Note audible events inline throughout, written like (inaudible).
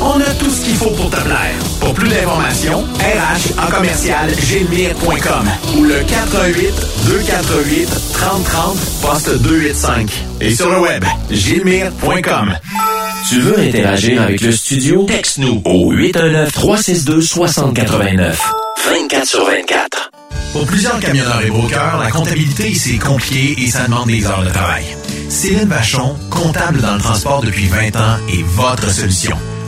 On a tout ce qu'il faut pour te plaire. Pour plus d'informations, RH en commercial gilmire.com ou le 418 248 3030 poste 285 et sur le web gilmire.com. Tu veux interagir avec le studio? Texte-nous au 819-362-6089. 24 sur 24. Pour plusieurs camionneurs et brokers, la comptabilité, c'est compliqué et ça demande des heures de travail. Céline Vachon, comptable dans le transport depuis 20 ans, est votre solution.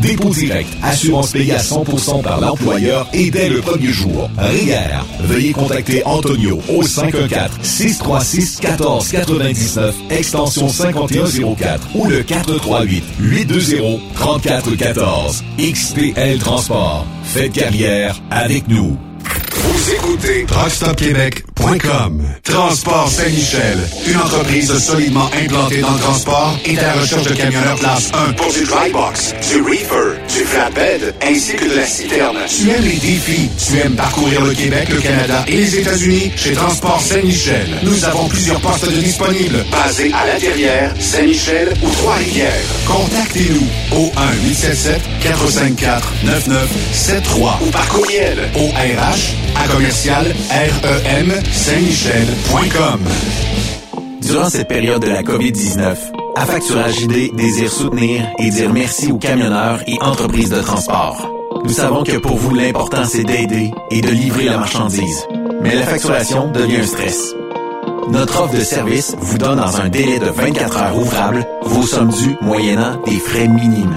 dépôt direct, assurance payée à 100% par l'employeur et dès le premier jour. RIER. Veuillez contacter Antonio au 514-636-1499, extension 5104 ou le 438-820-3414. XPL Transport. Faites carrière avec nous. Vous écoutez TruckStopQuébec.com. Transport Saint-Michel, une entreprise solidement implantée dans le transport et la recherche de camionneurs classe 1 pour du dry box, du reefer, du flatbed, ainsi que de la citerne. Tu aimes les défis, tu aimes parcourir le Québec, le Canada et les États-Unis chez Transport Saint-Michel. Nous avons plusieurs postes disponibles, basés à La Terrière, Saint-Michel ou Trois-Rivières. Contactez-nous au 1-877-454-9973 ou par courriel au RH à commercial REM Saint-Michel.com. Durant cette période de la COVID-19, Affacturage ID désire soutenir et dire merci aux camionneurs et entreprises de transport. Nous savons que pour vous, l'important, c'est d'aider et de livrer la marchandise. Mais la facturation devient un stress. Notre offre de service vous donne dans un délai de 24 heures ouvrables vos sommes dues moyennant des frais minimes.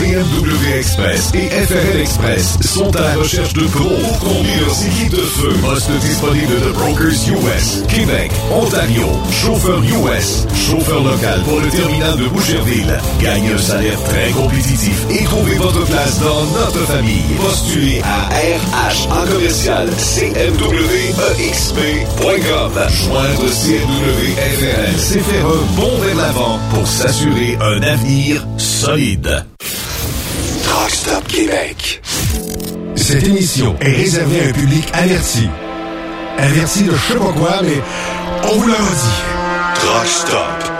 CMW Express et FRL Express sont à la recherche de pros pour conduire leurs équipes de feu. Poste disponible de Brokers US, Québec, Ontario, chauffeur US, chauffeur local pour le terminal de Boucherville. Gagnez un salaire très compétitif et trouvez votre place dans notre famille. Postulez à RH en commercial CMWEXP.com. Joindre CMW FRL, c'est faire un bond vers l'avant pour s'assurer un avenir solide. Truck Stop Québec. Cette émission est réservée à un public averti. Averti de je sais pas quoi, mais on vous le redit. Truck Stop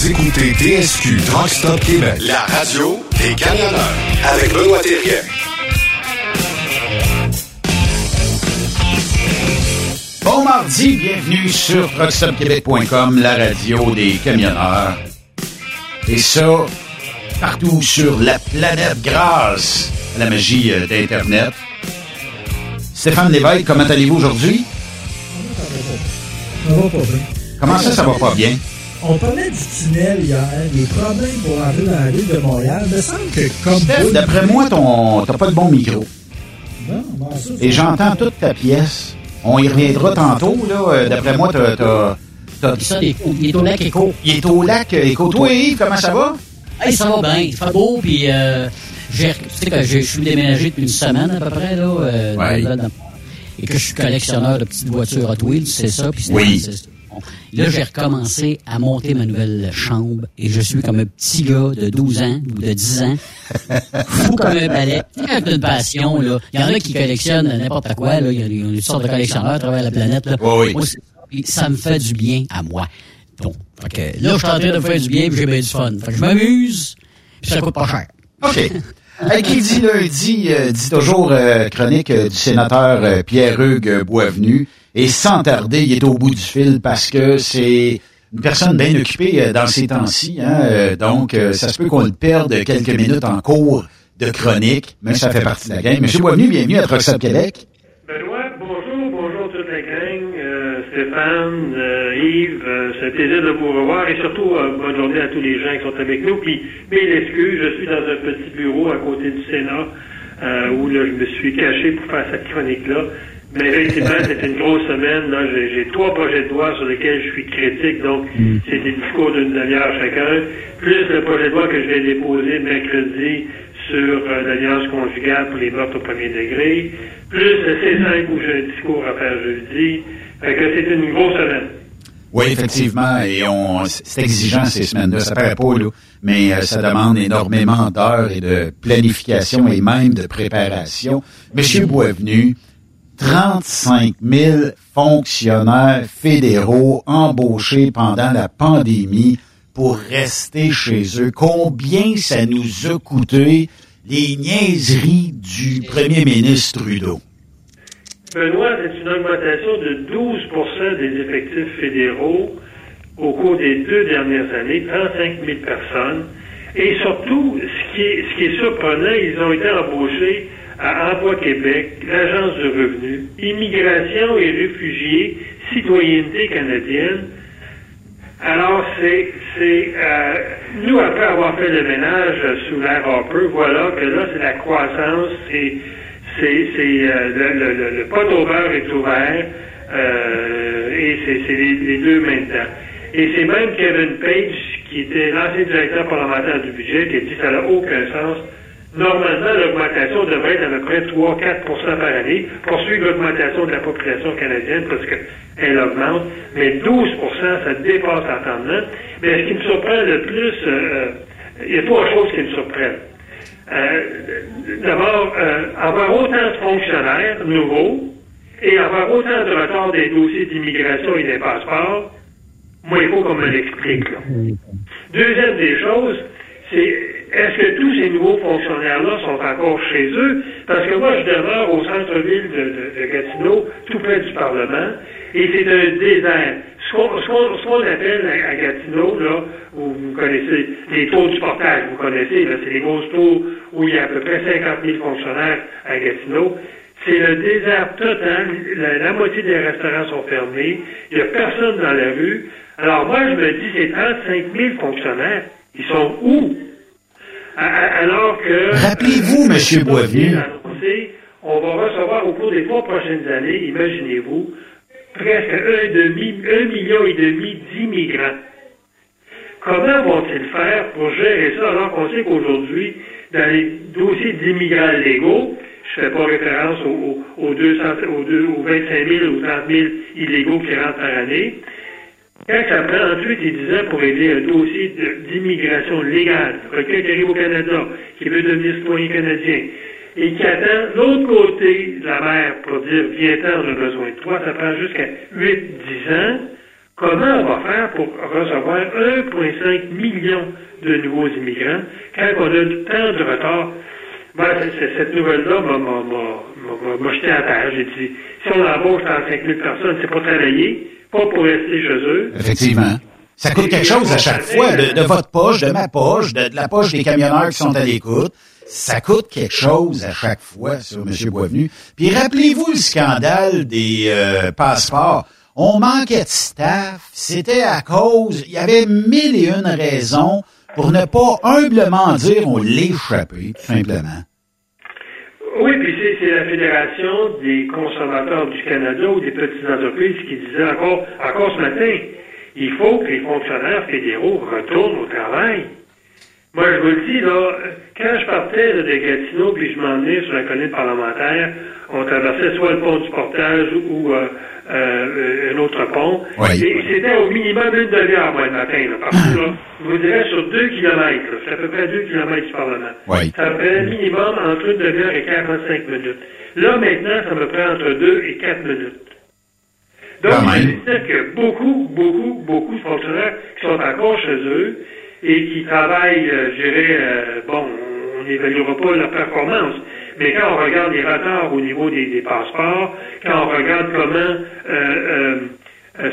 Vous écoutez TSQ Truck Stop Québec. La radio des camionneurs. Avec Benoît Thérien. Bon mardi, bienvenue sur truckstopquebec.com, la radio des camionneurs. Et ça, partout sur la planète grâce à la magie euh, d'Internet. Stéphane Lévesque, comment allez-vous aujourd'hui? Ça va pas bien. Comment ça, ça va pas bien? On parlait du tunnel hier, des problèmes pour entrer dans la ville de Montréal. Il me semble que comme Steph, D'après moi, ton, t'as pas de bon micro. Non, ça, Et j'entends toute ta pièce. On y reviendra tantôt, là. Euh, D'après moi, t'as, t'as, t'as- Ça, il est au lac Éco. il est au lac. Écoute, toi, Yves, comment ça va? Hey, ça va bien, il fait beau, puis euh, j'ai- tu sais que je suis déménagé depuis une semaine à peu près, là, euh, dans- Ouais. dans- dans- et que je suis collectionneur de petites voitures Hot Wheels, c'est ça, puis c'est- Oui. c'est- bon. Là, j'ai recommencé à monter ma nouvelle chambre, et je suis comme un petit gars de 12 ans, ou de 10 ans, (laughs) fou comme un balai. T'as une passion, là, il y en a qui collectionnent n'importe quoi, là, il y a une sorte de collectionneurs à travers la planète, là. Oui, oui. Moi, c'est- puis ça me fait du bien à moi. Donc, fait que là, je suis en train de me faire du bien, puis j'ai bien du fun. Fait que je m'amuse, puis ça coûte pas cher. OK. (laughs) Hey, qui dit lundi, euh, dit toujours euh, chronique euh, du sénateur euh, Pierre-Hugues Boisvenu. Et sans tarder, il est au bout du fil parce que c'est une personne bien occupée euh, dans ces temps-ci. Hein, euh, donc, euh, ça se peut qu'on le perde quelques minutes en cours de chronique, mais ça fait partie de la game. Monsieur Boisvenu, bienvenue à Truck Québec. Benoît, bonjour, bonjour toute la gang, euh, Stéphane, Yves, c'est un plaisir de vous revoir et surtout bonne journée à tous les gens qui sont avec nous. Puis, mille excuses, je suis dans un petit bureau à côté du Sénat où je me suis caché pour faire cette chronique-là. Mais effectivement, c'est une grosse semaine. J'ai, trois projets de loi sur lesquels je suis critique, donc c'est des discours d'une demi-heure chacun, plus le projet de loi que je vais déposer mercredi sur euh, l'alliance conjugale pour les meurtres au premier degré, plus le C5 où j'ai un discours à faire jeudi. Fait que c'est une grosse semaine. Oui, effectivement, et on c'est exigeant ces semaines-là, ça paraît pas, là, mais euh, ça demande énormément d'heures et de planification et même de préparation. Monsieur Boisvenu, 35 000 fonctionnaires fédéraux embauchés pendant la pandémie pour rester chez eux. Combien ça nous a coûté les niaiseries du premier ministre Trudeau? Benoît, c'est une augmentation de 12% des effectifs fédéraux au cours des deux dernières années, 35 000 personnes. Et surtout, ce qui est, ce qui est surprenant, ils ont été embauchés à Emploi Québec, l'Agence du revenu, Immigration et réfugiés, Citoyenneté canadienne. Alors, c'est, c'est, euh, nous, après avoir fait le ménage sous l'ère Harper, voilà que là, c'est la croissance, c'est, c'est, c'est euh, le, le, le, le pot au est ouvert, euh, et c'est, c'est les, les deux maintenant. Et c'est même Kevin Page, qui était l'ancien directeur parlementaire du budget, qui a dit que ça n'a aucun sens. Normalement, l'augmentation devrait être à peu près 3-4% par année, poursuivre l'augmentation de la population canadienne parce qu'elle augmente, mais 12% ça dépasse l'entendement. Mais ce qui me surprend le plus, euh, il y a trois choses qui me surprennent. euh, d'abord, euh, avoir autant de fonctionnaires nouveaux et avoir autant de retard des dossiers d'immigration et des passeports, moi, il faut qu'on me l'explique. là. Deuxième des choses, c'est est-ce que tous ces nouveaux fonctionnaires-là sont encore chez eux? Parce que moi, je demeure au centre-ville de, Gatineau, tout près du Parlement, et c'est un désert. Ce qu'on appelle à, Gatineau, là, où vous connaissez les tours du portage, vous connaissez, c'est les grosses tours où il y a à peu près 50 000 fonctionnaires à Gatineau. C'est le désert total. La, la moitié des restaurants sont fermés. Il n'y a personne dans la rue. Alors moi, je me dis, ces 35 000 fonctionnaires, ils sont où? Alors que... Rappelez-vous, Monsieur Boisvenu. annoncé, on va recevoir au cours des trois prochaines années, imaginez-vous, presque un, demi, un million et demi d'immigrants. Comment vont-ils faire pour gérer ça alors qu'on sait qu'aujourd'hui, dans les dossiers d'immigrants légaux, je ne fais pas référence aux, aux, aux 200 aux, aux 25 000 ou 30 000 illégaux qui rentrent par année, quand ça prend ensuite 10 ans pour régler un dossier d'immigration légale, quelqu'un qui arrive au Canada, qui veut devenir citoyen canadien, et qui attend l'autre côté de la mer pour dire viens-t'en, on a besoin de toi, ça prend jusqu'à 8-10 ans. Comment on va faire pour recevoir 1,5 million de nouveaux immigrants quand on a tant de retard? Ben, cette nouvelle-là m'a- jeté à terre. J'ai dit, si on embauche 35 000 personnes, c'est pour travailler, pas pour rester chez eux. Effectivement. Ça coûte quelque chose à chaque fois, de, votre poche, de ma poche, de, la poche des camionneurs qui sont à l'écoute. Ça coûte quelque chose à chaque fois, ça, M. Boisvenu. Puis rappelez-vous le scandale des euh, passeports. On manquait de staff. C'était à cause, il y avait mille et une raisons pour ne pas humblement dire on l'a échappé, tout simplement. Oui, puis c'est, la Fédération des consommateurs du Canada ou des petites entreprises qui disait encore, encore ce matin, il faut que les fonctionnaires fédéraux retournent au travail. Moi, je vous le dis, là, quand je partais de Gatineau puis je m'en venais sur la colline parlementaire, on traversait soit le pont du portage ou euh, euh, un autre pont. Oui. Et c'était au minimum une demi-heure, moi, le matin, là, partout, là. Je vous dirais sur deux kilomètres. C'est à peu près deux kilomètres du Parlement. Oui. Ça me prenait minimum entre une demi-heure et 45 minutes. Là, maintenant, ça me prend entre deux et quatre minutes. Donc, je disais que beaucoup, beaucoup, beaucoup de fonctionnaires qui sont encore chez eux et qui travaillent, euh, je dirais, euh, bon, on n'évaluera pas leur performance, mais quand on regarde les retards au niveau des, passeports, quand on regarde comment euh,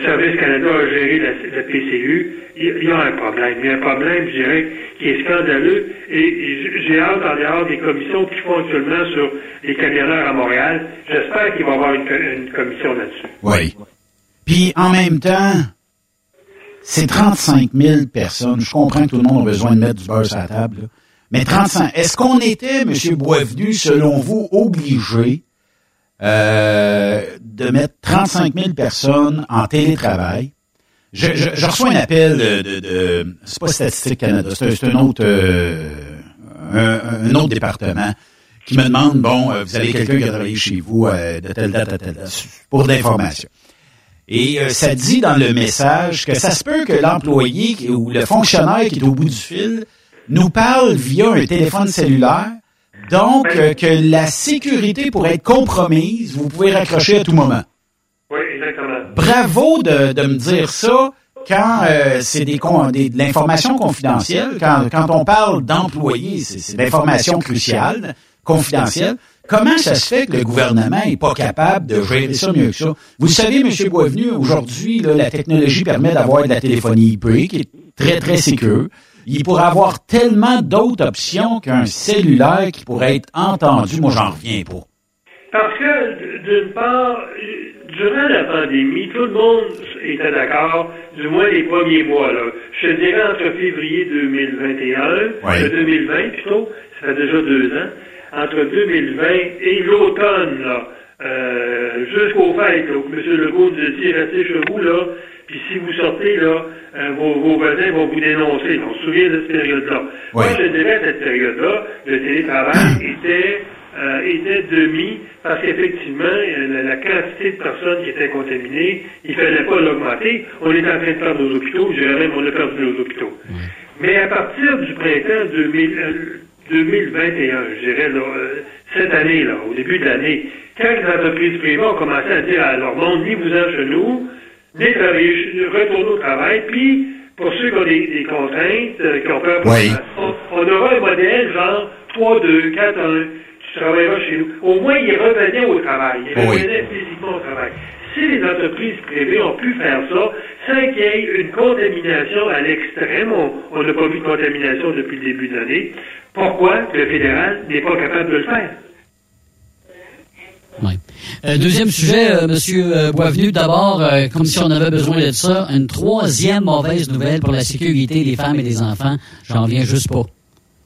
Service Canada a géré la, la PCU, il y a un problème. Il y a un problème, je dirais, qui est scandaleux. Et, j'ai hâte, en dehors des commissions qui font actuellement sur les camionneurs à Montréal, j'espère qu'il va y avoir une commission là-dessus. Oui. Puis en même temps, c'est 35 000 personnes. Je comprends que tout le monde a besoin de mettre du beurre sur la table. Mais 35, est-ce qu'on était, M. Boisvenu, selon vous, obligé euh, de mettre 35 000 personnes en télétravail? Je, reçois un appel de... de, de- c'est pas Statistique Canada, c'est un, autre euh, un, autre département qui me demande, bon, euh, vous avez quelqu'un qui a travaillé chez vous de telle date à telle date, pour de l'information. Et euh, ça dit dans le message que ça se peut que l'employé ou le fonctionnaire qui est au bout du fil nous parle via un téléphone cellulaire, donc euh, que la sécurité pourrait être compromise, vous pouvez raccrocher à tout moment. Oui, exactement. Bravo de, de me dire ça quand euh, c'est des, de l'information confidentielle, quand, quand on parle d'employés, c'est, c'est de l'information cruciale, confidentielle. Comment ça se fait que le gouvernement est pas capable de gérer ça mieux que ça? Vous savez, M. Boisvenu, aujourd'hui, la technologie permet d'avoir de la téléphonie IP qui est très, très sécure. Il pourrait avoir tellement d'autres options qu'un cellulaire qui pourrait être entendu. Moi, j'en reviens pas. Parce que, d'une part, durant la pandémie, tout le monde était d'accord, du moins les premiers mois. Là. Je dirais entre février 2021, Ouais. euh, 2020 plutôt, ça fait déjà deux ans, entre 2020 et l'automne, là, euh, jusqu'au fêtes, là, où M. Legault nous a dit, restez chez vous, là, puis si vous sortez, là, euh, vos, vos voisins vont vous dénoncer. On se souvient de cette période-là. Moi, je dirais, cette période-là, le télétravail (coughs) était euh, était demi parce qu'effectivement, euh, la, la quantité de personnes qui étaient contaminées, il ne fallait pas l'augmenter. On est en train de perdre nos hôpitaux, je dirais même on a perdu nos hôpitaux. Mais à partir du printemps 2000, euh, 2021, je dirais, là, euh, cette année, là, au début de l'année, quand les entreprises privées ont commencé à dire à leur monde, ni vous en chez nous, ni travailler, retournez au travail, puis pour ceux qui ont des, des contraintes, euh, qui ont peur, Oui. on, on aura un modèle genre 3, 2, 4, 1, tu travailleras chez nous. Au moins, ils revenaient au travail, ils Oui. revenaient physiquement au travail. Si les entreprises privées ont pu faire ça, sans qu'il y ait une contamination à l'extrême, on- n'a pas vu de contamination depuis le début de l'année, pourquoi le fédéral n'est pas capable de le faire? Ouais. Euh, deuxième sujet, euh, Monsieur euh, Boisvenu, d'abord, euh, comme si on avait besoin de ça, une troisième mauvaise nouvelle pour la sécurité des femmes et des enfants. J'en viens juste pas.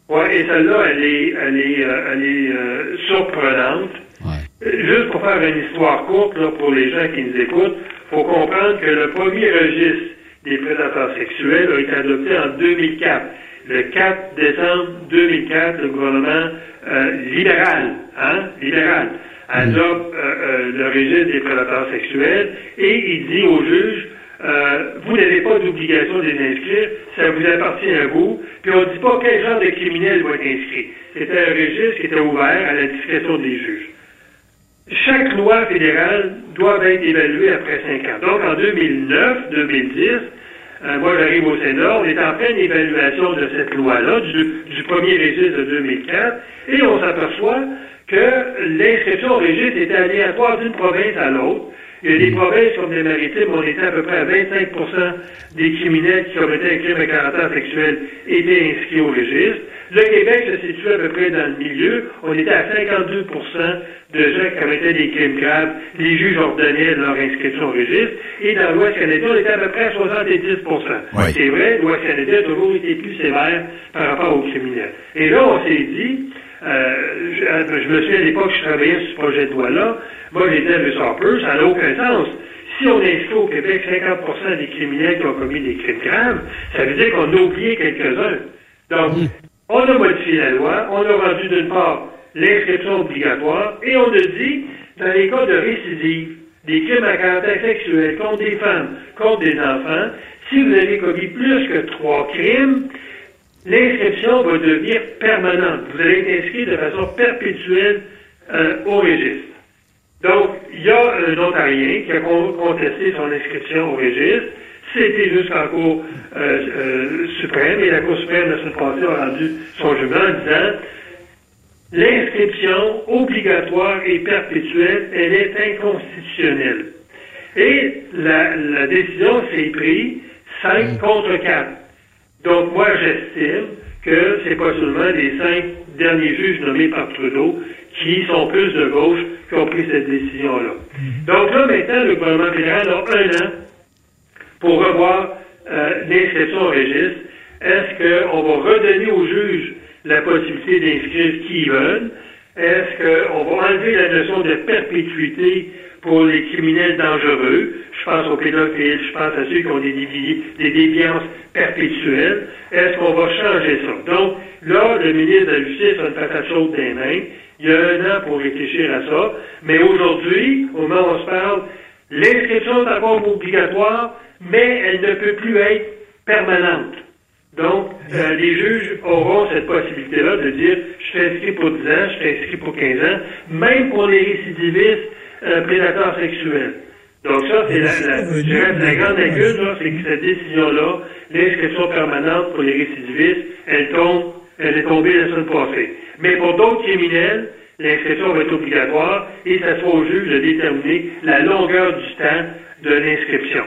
Oui, et celle-là, elle est, elle est, euh, elle est surprenante. Juste pour faire une histoire courte là, pour les gens qui nous écoutent, faut comprendre que le premier registre des prédateurs sexuels a été adopté en 2004. Le 4 décembre 2004, le gouvernement euh, libéral, hein, libéral, adopte euh, euh, le registre des prédateurs sexuels et il dit aux juges vous n'avez pas d'obligation de les inscrire, ça vous appartient à vous. Puis on ne dit pas quel genre de criminel va être inscrit. C'était un registre qui était ouvert à la discrétion des juges. Chaque loi fédérale doit être évaluée après cinq ans. Donc en 2009-2010, euh, moi j'arrive au Sénat, on est en pleine évaluation de cette loi-là, du, premier registre de 2004, et on s'aperçoit que l'inscription au registre était aléatoire d'une province à l'autre. Il y a des provinces comme les maritimes, on était à peu près à 25 des criminels qui commettaient un crime à caractère sexuel étaient inscrits au registre. Le Québec se situe à peu près dans le milieu. On était à 52% de gens qui commettaient des crimes graves. Les juges ordonnaient leur inscription au registre. Et dans l'Ouest canadien, on était à peu près à 70 C'est vrai, l'Ouest canadien a toujours été plus sévère par rapport aux criminels. Et là, on s'est dit, euh, je, euh, je me souviens à l'époque, je travaillais sur ce projet de loi-là. Moi, j'étais avec Harper, ça n'a aucun sens. Si on inscrit au Québec 50% des criminels qui ont commis des crimes graves, ça veut dire qu'on a oublié quelques-uns. Donc, on a modifié la loi, on a rendu d'une part l'inscription obligatoire et on a dit, dans les cas de récidive, des crimes à caractère sexuel contre des femmes, contre des enfants, si vous avez commis plus que trois crimes, l'inscription va devenir permanente. Vous allez être inscrit de façon perpétuelle euh, au registre. Donc, il y a un Ontarien qui a con- contesté son inscription au registre. C'était jusqu'en Cour euh, euh, suprême et la Cour suprême, la semaine passée, a rendu son jugement en disant l'inscription obligatoire et perpétuelle, elle est inconstitutionnelle. Et la, la décision s'est prise 5 contre 4. Donc, moi, j'estime que c'est pas seulement les cinq derniers juges nommés par Trudeau qui sont plus de gauche qui ont pris cette décision-là. Donc là, maintenant, le gouvernement fédéral a un an pour revoir euh, l'inscription au registre. Est-ce qu'on va redonner aux juges la possibilité d'inscrire qui ils veulent? Est-ce qu'on va enlever la notion de perpétuité pour les criminels dangereux? Je pense aux pédophiles, je pense à ceux qui ont des, dévi- des déviances perpétuelles. Est-ce qu'on va changer ça? Donc, là, le ministre de la Justice a une patate chaude des mains. Il y a un an pour réfléchir à ça. Mais aujourd'hui, au moment où on se parle, l'inscription est encore obligatoire, mais elle ne peut plus être permanente. Donc, euh, les juges auront cette possibilité-là de dire je suis inscrit pour 10 ans, je suis inscrit pour 15 ans, même pour les récidivistes euh, prédateurs sexuels. Donc ça, c'est la, grande lacune, c'est que cette décision-là, l'inscription permanente pour les récidivistes, elle tombe, elle est tombée la semaine passée. Mais pour d'autres criminels, l'inscription va être obligatoire et ça sera au juge de déterminer la longueur du temps de l'inscription.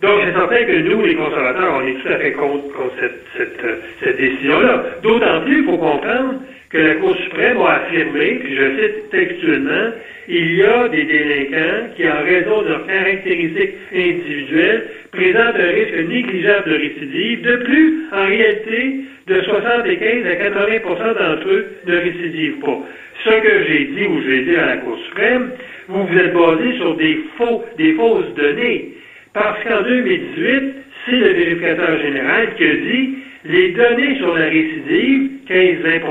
Donc, c'est certain que nous, les conservateurs, on est tout à fait contre, contre cette, cette, euh, cette décision-là. D'autant plus, il faut comprendre que la Cour suprême a affirmé, puis je cite textuellement, il y a des délinquants qui, en raison de leurs caractéristiques individuelles, présentent un risque négligeable de récidive. De plus, en réalité, de 75 à 80% d'entre eux ne récidivent pas. Ce que j'ai dit ou je l'ai dit à la Cour suprême, vous vous êtes basé sur des faux, des fausses données. Parce qu'en 2018, c'est le vérificateur général qui a dit les données sur la récidive, 15-20%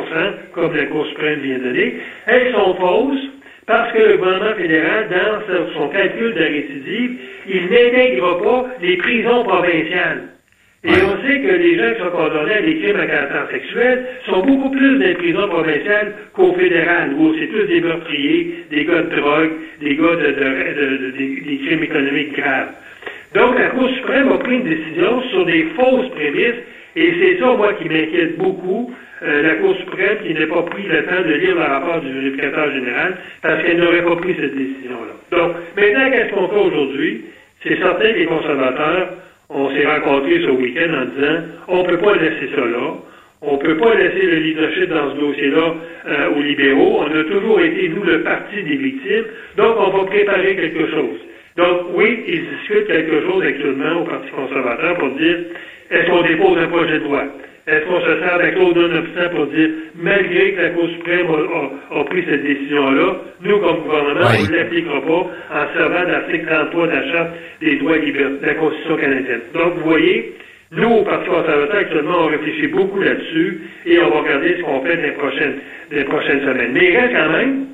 comme la Cour suprême vient de donner, elles sont fausses parce que le gouvernement fédéral, dans son calcul de récidive, il n'intègre pas les prisons provinciales. Et on sait que les gens qui sont condamnés à des crimes à caractère sexuel sont beaucoup plus dans les prisons provinciales qu'au fédéral, où c'est tous des meurtriers, des gars de drogue, des gars de, de- de- des- des crimes économiques graves. Donc, la Cour suprême a pris une décision sur des fausses prémices, et c'est ça, moi, qui m'inquiète beaucoup. euh, la Cour suprême qui n'a pas pris le temps de lire le rapport du vérificateur général parce qu'elle n'aurait pas pris cette décision-là. Donc, maintenant, qu'est-ce qu'on fait aujourd'hui? C'est certain que les conservateurs, on s'est rencontrés ce week-end en disant on ne peut pas laisser ça là. On ne peut pas laisser le leadership dans ce dossier-là euh, aux libéraux. On a toujours été, nous, le parti des victimes. Donc, on va préparer quelque chose. Donc, oui, ils discutent quelque chose actuellement au Parti conservateur pour dire est-ce qu'on dépose un projet de loi? Est-ce qu'on se sert avec l'autre non pour dire, malgré que la Cour suprême a, a- a pris cette décision-là, nous, comme gouvernement, Oui. on ne l'appliquera pas en servant l'article 33 de la Charte des droits et libertés de la Constitution canadienne. Donc, vous voyez, nous, au Parti conservateur, actuellement, on réfléchit beaucoup là-dessus et on va regarder ce qu'on fait dans les prochaines, dans les prochaines semaines. Mais il reste quand même,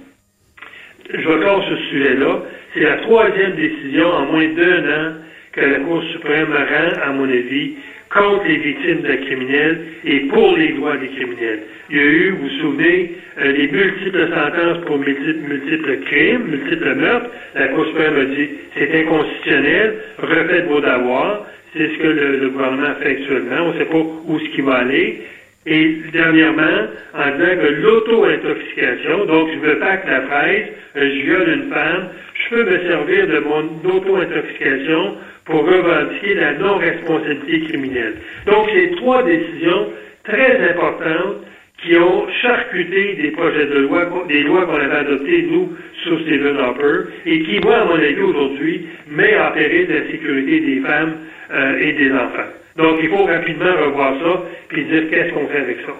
je vais clore ce sujet-là, c'est la troisième décision en moins d'un an que la Cour suprême rend, à mon avis, contre les victimes de criminels et pour les droits des criminels. Il y a eu, vous vous souvenez, euh, les multiples sentences pour multiples, crimes, multiples meurtres. La Cour suprême a dit c'est inconstitutionnel, refaites vos devoirs. C'est ce que le, le gouvernement fait actuellement. On ne sait pas où ce qui va aller. Et dernièrement, en disant que l'auto-intoxication, donc je me pack la fraise, euh, je viole une femme, je peux me servir de mon auto-intoxication pour revendiquer la non-responsabilité criminelle. Donc, c'est trois décisions très importantes qui ont charcuté des projets de loi, des lois qu'on avait adoptées, nous, sur Stephen Harper, et qui, moi, à mon avis, aujourd'hui, met en péril la sécurité des femmes euh, et des enfants. Donc, il faut rapidement revoir ça, puis dire qu'est-ce qu'on fait avec ça.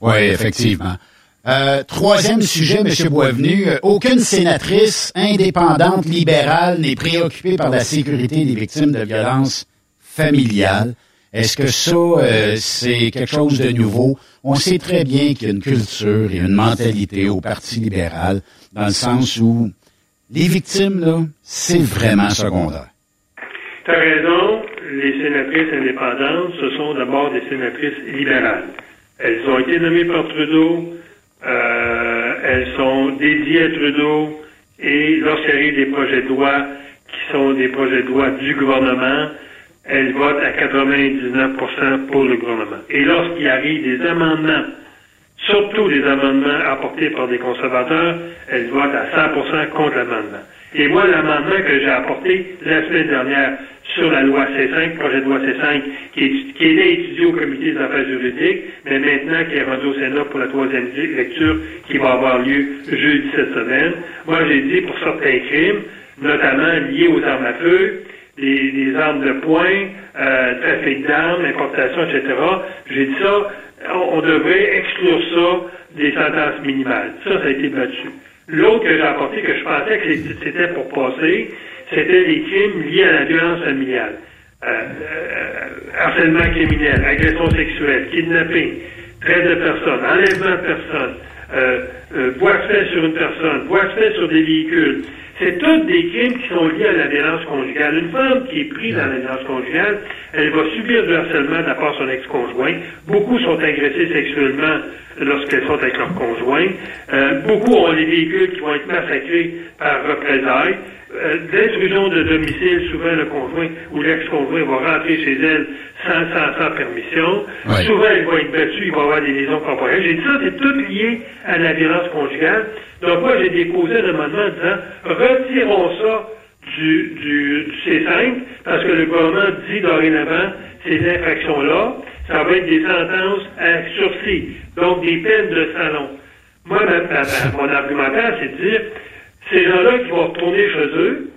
Oui, effectivement. Euh, troisième sujet, M. Boisvenu. Euh, Aucune sénatrice indépendante libérale n'est préoccupée par la sécurité des victimes de violences familiales. Est-ce que ça, euh, c'est quelque chose de nouveau? On sait très bien qu'il y a une culture et une mentalité au Parti libéral, dans le sens où les victimes, là, c'est vraiment secondaire. Tu as raison, les sénatrices indépendantes, ce sont d'abord des sénatrices libérales. Elles ont été nommées par Trudeau, euh, elles sont dédiées à Trudeau, et lorsqu'il arrive des projets de loi qui sont des projets de loi du gouvernement, elles votent à 99% pour le gouvernement. Et lorsqu'il arrive des amendements, surtout des amendements apportés par des conservateurs, elles votent à 100% contre l'amendement. Et moi, l'amendement que j'ai apporté la semaine dernière sur la loi C5, projet de loi C5, qui, est, qui était étudié au comité des affaires juridiques, mais maintenant qui est rendu au Sénat pour la troisième lecture qui va avoir lieu jeudi cette semaine. Moi, j'ai dit pour certains crimes, notamment liés aux armes à feu, des, des armes de poing, euh, trafic d'armes, importation, etc. J'ai dit ça, on, on devrait exclure ça des sentences minimales. Ça, ça a été battu. L'autre que j'ai apporté, que je pensais que c'était pour passer, c'était les crimes liés à la violence familiale. Euh, euh, harcèlement criminel, agression sexuelle, kidnapping, traite de personnes, enlèvement de personnes, euh, euh, fait sur une personne, fait sur des véhicules. C'est tous des crimes qui sont liés à la violence conjugale. Une femme qui est prise dans la violence conjugale, elle va subir du harcèlement de la part de son ex-conjoint. Beaucoup sont agressés sexuellement lorsqu'elles sont avec leur conjoint. Euh, beaucoup ont des véhicules qui vont être massacrés par représailles. Euh, L'intrusion de domicile, souvent le conjoint ou l'ex-conjoint va rentrer chez elle sans, sans, sans permission. Souvent, elle va être battue, il va y avoir des lésions corporelles. J'ai dit ça, c'est tout lié à la violence conjugale. Donc moi, j'ai déposé un amendement en disant, retirons ça du, du, du C5, parce que le gouvernement dit dorénavant, ces infractions-là, ça va être des sentences à sursis, donc des peines de salon. Moi, ma- ma- mon argumentaire, c'est de dire, ces gens-là qui vont retourner chez eux,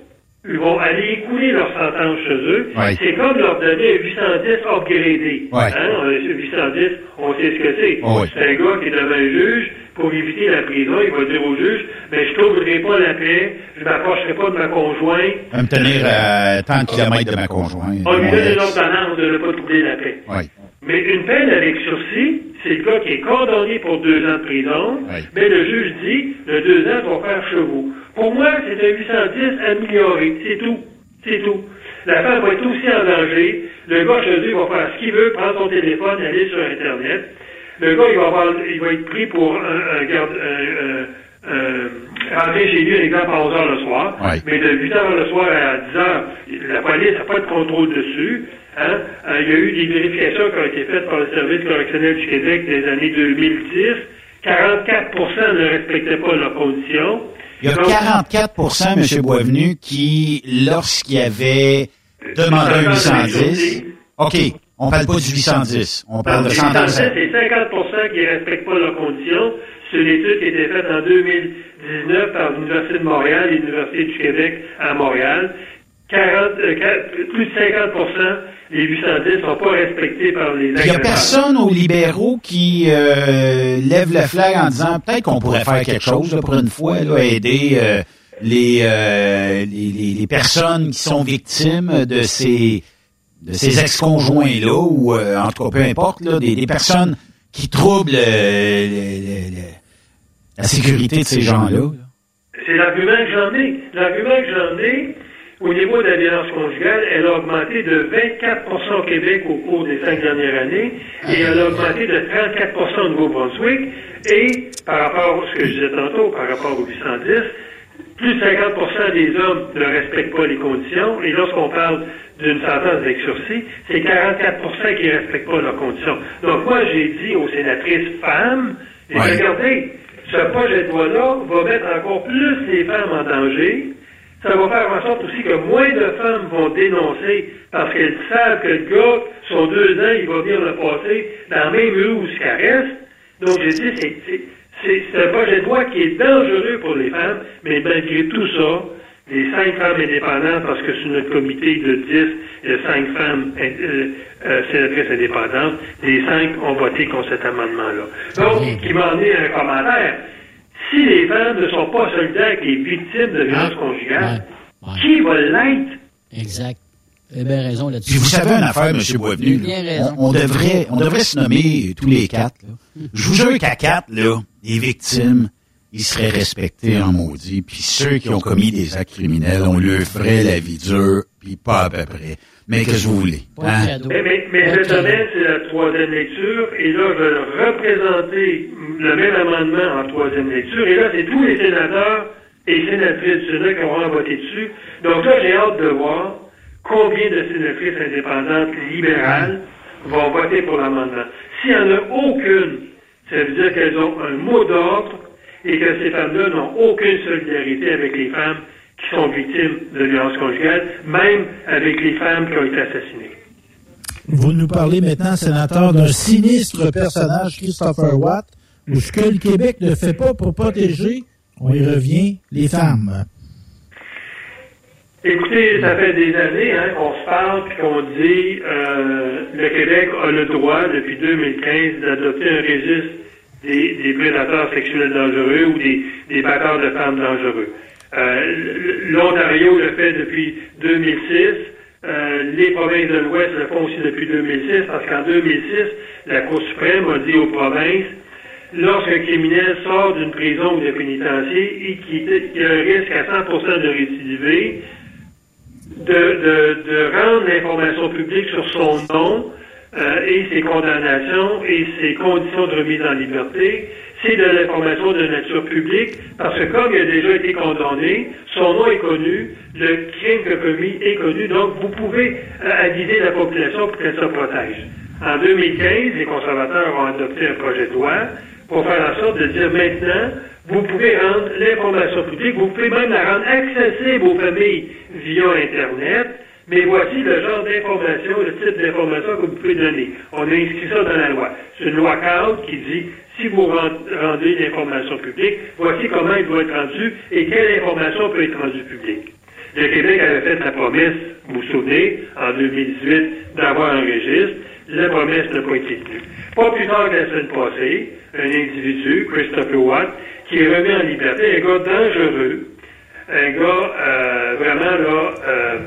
ils vont aller écouler leur sentence chez eux. Ouais. C'est comme leur donner un 810 upgradé. Ouais. Hein? On a- 810, on sait ce que c'est. Ouais. C'est un gars qui est devant un juge, pour éviter la prison, il va dire au juge, mais je trouverai pas la paix, je m'approcherai pas de ma conjointe. Va me tenir à tant de kilomètres de ma conjointe. On lui donne une ordonnance de ne pas troubler la paix. Mais une peine avec sursis, c'est le gars qui est condamné pour deux ans de prison, Oui. mais le juge dit, le deux ans va faire chevaux. Pour moi, c'est un 810 amélioré, c'est tout. C'est tout. La femme va être aussi en danger. Le gars, chez lui, va faire ce qu'il veut, prendre son téléphone, aller sur Internet. Le gars, il va, avoir, il va être pris pour un, un garde, un- un- un- rentrer chez lui, exemple, à 11 heures le soir. Mais de 8 heures le soir à 10 heures, la police n'a pas de contrôle dessus. Hein? Euh, il y a eu des vérifications qui ont été faites par le Service correctionnel du Québec des années 2010. 44 ne respectaient pas leurs conditions. Il y a Donc, 44% M. Boisvenu, qui, lorsqu'il avait demandé un 810, OK, on parle pas du 810, on parle de Les 100 Français, c'est 50 qui ne respectent pas leurs conditions. C'est une étude qui a été faite en 2019 par l'Université de Montréal et l'Université du Québec à Montréal. 40, euh, plus de 50 les 810 ne sont pas respectés par les Il n'y a personne aux libéraux qui euh, lève le flag en disant peut-être qu'on pourrait faire quelque chose là, pour une fois, là, aider euh, les, euh, les, personnes qui sont victimes de ces de ces ex-conjoints-là, ou en tout cas peu importe, là, des, des personnes qui troublent le- le- le- la sécurité de ces gens-là. là. C'est l'argument que j'en ai. L'argument que j'en ai, au niveau de la violence conjugale, elle a augmenté de 24% au Québec au cours des cinq dernières années et elle a augmenté de 34% au Nouveau-Brunswick. Et par rapport à ce que je disais tantôt, par rapport au 810, plus de 50% des hommes ne respectent pas les conditions. Et lorsqu'on parle d'une sentence avec sursis, c'est 44% qui ne respectent pas leurs conditions. Donc moi, j'ai dit aux sénatrices femmes, et Ouais. regardez, ce projet de loi-là va mettre encore plus les femmes en danger. Ça va faire en sorte aussi que moins de femmes vont dénoncer parce qu'elles savent que le gars, son deux ans, il va venir le passer dans la même rue où il se caresse. Donc, j'ai dit, c'est, c'est, c'est, c'est un projet de loi qui est dangereux pour les femmes, mais malgré tout ça, les cinq femmes indépendantes, parce que sur notre comité de 10, il y a cinq femmes euh, euh, sénatrices indépendantes, les cinq ont voté contre cet amendement-là. Donc, qui m'a amené un commentaire. Si les femmes ne sont pas solidaires avec les victimes de violences conjugales, Ouais, ouais. qui va l'être? Exact. Vous avez bien raison là-dessus. Puis vous savez une affaire, M. Boisvenu, Bien là, raison. on, on devrait, on devrait se nommer tous les quatre. là. Je vous jure qu'à quatre, là, les victimes, ils seraient respectés en maudit. Puis ceux qui ont commis des actes criminels, on leur ferait la vie dure, puis pas à peu près. Mais qu'est-ce que vous voulez? Pas de hein? Mais, mais, mais Pas de cette cadeau. semaine, c'est la troisième lecture, et là, je vais représenter le même amendement en troisième lecture, et là, c'est tous les sénateurs et sénatrices du Sénat qui auront voté dessus. Donc là, j'ai hâte de voir combien de sénatrices indépendantes libérales vont voter pour l'amendement. S'il n'y en a aucune, ça veut dire qu'elles ont un mot d'ordre et que ces femmes-là n'ont aucune solidarité avec les femmes qui sont victimes de violences conjugales, même avec les femmes qui ont été assassinées. Vous nous parlez maintenant, sénateur, d'un sinistre personnage, Christopher Watt, où ce que le Québec ne fait pas pour protéger, on y revient, les femmes. Écoutez, ça fait des années hein, qu'on se parle et qu'on dit euh, le Québec a le droit depuis 2015 d'adopter un registre des, des prédateurs sexuels dangereux ou des, des batteurs de femmes dangereux. Euh, L'Ontario le fait depuis 2006. Euh, les provinces de l'Ouest le font aussi depuis 2006 parce qu'en 2006, la Cour suprême a dit aux provinces lorsqu'un criminel sort d'une prison ou d'un pénitencier et qu'il a un risque à 100 de récidiver, de, rendre l'information publique sur son nom euh, et ses condamnations et ses conditions de remise en liberté. C'est de l'information de nature publique parce que comme il a déjà été condamné, son nom est connu, le crime a commis est connu, donc vous pouvez euh, aviser la population pour qu'elle se protège. En 2015, les conservateurs ont adopté un projet de loi pour faire en sorte de dire maintenant, vous pouvez rendre l'information publique, vous pouvez même la rendre accessible aux familles via Internet, mais voici le genre d'information, le type d'information que vous pouvez donner. On a inscrit ça dans la loi. C'est une loi cadre qui dit, si vous rendez l'information publique, voici comment elle doit être rendue et quelle information peut être rendue publique. Le Québec avait fait la promesse, vous vous souvenez, en 2018, d'avoir un registre. La promesse n'a pas été tenue. Pas plus tard que la semaine passée, un individu, Christopher Watt, qui est remis en liberté, un gars dangereux, un gars euh, vraiment là, euh,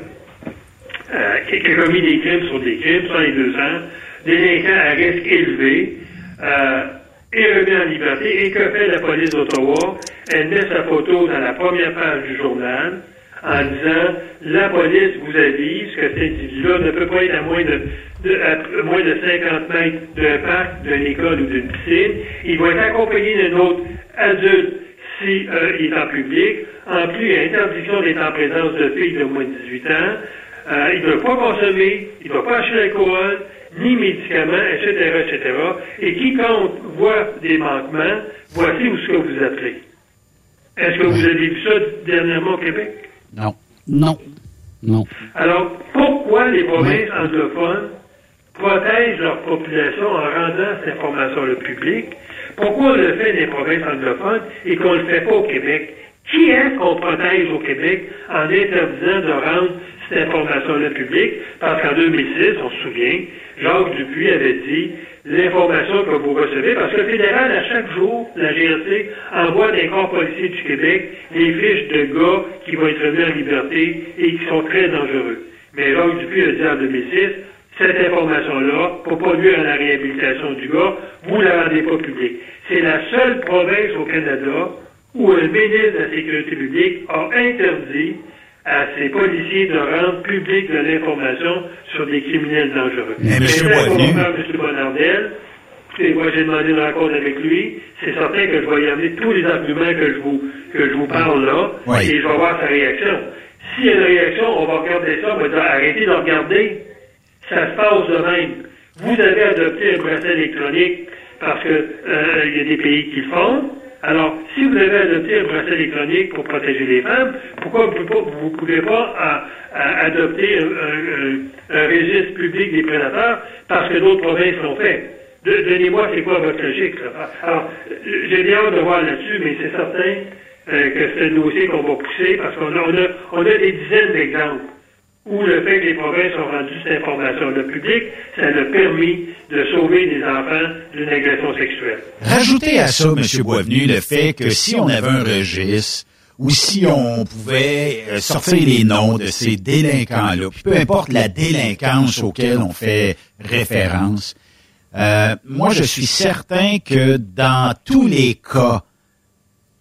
euh, qui, a commis des crimes sur des crimes, 102 ans, délinquant à risque élevé, euh, est remis en liberté. Et que fait la police d'Ottawa? Elle met sa photo dans la première page du journal en disant la police vous avise que cet individu-là ne peut pas être à moins de, de- à moins de 50 mètres d'un parc, d'une école ou d'une piscine. Il va être accompagné d'un autre adulte si euh, il est en public. En plus, il y a interdiction d'être en présence de filles de moins de 18 ans. Euh, il ne doit pas consommer, il ne doit pas acheter d'alcool, ni médicaments, etc., etc. Et quiconque voit des manquements, voici où ce que vous appelez. Est-ce que vous avez vu ça dernièrement au Québec? Non. Non. Non. Alors, pourquoi les provinces anglophones protègent leur population en rendant cette information le public? Pourquoi on le fait des provinces anglophones et qu'on ne le fait pas au Québec? Qui est-ce qu'on protège au Québec en interdisant de rendre cette information-là publique? Parce qu'en 2006, on se souvient, Jacques Dupuis avait dit l'information que vous recevez, parce que le fédéral, à chaque jour, la GRC envoie des corps policiers du Québec les fiches de gars qui vont être mis en liberté et qui sont très dangereux. Mais Jacques Dupuis a dit en 2006, cette information-là, pour à la réhabilitation du gars, vous la rendez pas publique. C'est la seule province au Canada où un ministre de la Sécurité publique a interdit à ses policiers de rendre publique de l'information sur des criminels dangereux. Mais faire M. Bonardel. Écoutez, moi, j'ai demandé une rencontre avec lui. C'est certain que je vais y amener tous les arguments que je vous, que je vous parle là. Oui. Et je vais voir sa réaction. S'il y a une réaction, on va regarder ça, on va dire arrêtez de regarder. Ça se passe de même. Vous avez adopté un bracelet électronique parce que euh, il y a des pays qui le font. Alors, si vous avez adopté un bracelet électronique pour protéger les femmes, pourquoi vous ne pouvez pas à- à adopter un, un- registre public des prédateurs parce que d'autres provinces l'ont fait? Donnez-moi c'est quoi votre logique. Alors, euh, j'ai bien hâte de voir là-dessus, mais c'est certain euh, que c'est un dossier qu'on va pousser parce qu'on a, on a, on a des dizaines d'exemples où le fait que les provinces ont rendu cette information-là publique, ça a permis de sauver des enfants d'une agression sexuelle. Rajoutez à ça, M. Boisvenu, le fait que si on avait un registre ou si on pouvait euh, sortir les noms de ces délinquants-là, peu importe la délinquance auquel on fait référence, euh, moi je suis certain que dans tous les cas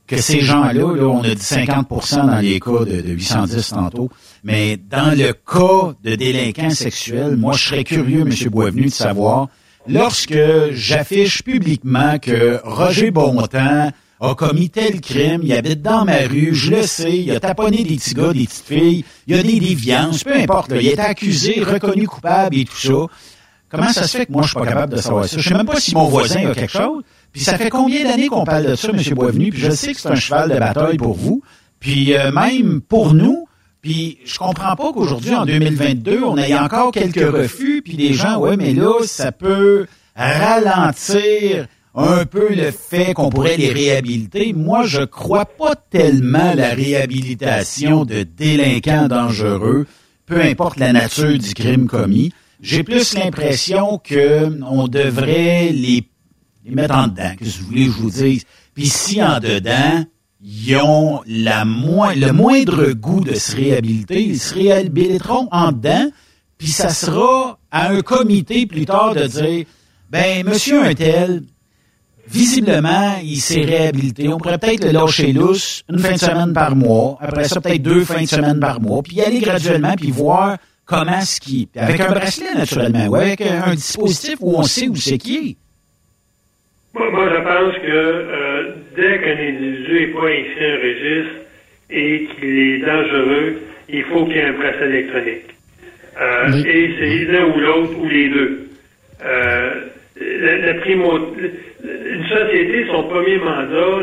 que ces gens-là, là, on a dit 50% dans les cas de 810 tantôt, mais dans le cas de délinquants sexuels, moi, je serais curieux, M. Boisvenu, de savoir, lorsque j'affiche publiquement que Roger Bontemps a commis tel crime, il habite dans ma rue, je le sais, il a taponné des petits gars, des petites filles, il y a des déviances, peu importe, là, il est accusé, reconnu coupable et tout ça. Comment ça se fait que moi, je suis pas capable de savoir ça? Je sais même pas si mon voisin a quelque chose. Puis ça fait combien d'années qu'on parle de ça, M. Boisvenu? Puis je sais que c'est un cheval de bataille pour vous. Puis euh, même pour nous. Puis je comprends pas qu'aujourd'hui, en 2022, on ait encore quelques refus. Puis les gens, ouais, mais là, ça peut ralentir un peu le fait qu'on pourrait les réhabiliter. Moi, je crois pas tellement la réhabilitation de délinquants dangereux, peu importe la nature du crime commis. J'ai plus l'impression que on devrait les, les mettre en dedans, que vous voulez que je vous dise. Puis si en dedans, ils ont la le moindre goût de se réhabiliter, ils se réhabiliteront en dedans, puis ça sera à un comité plus tard de dire, ben, monsieur un tel, visiblement, il s'est réhabilité. On pourrait peut-être le lâcher lousse une fin de semaine par mois, après ça, peut-être deux fins de semaine par mois, puis aller graduellement, puis voir comment ce qui... Avec un bracelet, naturellement, ou avec un, un dispositif où on sait où c'est qui est. Moi, moi, je pense que euh, dès qu'un individu n'est pas inscrit à un registre et qu'il est dangereux, il faut qu'il y ait un bracelet électronique. Euh, Oui. Et c'est l'un ou l'autre ou les deux. Euh, la, la primo- une société, son premier mandat,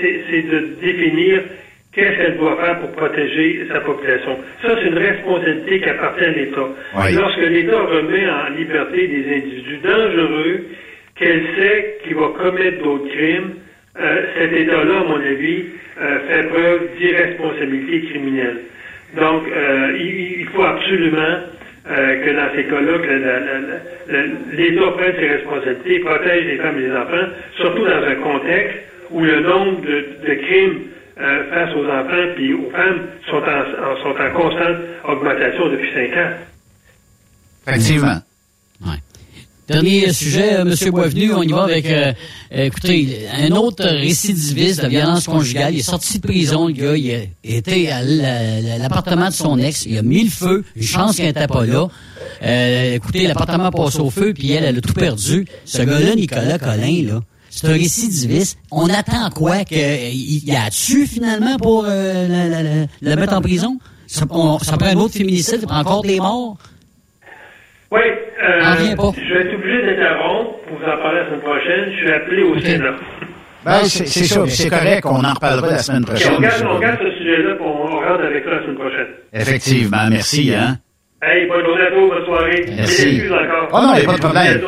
c'est c'est de définir qu'est-ce qu'elle doit faire pour protéger sa population. Ça, c'est une responsabilité qui appartient à l'État. Oui. Lorsque l'État remet en liberté des individus dangereux, qu'elle sait qu'il va commettre d'autres crimes, euh, cet État-là, à mon avis, euh, fait preuve d'irresponsabilité criminelle. Donc, euh, il, il faut absolument euh, que dans ces cas-là, que la- la- la- la- l'État prenne ses responsabilités, protège les femmes et les enfants, surtout dans un contexte où le nombre de, de crimes euh, face aux enfants puis aux femmes sont en, en- sont en constante augmentation depuis cinq ans. Effectivement. Ouais. Dernier sujet, euh, M. Boisvenu, on y va avec, euh, euh, écoutez, un autre récidiviste de violence conjugale. Il est sorti de prison, le gars. Il été à la- l'appartement de son ex. Il a mis le feu. Une chance qu'il n'était pas là. Euh, écoutez, l'appartement passe au feu, puis elle, elle a tout perdu. Ce gars-là, Nicolas Collin, là, c'est un récidiviste. On attend quoi? Que, il, il a tué finalement pour euh, le mettre en prison? Ça, ça prend un autre féminicide, ça prend encore des morts? Oui, euh, pas. je vais être obligé d'interrompre pour vous en parler la semaine prochaine. Je suis appelé au Sénat. Ben, c'est c'est ça, c'est correct, on en reparlera la semaine prochaine. on, garde, on garde ce sujet-là pour on rentre avec ça la semaine prochaine. Effectivement, merci, hein. Hey, bonne journée à tous, bonne soirée. Merci. Encore. Oh non, il y a pas de problème.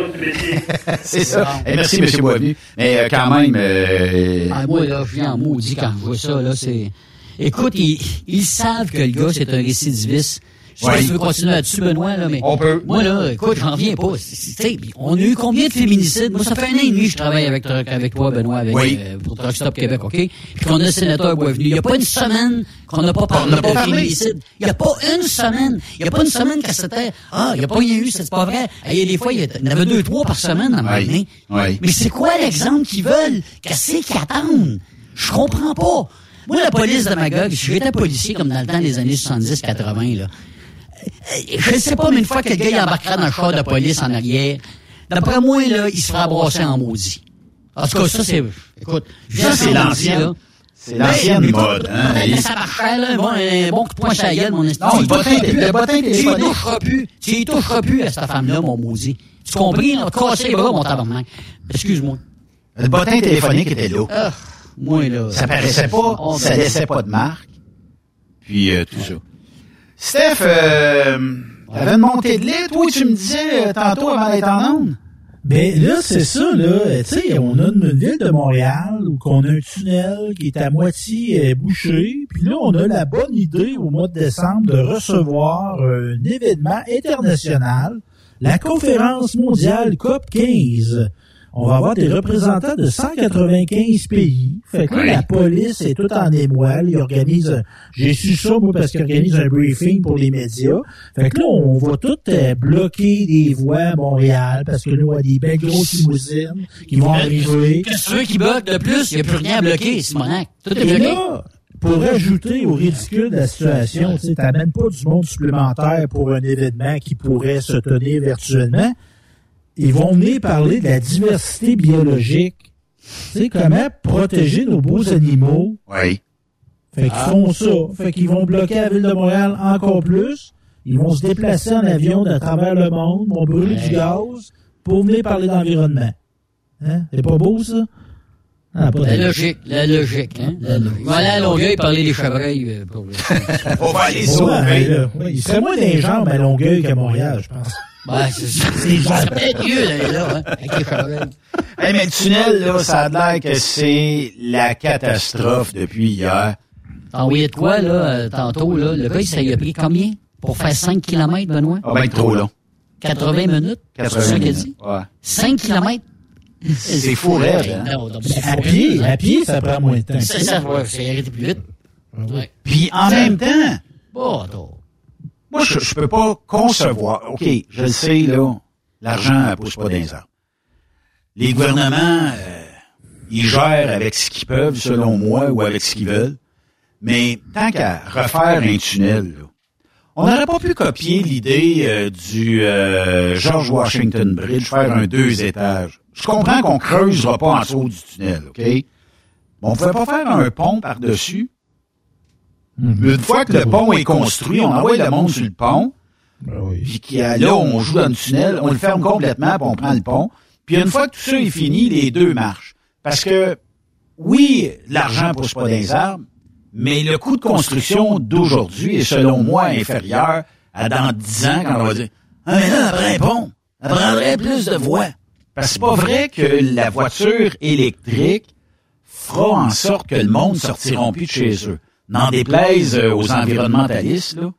(laughs) C'est ça. Eh, merci, monsieur Boisvenu. Mais euh, quand même, euh, Ah, moi, là, je viens en maudit quand je vois ça, là, c'est... Écoute, ils, ils savent que le gars, c'est un récidiviste. Je sais pas Ouais. si tu veux continuer là-dessus, Benoît, là, mais... On peut. Moi, là, écoute, j'en reviens pas. Tu on a eu combien de féminicides? Moi, ça fait un an et demi que je travaille avec, avec toi, Benoît, avec, Oui. euh, pour Truck Stop Québec, OK? Puis qu'on a le sénateur Boisvenu. Il n'y a pas une semaine qu'on n'a pas parlé de féminicide. Il n'y a pas une semaine. Il n'y a pas une semaine que c'était... Ah, il n'y a pas rien eu, c'est pas vrai. Et des fois, il y en avait deux, trois par semaine à un Oui. Oui. Mais c'est quoi l'exemple qu'ils veulent? Qu'est-ce qu'ils attendent? Je comprends pas. Moi, la police de Magog, j'étais policier comme dans le temps des années 70-80, là. Je ne sais pas, mais une fois que le gars il embarquera dans le char de police en arrière, d'après moi, là, il se fera brasser en maudit. En tout cas, ça, c'est... Écoute, Ça, c'est l'ancienne. C'est l'ancienne Mais, mode, hein. ça marchait, là. Bon, un bon coup de poing sur la mon esti. Non, le bottin- le bottin Tu y toucheras plus. Tu y toucheras plus à cette femme-là, mon maudit. Tu compris, là? Casser les bras, mon tabarnak. Excuse-moi. Le bottin téléphonique était là. Ah, moi, là. Ça paraissait pas, ça laissait pas de marque. Puis euh, tout ça. Steph, euh, t'avais une montée de lait, toi, tu me disais euh, tantôt avant d'être en onde? Ben là, c'est ça, là. Tu sais, on a une ville de Montréal où on a un tunnel qui est à moitié euh, bouché. Puis là, on a la bonne idée au mois de décembre de recevoir un événement international, la conférence mondiale COP 15. On va avoir des représentants de 195 pays. Fait que là, la police est toute en émoile. Ils organisent, j'ai su ça, moi, parce qu'ils organisent un briefing pour les médias. Fait que là, on va tout euh, bloquer des voies à Montréal, parce que là, on a des belles grosses limousines qui vont arriver. Qu'est-ce que tu veux qui bloque de plus? Il n'y a plus rien à bloquer, Simonac. Tout est bloqué. là, pour ajouter au ridicule de la situation, tu sais, t'amènes pas du monde supplémentaire pour un événement qui pourrait se tenir virtuellement. Ils vont venir parler de la diversité biologique. Tu sais, comment protéger nos beaux animaux? Oui. Fait qu'ils font ça. Fait qu'ils vont bloquer la ville de Montréal encore plus. Ils vont se déplacer en avion de travers le monde, vont brûler du gaz pour venir parler d'environnement. Hein? C'est pas beau, ça? Ah, pas La logique, la logique, hein? La logique. Ils vont aller à Longueuil parler des chevreuils. euh, pour On va (laughs) aller Ouais, sauver. là, ouais, il serait moins à Longueuil qu'à Montréal, je pense. Ouais, c'est ça. C'est peut-être mieux (laughs) d'aller là, hein, avec les chevreuils. Hey, mais le tunnel, là, ça a l'air que c'est la catastrophe depuis hier. T'as envoyé de quoi, là, euh, tantôt, là? Le gars, ça y a pris combien? Pour faire 5 km, Benoît? Ah ben trop long. 80 minutes? C'est ça qu'il dit? Ouais. 5 km? C'est fou hein? Non, non, c'est À fou pied, raide, à pied, ça prend moins de temps. C'est ça, ouais, c'est arrêté plus vite. Ouais. Puis en même temps, Bon, attends. Moi, je, je peux pas concevoir. OK, je le sais, là, l'argent ne pousse pas dans les arbres. Les gouvernements, euh, ils gèrent avec ce qu'ils peuvent, selon moi, ou avec ce qu'ils veulent. Mais tant qu'à refaire un tunnel, là, on n'aurait pas pu copier l'idée euh, du euh, George Washington Bridge, faire un deux étages. Je comprends qu'on creusera pas en dessous du tunnel, OK? Mais on pouvait pas faire un pont par-dessus. Une fois que le pont est construit, on envoie le monde sur le pont, Ben oui. puis qu'il y a- là, on joue dans le tunnel, on le ferme complètement, puis on prend le pont. Puis une fois que tout ça est fini, les deux marchent. Parce que, oui, l'argent pousse pas les arbres, mais le coût de construction d'aujourd'hui est, selon moi, inférieur à dans 10 ans, quand on va dire, ah, mais là, après un pont, ça prendrait plus de voies. Parce que c'est pas vrai que la voiture électrique fera en sorte que le monde sortiront plus de chez eux. N'en déplaise aux environnementalistes, là.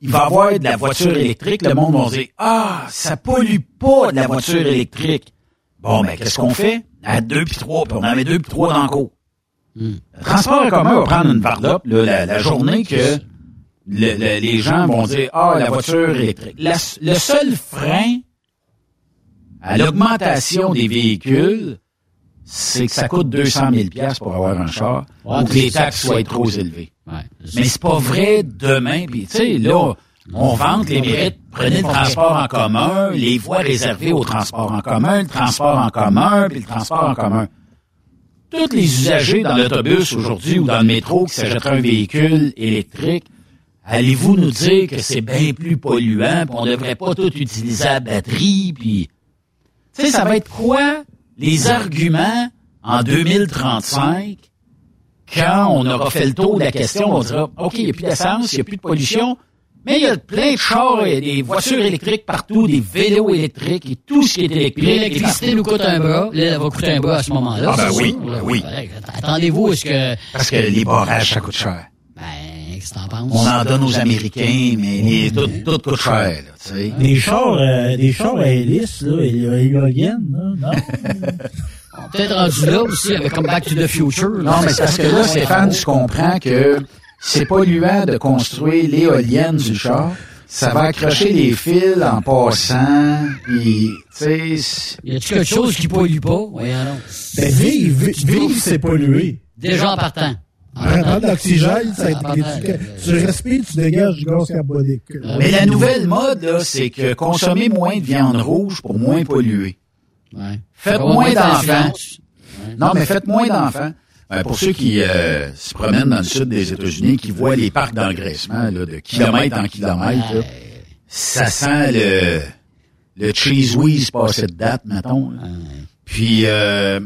Il va y avoir de la voiture électrique, le monde va dire Ah, ça pollue pas de la voiture électrique. Bon, ben, qu'est-ce qu'on fait? À deux puis trois, puis on en met deux puis trois dans le cours. Le transport en commun va prendre une varlope là, la, la journée que le- le- les gens vont dire Ah, la voiture électrique. La- le seul frein à l'augmentation des véhicules, c'est que ça coûte 200 000 pièces pour avoir un char, Ouais, ou que les taxes soient trop élevées. Ouais, Mais c'est pas vrai demain. Puis tu sais, là, on vante les mérites. Prenez le transport en commun, les voies réservées au transport en commun, le transport en commun, puis le transport en commun. Tous les usagers dans l'autobus aujourd'hui ou dans le métro qui s'achèteraient un véhicule électrique, allez-vous nous dire que c'est bien plus polluant, puis on devrait pas tout utiliser la batterie, puis... Tu sais, ça va être quoi les arguments en 2035 quand on aura fait le tour de la question, on dira, OK, il n'y a plus d'essence, il n'y a plus de pollution, mais il y a plein de chars et des voitures électriques partout, des vélos électriques et tout ce qui est électrique. L'électricité nous coûte un bras. Là, elle va coûter un bras à ce moment-là. Ah, ben oui, oui. Attendez-vous, est-ce que... Parce que les barrages, ça coûte cher. Ben, qu'est-ce que t'en penses? On en donne aux Américains, mais les, tout, tout coûte cher, là, tu sais. Des chars, euh, des chars à hélice, là, et- éoliennes, là, non? (laughs) Peut-être rendu là aussi, avec comme Back to the Future. là. Non, mais c'est parce que là, Stéphane, tu comprends que c'est polluant de construire l'éolienne du char. Ça va accrocher les fils en passant, puis, tu sais... Y a-tu quelque chose qui pollue pas? Oui, alors. Ben, vivre, vi- vivre, c'est polluer. Déjà en partant. De l'oxygène, ça, En tu, tu respires, tu dégages du gaz carbonique. Mais la nouvelle mode, là, c'est que consommer moins de viande rouge pour moins polluer. Ouais. Faites moins d'enfants. Non, mais faites moins d'enfants. Euh, pour ceux qui euh, se promènent dans le sud des États-Unis, qui voient les parcs d'engraissement là, de kilomètre en kilomètre, là, ça sent le, le cheese whiz passé de date, mettons. là. Puis euh,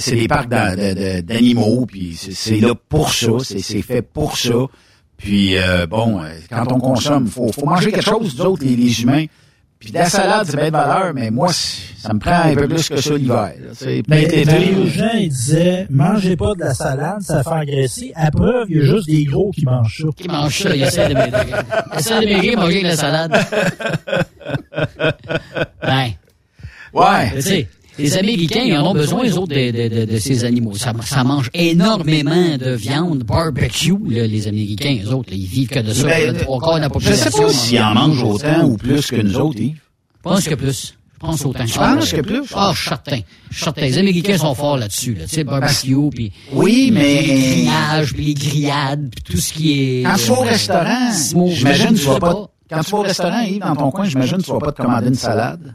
c'est des parcs d'a- de- de- d'animaux, puis c'est- là pour ça, c'est fait pour ça. Puis euh, bon, euh, quand on consomme, faut, faut manger quelque chose, nous autres, les, les humains. Puis de la salade, c'est bien de valeur, mais moi, ça me prend un peu plus que ça l'hiver. Mais les gens, ils disaient, mangez pas de la salade, ça fait engraisser. À preuve, il y a juste des gros qui mangent ça. Qui mange ça, il essaie de maigrir. Il essaie de maigrir, manger de la salade. (laughs) Ouais. Ouais. Les Américains, ils en ont besoin, eux autres, de, de, de, de ces animaux. Ça, ça mange énormément de viande barbecue, là, les Américains, eux autres. là, ils vivent que de ça. Ben, Le trois quarts de la Je population. sais pas s'ils en mangent autant ou plus que nous autres, Yves. Je pense que plus. Je pense autant. Je penses que plus? Ah, je suis certain. Je suis certain. Les Américains sont forts là-dessus, là. Tu sais, barbecue, puis... Oui, mais- Les grignages, puis les grillades, puis tout ce qui est... Quand tu vas au restaurant, Smoke, j'imagine je tu vas pas. Quand tu vas au restaurant, Yves, dans ton coin, j'imagine tu vas pas te commander une salade.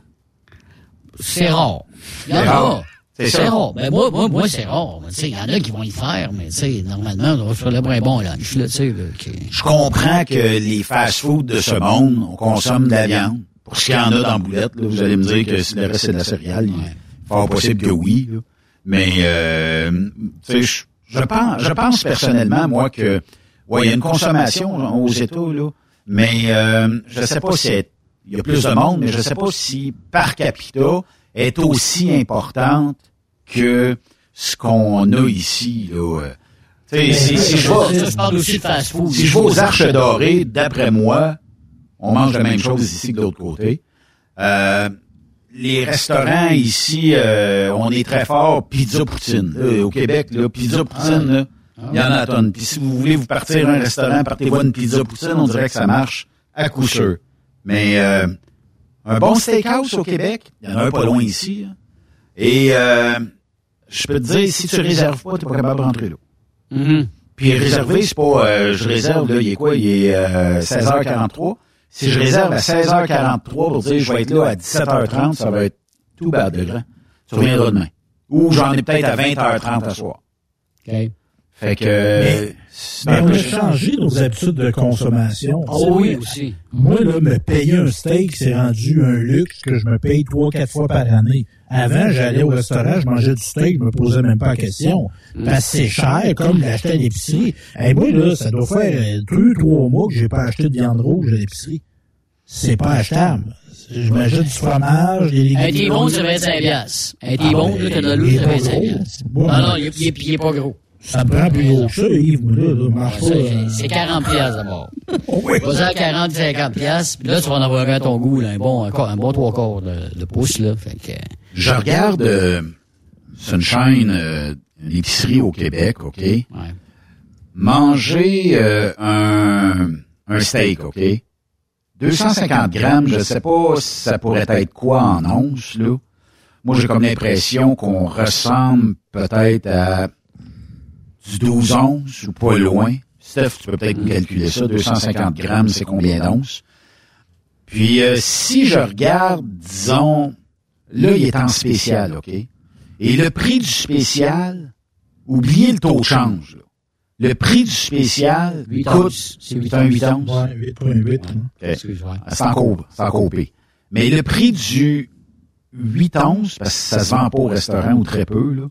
C'est rare. Il y en C'est a. rare. C'est rare. Ben, moi, moi, moi, c'est rare. Tu sais, il y en a qui vont y faire, mais tu sais, normalement, on va faire le brin bon lunch, là, Je comprends que les fast-foods de ce monde, on consomme de la viande. Pour ce qu'il y en a dans la boulette, là, vous allez me dire que si le reste c'est de la céréale, il est fort possible que oui. là. Mais euh, tu sais, je, je pense, je pense personnellement, moi, que ouais, il y a une consommation aux États, là, mais euh, je sais pas si elle- il y a plus de monde, mais je sais pas si par capita est aussi importante que ce qu'on a ici. Là. euh. Sais, si, si je vais- je parle aussi de fast-food. si je vais aux Arches Dorées, d'après moi, on mange la même chose ici que de l'autre côté. Euh, les restaurants ici, euh, on est très fort pizza poutine. Là, au Québec, là, pizza poutine, là, il y en a à tonnes. Puis si vous voulez vous partir à un restaurant, partez-vous une pizza poutine, on dirait que ça marche à coup sûr. Mais euh, un bon steakhouse au Québec, il y en a un pas loin ici. hein. Et euh, je peux te dire, si tu réserves pas, t'es pas capable de rentrer là. Mhm. Puis réservé, c'est pas euh, je réserve, là, il est quoi? Il est euh, 16h43. Si je réserve à 16h43 pour dire je vais être là à 17h30, ça va être tout bas de grand. Tu reviendras demain. Ou j'en ai peut-être à 20h30 à soir. OK. Fait que euh, Mais on a changé nos habitudes de consommation. Oh oui, aussi. Moi, là, me payer un steak, c'est rendu un luxe que je me paye trois, quatre fois par année. Avant, j'allais au restaurant, je mangeais du steak, je me posais même pas la question. Parce que c'est cher, comme l'acheter à l'épicerie. Et moi, là, ça doit faire euh, deux, trois mois que j'ai pas acheté de viande rouge à l'épicerie. C'est pas achetable. J'imagine du fromage, des légumes. Un T-bone, c'est 25 piastres. Un T-bone, là, t'as de l'eau, c'est pas 25 gros. piastres. Non, non, il est- il est pas gros. Ça me prend plus gros que ça, Yves, moi, là, euh, C'est 40 piastres d'abord. oui. Vas-y à 40, 50 piastres, puis là, tu vas en avoir un à ton goût, là, un bon, encore, un bon trois quarts de, de pouce, là. Fait que, Je regarde euh, Sunshine, euh, une épicerie au Québec, OK? ouais. Manger euh, un, un steak, OK? 250 grammes, je sais pas si ça pourrait être quoi en once, là. moi, j'ai comme l'impression qu'on ressemble peut-être à du 12-11 ou pas loin. Steph, tu peux peut-être calculer ça. 250 grammes, c'est combien d'onces? Puis, euh, si je regarde, disons, là, il est en spécial, OK? Et le prix du spécial, oubliez le taux de change, là. Le prix du spécial 8 coûte... onces. C'est 8 C'est un 8 onces? Ouais, 8.8. hein. OK. Excuse-moi. C'est en courbe, c'est en copé. Mais le prix du 8 onces, parce que ça se vend pas au restaurant ou très peu, là,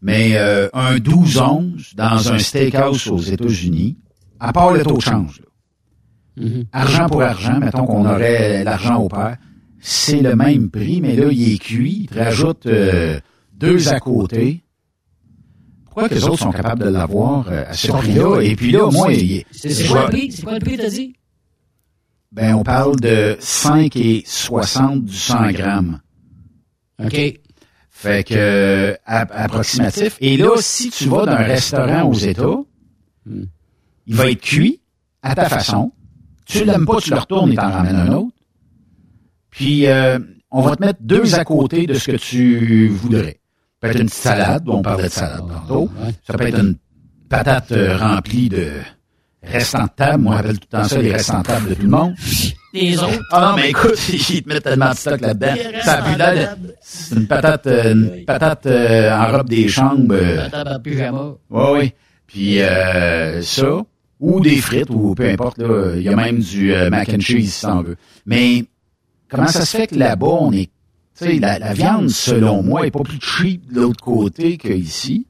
mais euh, un 12 onces dans un steakhouse aux États-Unis, à part le taux de change, là, Mhm. argent pour argent, mettons qu'on aurait l'argent au pair, c'est le même prix, mais là, il est cuit, il te rajoute euh, deux à côté. Pourquoi que les autres sont capables de l'avoir euh, à ce prix-là? Et puis là, moi, il- C'est quoi le prix? C'est quoi le prix, t'as dit? ben, on parle de 5 et 60 du 100 grammes. OK. Fait que euh, ap- approximatif. Et là, si tu vas dans un restaurant aux États, Hmm. il va être cuit à ta façon. Tu l'aimes pas, tu le retournes et t'en ramènes un autre. Puis euh, on va te mettre deux à côté de ce que tu voudrais. Ça peut être une petite salade, on parlait de salade tantôt. Ça peut être une patate euh, remplie de restants de table. Moi, on appelle tout le temps ça les restants de table de tout le monde. Les autres? Ah non, mais écoute, (laughs) ils te mettent tellement de stock là-dedans. Ça a plus l'air de- C'est une patate, euh, une patate euh, en robe des chambres. euh, La table en pyjama. oui, oui. Puis euh, ça, ou des frites, ou peu importe, là, il y a même du mac and cheese si t'en veux. Mais comment ça se fait que là-bas, on est. Tu sais, la, la viande, selon moi, est pas plus cheap de l'autre côté qu'ici.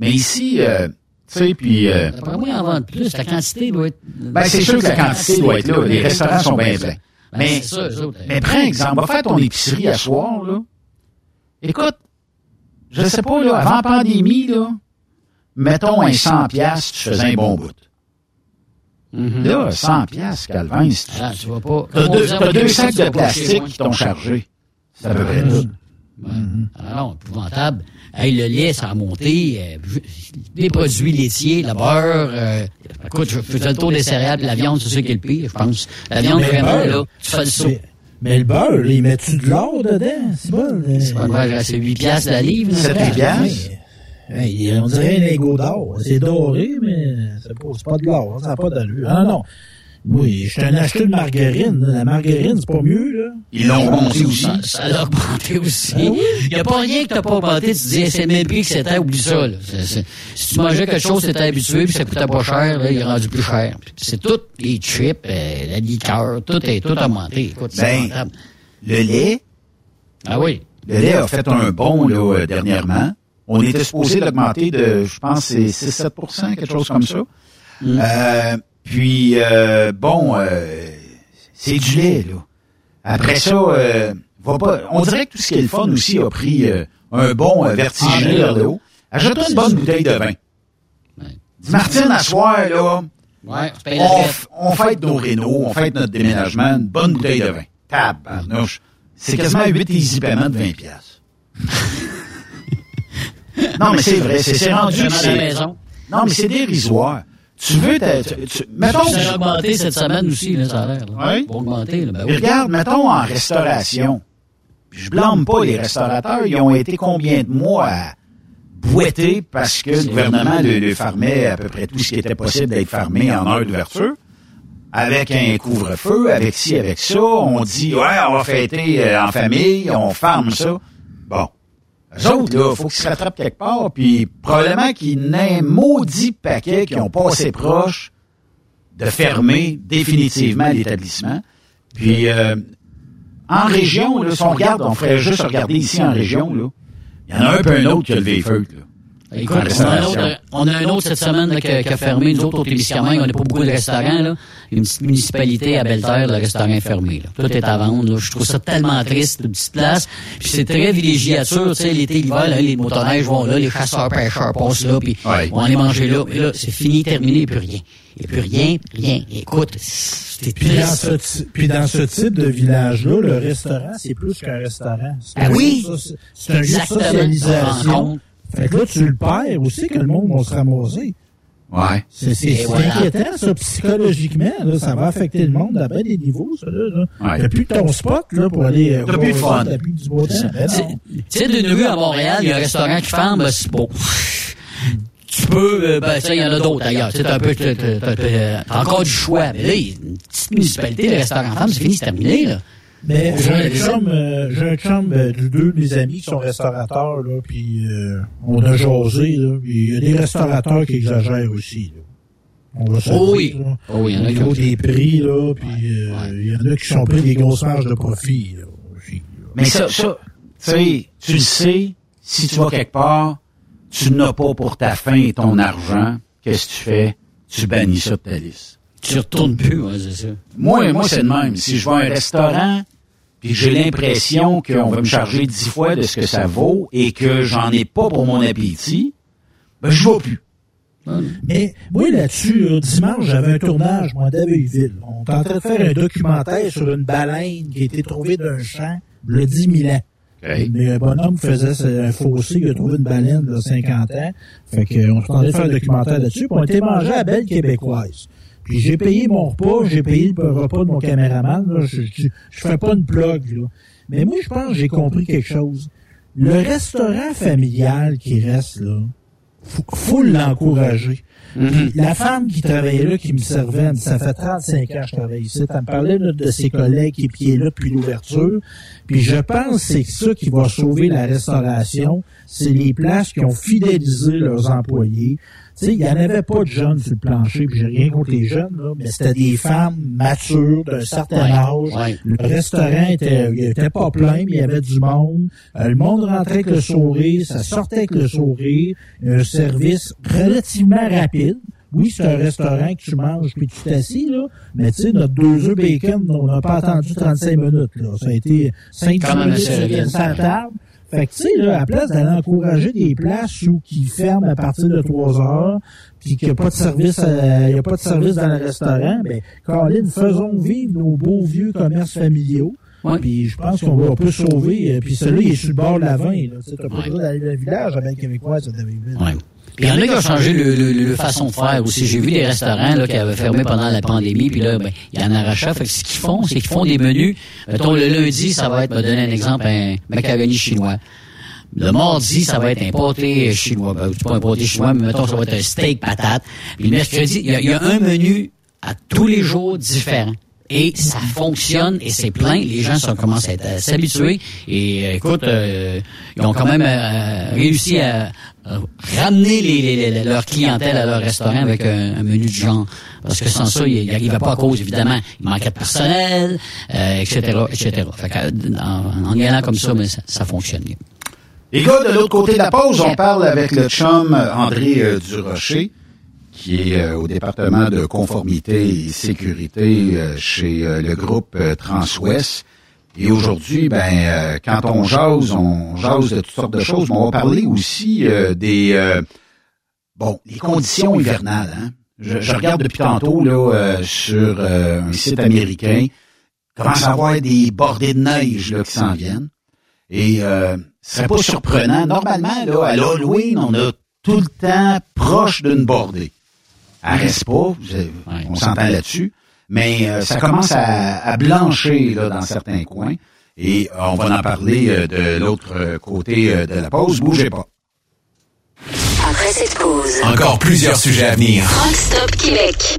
Mais ici, euh, sais, puis. euh, moi, en vendent plus. La quantité doit être... ben, c'est sûr que la quantité doit être là. Les restaurants sont bien pleins. Ben, Mais, ça, autres. mais prends exemple, va faire ton épicerie à soir, là. Écoute, je sais pas, là, avant la pandémie, là, mettons un 100 piastres, tu faisais un bon bout. Mhm. Là, 100 piastres, Calvin, c'est- Ah, tu vas pas... t'as deux, deux sacs de plastique qui t'ont chargé. C'est à peu près Mhm. tout. Ouais. Ah non, épouvantable. Hey, le lait, ça a monté. euh, les produits laitiers, le beurre. euh, écoute, je faisais le tour des céréales et la viande, c'est ça qui est le pire, je pense. La viande, Mais vraiment, beurre, là, tu fais le saut. Mais, le beurre, il met-tu de l'or dedans? C'est bon. C'est pas vrai, c'est 8 piastres la livre. là. Sept, huit piastres? Ouais, hey, on dirait un lingot d'or. C'est doré, mais c'est pas, c'est pas de l'or. Ça n'a pas d'allure. Ah non. Oui, je suis un acheteur de margarine. là. La margarine, c'est pas mieux, là. Ils l'ont monté aussi. (laughs) Ça, l'a augmenté aussi. Ah oui? Il n'y a pas rien que t'as pas augmenté. Tu te dis, c'est le même prix que c'était, oublie ça. Là. Si tu mangeais quelque chose, t'étais habitué, puis ça coûtait pas cher, là, il est rendu plus cher. C'est tout, les chips, euh, la liqueur, tout est tout augmenté. Écoute, c'est Ben, rentable. Le lait, Ah oui. le lait a fait un bond, là, euh, dernièrement. On était supposé l'augmenter de, je pense, c'est 6-7% quelque chose comme ça. Euh, puis, euh, bon, euh, c'est du lait, là. Après ça, euh, va pas, on dirait que tout ce qui est le fun aussi a pris euh, un bon euh, vertigineux vers le haut. Ajoute une bonne bouteille de vin. Ouais. Dis, Martine, à soir, là, Ouais, on, on fête nos rénaux, on fête notre déménagement, une bonne bouteille de vin. Tabarnouche. C'est quasiment 8 easy paiements de 20 piastres. (laughs) non, mais c'est vrai, c'est rendu à la maison. Non, mais c'est dérisoire. Tu veux... tu- tu- mettons... Ça a augmenté cette semaine aussi, l'air. là. Oui. Augmenter, là. Ben oui. regarde, mettons en restauration. Je blâme pas les restaurateurs. Ils ont été combien de mois à boiter parce que le gouvernement le, le fermait à peu près tout ce qui était possible d'être fermé en heure d'ouverture. Avec un couvre-feu, avec ci, avec ça. On dit, ouais, on va fêter euh, en famille, on ferme ça. Bon. Eux autres, là, faut qu'ils se rattrapent quelque part, puis probablement qu'il y a un maudit paquet qui ont passé proche de fermer définitivement l'établissement. Puis, euh, en région, là, si on regarde, on ferait juste regarder ici en région, là, il y en a un peu un autre qui a levé feux, là. Écoute, on a, autre, on a un autre cette semaine là, qui, a, qui a fermé. Nous autres, au Témiscamingue, on n'a pas beaucoup de restaurants. Là. Une petite municipalité à Belle-Terre, le restaurant est fermé. Là. Tout est à vendre. Là. Je trouve ça tellement triste, une petite place. Puis c'est très villégiature. Tu sais, l'été, l'hiver, là, les motoneiges vont là, les chasseurs-pêcheurs passent là, puis Ouais. on va aller manger là. Mais là, c'est fini, terminé, il n'y a plus rien. Il n'y a plus rien, rien. Écoute, c'est Puis puis dans ce type de village-là, le restaurant, c'est plus qu'un restaurant. Ah oui? C'est un lieu de socialisation. Fait que là, tu le perds aussi que le monde va se ramasser. Ouais. C'est c'est- c'est voilà. inquiétant, ça, psychologiquement. Là, ça va affecter le monde à bien des niveaux, ça. Là, là. Ouais. T'as plus ton spot là, pour aller... euh, T'as plus de fun. ça, T'as plus du beau temps. Ben Tu sais, d'une rue à Montréal, il y a un restaurant qui ferme, ben, c'est bon. Tu peux, euh, ben, ça, il y en a d'autres. Tu sais, t'as un peu, t'as, t'as- t'as- t'as- t'as encore du choix. Mais là, une petite municipalité, le restaurant femme, c'est fini, c'est terminé, là. Mais j'ai un chum, euh, j'ai un chum euh, de deux de mes amis qui sont restaurateurs, là, puis euh, on a jasé, là, puis il y a des restaurateurs qui exagèrent aussi, là. On va se Oh le oui. dire, là. Oh oui, il y en Au a qui niveau ont- des prix, là, puis euh, il y en a qui sont pris des grosses marges de profit, là, aussi. là. Mais ça, ça, tu sais, tu le sais, si tu vas quelque part, tu n'as pas pour ta faim et ton argent, qu'est-ce que tu fais? Tu bannis ça de ta liste. Tu retournes plus, ouais, c'est ça. Moi, moi, c'est le même. Si je vais à un restaurant, puis j'ai l'impression qu'on va me charger dix fois de ce que ça vaut et que j'en ai pas pour mon appétit, ben, je vais plus. Mais moi, là-dessus, là, dimanche, j'avais un tournage, moi, d'Abbeville. On était en train de faire un documentaire sur une baleine qui a été trouvée d'un champ le 10 000 ans. Mais un bonhomme faisait un fossé, il a trouvé une baleine de 50 ans. Fait que, on s'est en train de faire un documentaire là-dessus, puis on était mangé à Belle Québécoise. Puis j'ai payé mon repas, j'ai payé le repas de mon caméraman. Là. Je, je, je fais pas une plug, là. Mais moi, je pense que j'ai compris quelque chose. Le restaurant familial qui reste là, faut, faut l'encourager. Puis La femme qui travaillait là, qui me servait, elle me dit, ça fait 35 ans que je travaille ici. Elle me parlait là, de ses collègues qui étaient là depuis l'ouverture. Puis je pense que c'est ça qui va sauver la restauration. C'est les places qui ont fidélisé leurs employés. Sais, il n'y en avait pas de jeunes sur le plancher, puis j'ai rien contre les jeunes, là, mais c'était des femmes matures d'un certain âge. ouais. Le restaurant était, il était pas plein, mais il y avait du monde. Euh, le monde rentrait avec le sourire, ça sortait avec le sourire. Un service relativement rapide. Oui, c'est un restaurant que tu manges puis tu t'assis, là. Mais tu sais, notre deux œufs bacon, on n'a pas attendu 35 minutes, là. Ça a été 5 Quand même minutes sur rapide. sur la table. Fait que, tu sais, là, à la place d'aller encourager des places où qui ferment à partir de 3 heures, puis qu'il n'y a pas de service, euh, il y a pas de service dans le restaurant, ben, Colin, faisons vivre nos beaux vieux commerces familiaux. Ouais. Puis je pense qu'on va peut sauver. euh, Puis celui-là, il est sur le bord de la 20. Là. Tu t'as pas besoin d'aller dans le village avec Québécois, ça devait. Puis il y en a qui ont changé le, le, le façon de faire aussi. J'ai vu des restaurants là, qui avaient fermé pendant la pandémie, puis là, ben, il y en arrachaient. Fait que ce qu'ils font, c'est qu'ils font des menus. Mettons, le lundi, ça va être, me donner un exemple, un macaroni chinois. Le mardi, ça va être un pâté chinois. Ben, pas un pâté chinois, mais mettons, ça va être un steak patate. Puis le mercredi, il y a, il y a un menu à tous les jours différent. Et ça fonctionne et c'est plein. Les gens sont, commencent à s'habituer. Et euh, écoute, euh, ils ont quand même euh, réussi à ramener les, les- les- leur clientèle à leur restaurant avec un, un menu du genre. Parce que sans ça, ils n'arrivaient pas à cause, évidemment. Il manquait de personnel, euh, etc., etc. Fait que, euh, en, en y allant comme ça, mais ça, ça fonctionne mieux. Les gars, de l'autre côté de la pause, on parle avec le chum euh, André euh, Durocher, qui est euh, au département de conformité et sécurité euh, chez euh, le groupe euh, Transouest. Et aujourd'hui, ben, euh, quand on jase, on jase de toutes sortes de choses, mais on va parler aussi euh, des euh, bon, les conditions hivernales. Hein? Je, je regarde depuis tantôt là euh, sur euh, un site américain, commence à avoir des bordées de neige là, qui s'en viennent. Et euh, ce pas surprenant. Normalement, là, à l'Halloween, on a tout le temps proche d'une bordée. Elle reste pas, on s'entend là-dessus, mais euh, ça commence à, à blanchir là, dans certains coins. Et euh, on va en parler euh, de l'autre euh, côté euh, de la pause. Bougez pas. Après cette pause, Encore plusieurs sujets à venir. Rockstop Québec.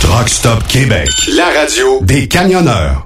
Truck Stop Québec. La radio des camionneurs.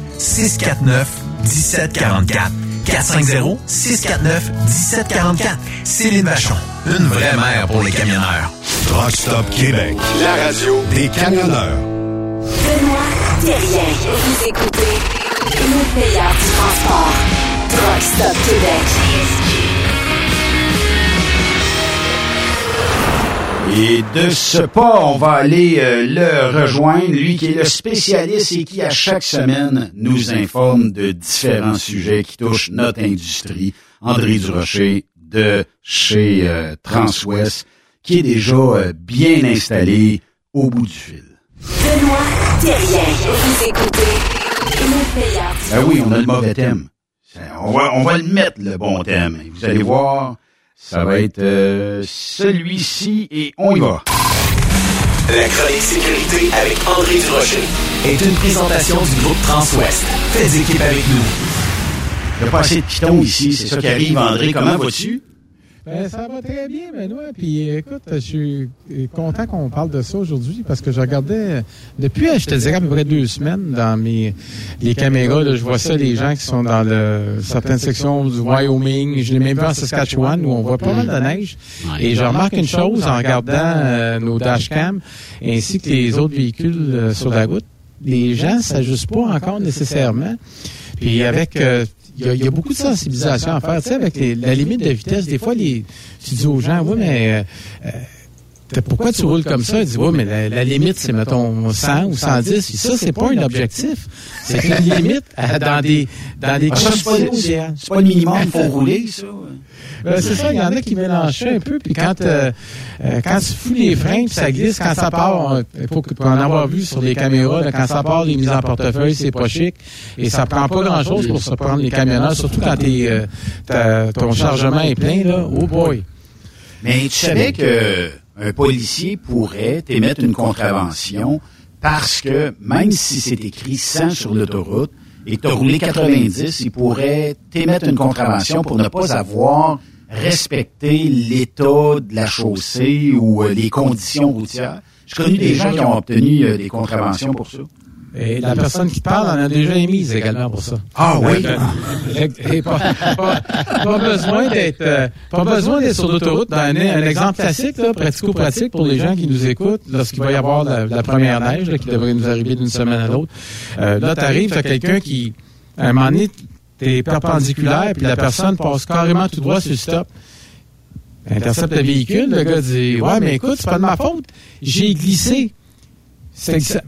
649 1744. 450-649-1744. Céline Vachon, une vraie mère pour les camionneurs. Truck Stop Québec. La radio des camionneurs. Benoît Thérien. Vous écoutez le meilleur du transport. Truck Stop Québec. Et de ce pas, on va aller euh, le rejoindre, lui qui est le spécialiste et qui à chaque semaine nous informe de différents sujets qui touchent notre industrie. André Durocher de chez euh, Transwest, qui est déjà euh, bien installé au bout du fil. Benoît Thérien. Vous écoutez le Ah oui, on a le mauvais thème. On va, on va le mettre, le bon thème. Vous allez voir, ça va être euh, celui-ci et on y va. La chronique sécurité avec André Durocher est une présentation du groupe Transwest. Faites équipe avec nous. Il n'y a pas assez de pitons ici, c'est ça qui arrive, André. Comment vas-tu? Ben, ça va très bien, Benoît. Puis écoute, je suis content qu'on parle de ça aujourd'hui parce que je regardais depuis, je te dirais à peu près deux semaines dans mes les caméras, là, je vois ça, les gens qui sont dans le, certaines sections du Wyoming. Je l'ai même vu en Saskatchewan où on voit pas mal de neige. Et je remarque une chose en regardant euh, nos dashcams ainsi que les autres véhicules euh, sur la route. Les gens s'ajustent pas encore nécessairement. Puis avec, euh, il y, a, il y a beaucoup de sensibilisation à faire. Tu sais, avec les- la limite de vitesse, des fois, les, tu dis aux gens, oui, mais euh, euh, pourquoi tu roules comme ça? Ils disent, oui, mais la, la limite, c'est, mettons, 100 ou 110. Puis ça, c'est pas un objectif. C'est une limite à- dans des, dans des Ah, pas, c'est pas le minimum, il faut rouler, ça. Ben, c'est ça, il y en a qui mélangent un peu. Puis quand, euh, euh, quand tu fous les freins, puis ça glisse, quand ça part, on- pour en avoir vu sur les caméras, là, quand ça part, les mises en portefeuille, c'est pas chic. Et ça prend pas grand-chose pour se prendre les camionneurs, surtout quand t'es, euh, ton chargement est plein. Là. Oh boy! Mais tu savais que un policier pourrait t'émettre une contravention parce que même si c'est écrit 100 sur l'autoroute et que tu as roulé 90, il pourrait t'émettre une contravention pour ne pas avoir respecté l'état de la chaussée ou euh, les conditions routières. J'ai connu des gens qui ont obtenu euh, des contraventions pour ça. Et la personne qui te parle en a déjà émise également pour ça. Ah oui? Et pas, pas- pas besoin d'être euh, pas besoin d'être sur l'autoroute. Un, un exemple classique, pratico-pratique pour les gens qui nous écoutent, lorsqu'il va y avoir la, la première neige là, qui devrait nous arriver d'une semaine à l'autre. Euh, là, tu arrives, tu quelqu'un qui, à un moment donné, t'es perpendiculaire, puis la personne passe carrément tout droit sur le stop. Intercepte le véhicule, le gars dit Ouais, mais écoute, c'est pas de ma faute. J'ai glissé.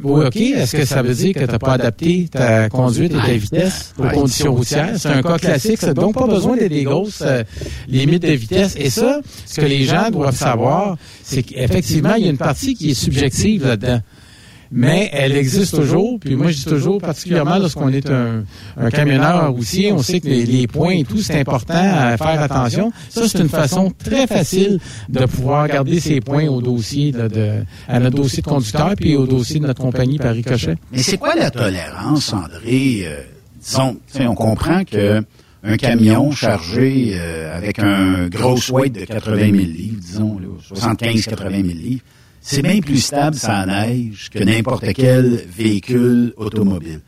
Oui, OK. Est-ce que ça veut dire que tu n'as pas adapté ta conduite et ta vitesse aux conditions routières? C'est un cas classique. Ça donc pas besoin d'être des grosses euh, limites de vitesse. Et ça, ce que les gens doivent savoir, c'est qu'effectivement, il y a une partie qui est subjective là-dedans. Mais elle existe toujours. Puis moi, je dis toujours, particulièrement lorsqu'on est un, un camionneur routier, on sait que les, les points et tout, c'est important à faire attention. Ça, c'est une façon très facile de pouvoir garder ces points au dossier là, de, à notre dossier de conducteur puis au dossier de notre compagnie par ricochet. Mais c'est quoi la tolérance, André? Euh, disons, on comprend que un camion chargé euh, avec un gros weight de 80 000 livres, disons, 75-80 000 livres, c'est bien plus stable sans neige que n'importe quel véhicule automobile.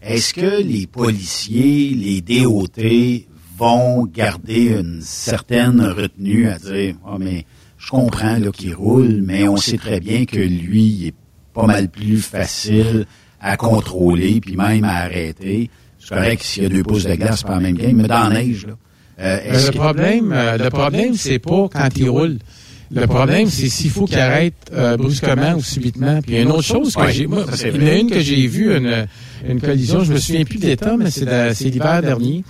Est-ce que les policiers, les DOT vont garder une certaine retenue à dire, ah, mais je comprends qu'il roule, mais on sait très bien que lui, il est pas mal plus facile à contrôler, puis même à arrêter. C'est correct s'il y a deux pouces de glace par la même game, mais dans la neige, là. euh, Euh, le problème, euh, le problème, c'est pas quand il roule. Le problème, c'est s'il faut qu'il arrête euh, brusquement ou subitement. Puis il y a une autre chose que Ouais, j'ai, moi, ça, il y en a une que j'ai vue, une, une collision, je me souviens plus de l'état, mais c'est, la- c'est l'hiver dernier.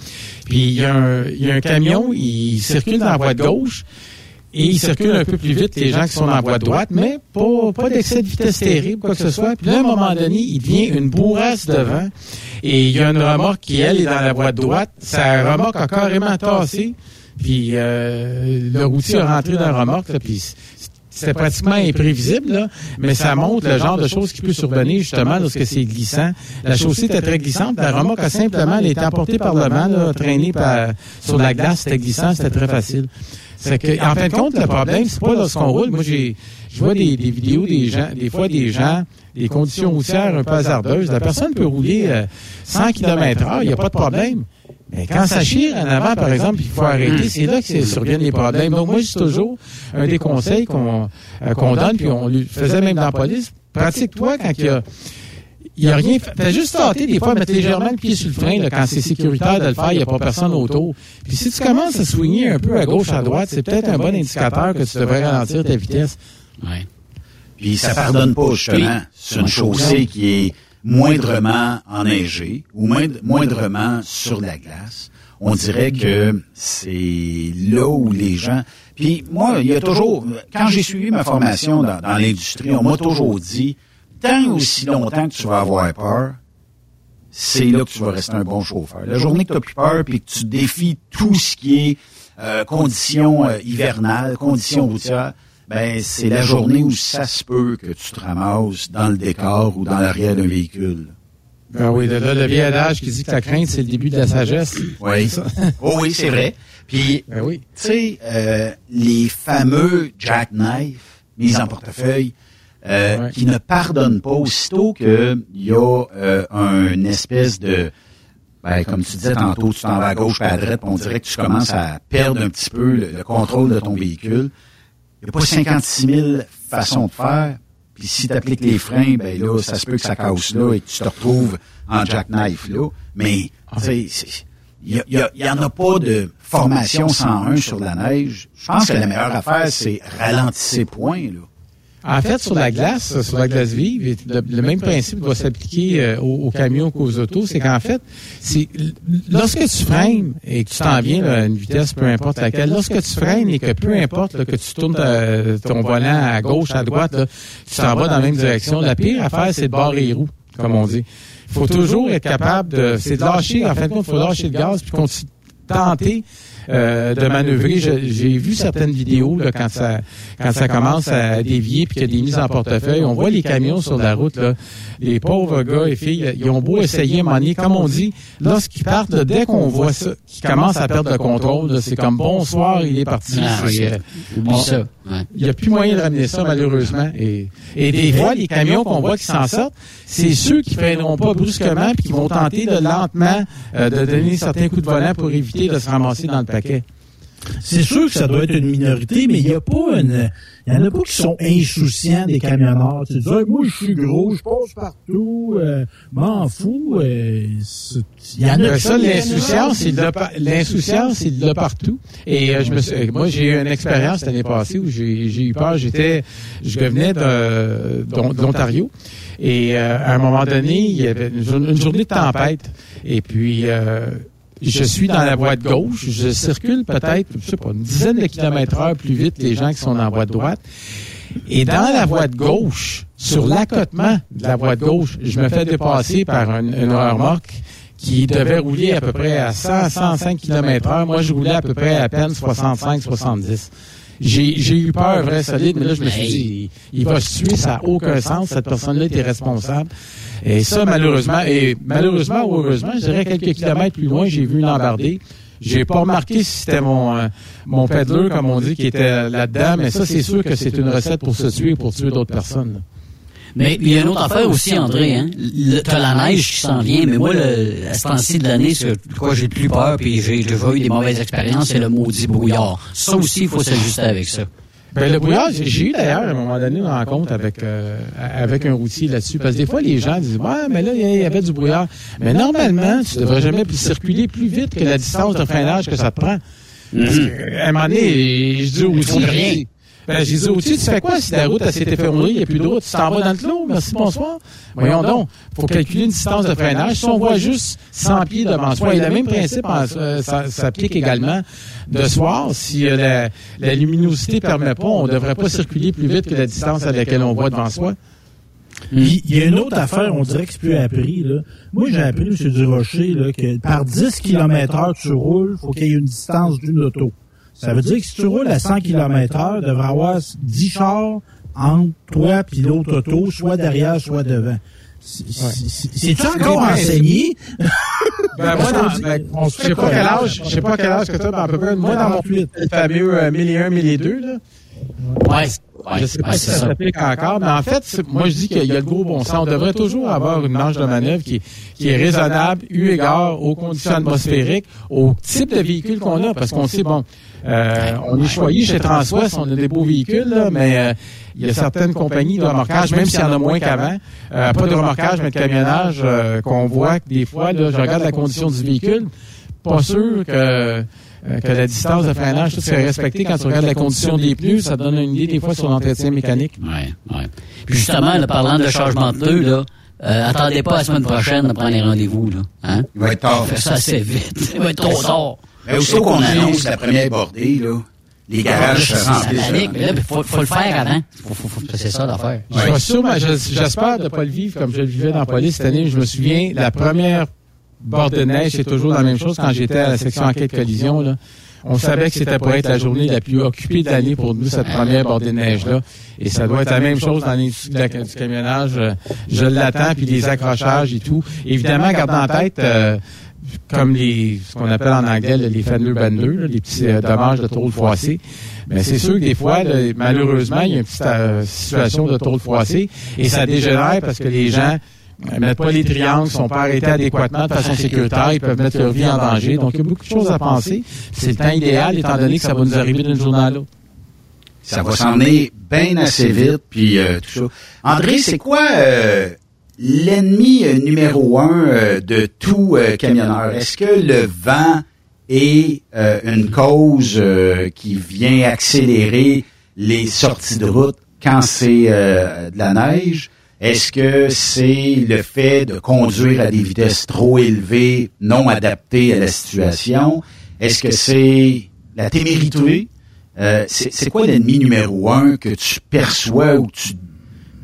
Puis il y, a un, il y a un camion, il circule dans la voie de gauche. Et il circule un peu plus vite que les gens qui sont dans la voie de droite, mais pas, pas d'excès de vitesse terrible, quoi que ce soit. Puis là, à un moment donné, il devient une bourrasse devant. Et il y a une remorque qui, elle, est dans la voie de droite. Sa remorque a carrément tassé. Puis euh, le routier a rentré dans la remorque, là, puis c- c'était pratiquement imprévisible, là, mais ça montre le genre de choses qui peut survenir justement lorsque c'est glissant. La chaussée était très glissante, la remorque a simplement été emportée par le vent, là, traînée par, sur la glace, c'était glissant, c'était très facile. C'est que, en fin de compte, le problème, c'est pas lorsqu'on roule. Moi, j'ai, je vois des, des vidéos des gens, des fois des gens, des conditions routières un peu hasardeuses. La personne peut rouler euh, 100 km heure, il n'y a pas de problème. Mais quand ça chire en avant, par exemple, il faut arrêter, c'est là que c'est- surviennent les problèmes. Donc, moi, c'est toujours un des conseils qu'on euh, qu'on donne, puis on lui faisait même dans la police. Pratique-toi quand il y a, il y a rien. Fais juste tâter des fois, mettre légèrement le pied sur le frein là, quand c'est sécuritaire de le faire, il n'y a pas personne autour. Puis si tu commences à soigner un peu à gauche, à droite, c'est peut-être un bon indicateur que tu devrais ralentir ta vitesse. Ouais. Puis ça pardonne pas, justement. C'est une chaussée qui est moindrement enneigée ou moindre- moindrement sur la glace. On dirait que c'est là où les gens... Puis moi, il y a toujours... Quand j'ai suivi ma formation dans, dans l'industrie, on m'a toujours dit, tant aussi longtemps que tu vas avoir peur, c'est là que tu vas rester un bon chauffeur. La journée que tu n'as plus peur puis que tu défies tout ce qui est euh, conditions euh, hivernales, conditions routières, ben c'est la journée où ça se peut que tu te ramasses dans le décor ou dans l'arrière d'un véhicule. Ben oui, là, le vieil adage qui dit que la crainte, c'est le début de la sagesse. Oui. (laughs) oh oui, c'est vrai. Puis, Ben oui. tu sais, euh, les fameux jackknife mis en portefeuille, euh, Ouais. qui ne pardonnent pas aussitôt qu'il y a euh, un espèce de... Ben, comme tu disais tantôt, tu t'en vas à gauche et à droite, on dirait que tu commences à perdre un petit peu le, le contrôle de ton véhicule. Il n'y a pas 56 000 façons de faire. Puis si tu appliques les freins, ben là, ça se peut que ça casse là et que tu te retrouves en jackknife là. Mais, il n'y en a pas de formation 101 sur la neige. Je pense que la meilleure affaire, c'est ralentisser point, là. En fait, sur la glace, sur la glace vive, le, même principe doit s'appliquer euh, aux, camions qu'aux autos. C'est qu'en fait, c'est lorsque tu freines et que tu t'en viens à une vitesse, peu importe laquelle, lorsque tu freines et que peu importe que tu tournes ton volant à gauche, à droite, tu t'en vas dans la même direction, la pire affaire, c'est de barrer les roues, comme on dit. Il faut toujours être capable de... C'est de lâcher, en fait, il faut lâcher le gaz puis continuer tenter euh, de manœuvrer. J'ai vu certaines vidéos là, quand ça quand ça commence à dévier puis qu'il y a des mises en portefeuille. On voit les camions sur la route, là, les pauvres gars et filles, ils ont beau essayer manier, comme on dit, lorsqu'ils partent, dès qu'on voit ça, qu'ils commencent à perdre le contrôle, c'est comme bonsoir, il est parti. Ah, ça. Il n'y a plus moyen de ramener ça, malheureusement. Et, et des fois, les camions qu'on voit qui s'en sortent, c'est ceux qui freineront pas brusquement puis qui vont tenter de lentement euh, de donner certains coups de volant pour éviter de se ramasser dans le paquet. C'est sûr que ça doit être une minorité, mais il n'y a pas une. Il y en a pas qui sont insouciants des camionneurs. Tu dis, moi, je suis gros, je passe partout, euh, m'en fous. Euh, il y en a ça, l'insouciance, il l'insouciance, il l'a partout. Et euh, je me moi, j'ai eu une expérience l'année passée où j'ai eu peur. J'étais, je revenais de, l'Ontario. Et à un moment donné, il y avait une, journée de tempête. Et puis, je suis dans la voie de gauche, je circule peut-être, je sais pas, une dizaine de kilomètres heure plus vite que les gens qui sont dans la voie de droite. Et dans la voie de gauche, sur l'accotement de la voie de gauche, je me fais dépasser par une, une remorque qui devait rouler à peu près à 100, 105 km heure. Moi, je roulais à peu près à peine 65, 70. J'ai eu peur, vrai solide, mais là, je me suis dit, il, va se tuer, ça n'a aucun sens, cette personne-là était responsable. Et ça, malheureusement, et malheureusement ou heureusement, je dirais quelques kilomètres plus loin, j'ai vu une embardée. J'ai pas remarqué si c'était mon euh, mon peddler, comme on dit, qui était là-dedans, mais ça, c'est sûr que c'est une recette pour se tuer, pour tuer d'autres personnes. Mais il y a une autre affaire aussi, André. Hein? T'as la neige qui s'en vient, mais moi, le, à ce temps-ci de l'année, ce quoi j'ai le plus peur, puis j'ai déjà eu des mauvaises expériences, c'est le maudit brouillard. Ça aussi, il faut s'ajuster avec ça. Ben, le brouillard, j'ai eu d'ailleurs à un moment donné une rencontre avec euh, avec un routier là-dessus. Parce que des fois, les gens disent Ouais, mais là, il y avait du brouillard. Mais normalement, tu devrais jamais circuler plus vite que la distance de freinage que ça te prend. Parce mm-hmm. un moment donné, je dis au routier. Ben, j'ai dit, au-dessus, tu fais quoi? Si la route s'est effondrée, il n'y a plus de route? Tu t'en vas dans le clos? Merci, bonsoir. Voyons donc. faut calculer une distance de freinage. Si on voit juste 100 pieds devant soi, et le même principe euh, s'applique également de soir. Si euh, la, luminosité ne permet pas, on ne devrait pas circuler plus vite que la distance à laquelle on voit devant soi. Il y a une autre affaire, on dirait que c'est plus appris. Là. Moi, j'ai appris, M. Durocher, là, que par 10 km heure tu roules, faut qu'il y ait une distance d'une auto. Ça veut dire que si tu roules à 100 km heure, il devrait avoir 10 chars entre toi et l'autre auto, soit derrière, soit devant. C'est-tu encore enseigné? ben, (laughs) moi, dans, ben, je sais pas quel âge, je sais pas quel âge que tu as, ben, à peu près, moi, dans mon fameux euh, 1001, 1002, là. Ouais. je sais pas si ça s'applique encore, mais en fait, moi je dis qu'il y a le gros bon sens. On devrait toujours avoir une marge de manœuvre qui, qui est raisonnable, eu égard aux conditions atmosphériques, au type de véhicule qu'on a, parce qu'on sait, bon, euh, on est choyé chez Transwest, on a des beaux véhicules, là, mais euh, il y a certaines compagnies de remorquage, même s'il y en a moins qu'avant, euh, pas de remorquage, mais de camionnage, qu'on voit que des fois, là, je regarde la condition du véhicule, pas sûr que que la distance de freinage, tout serait respecté quand tu regardes la condition des pneus, ça donne une idée des fois sur l'entretien mécanique. Oui, oui. Puis justement, parlant de changement de pneus, là, attendez pas la semaine prochaine de prendre les rendez-vous. Là, hein? Il va être tard. Fait ça assez vite. (laughs) Il va être trop tard. Mais aussitôt qu'on annonce la première bordée, là, les garages se remplissent. Il faut, faut, le faire avant. c'est ça l'affaire. J'espère ne pas le vivre comme je le vivais dans la police cette année. Je me souviens, la première bord de neige, c'est toujours la même chose quand j'étais à la section enquête collision. Là. On savait que c'était pour être la journée la plus occupée de l'année pour nous, cette première bordée de neige-là. Et ça doit être la même chose dans l'industrie du camionnage. Je l'attends, puis les accrochages et tout. Évidemment, gardant en tête... Euh, comme les, ce qu'on appelle en anglais les fender benders, les petits euh, dommages de tôle froissée. Mais c'est sûr que des fois, malheureusement, il y a une petite euh, situation de tôle froissée et ça dégénère parce que les gens ne mettent pas les triangles, sont pas arrêtés adéquatement de façon sécuritaire, ils peuvent mettre leur vie en danger. Donc, il y a beaucoup de choses à penser. C'est le temps idéal, étant donné que ça va nous arriver d'une journée à l'autre. Ça va s'en bien assez vite, puis euh, tout ça. André, c'est quoi l'ennemi euh, numéro un euh, de tout euh, camionneur, est-ce que le vent est une cause qui vient accélérer les sorties de route quand c'est de la neige? Est-ce que c'est le fait de conduire à des vitesses trop élevées, non adaptées à la situation? Est-ce que c'est la témérité? C'est quoi l'ennemi numéro un que tu perçois ou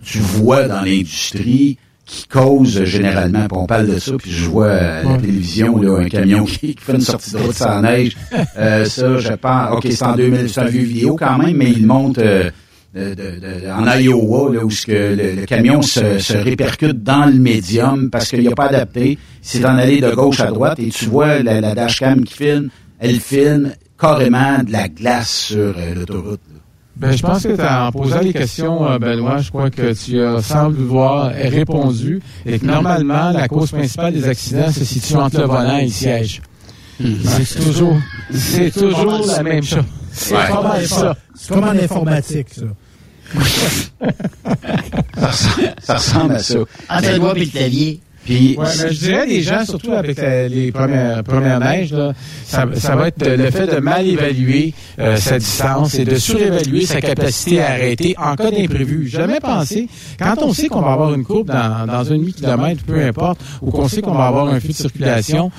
tu vois dans l'industrie? Qui cause généralement, puis on parle de ça, puis je vois à la Ouais. télévision là, un camion qui, fait une sortie de route sans neige. (laughs) Euh, ça, je pense, ok, c'est en 2000, c'est un vieux vidéo quand même, mais il monte euh, de- de- de- en Iowa, là, où ce que le, le camion se, se répercute dans le médium parce qu'il n'a pas adapté. C'est en aller de gauche à droite et tu vois la, la dashcam qui filme, elle filme carrément de la glace sur euh, l'autoroute. Ben, je pense que t'as- en posant les questions, euh, Benoît, je crois que tu as, semble voir répondu et que normalement, la cause principale des accidents se situe entre le volant et le siège. C'est toujours, c'est toujours la même chose. C'est Ouais. mal ça. C'est comme en informatique, ça. Ça (laughs) ressemble, ça ressemble à ça. Entre le doigt et le clavier. Puis, Ouais, je dirais les gens, surtout avec la- les premières, premières neiges, là, ça, ça va être le fait de mal évaluer euh, sa distance et de surévaluer sa capacité à arrêter en cas d'imprévu. Jamais pensé, quand on sait qu'on va avoir une courbe dans, dans un demi-kilomètre, peu importe, ou qu'on sait qu'on va avoir un feu de circulation,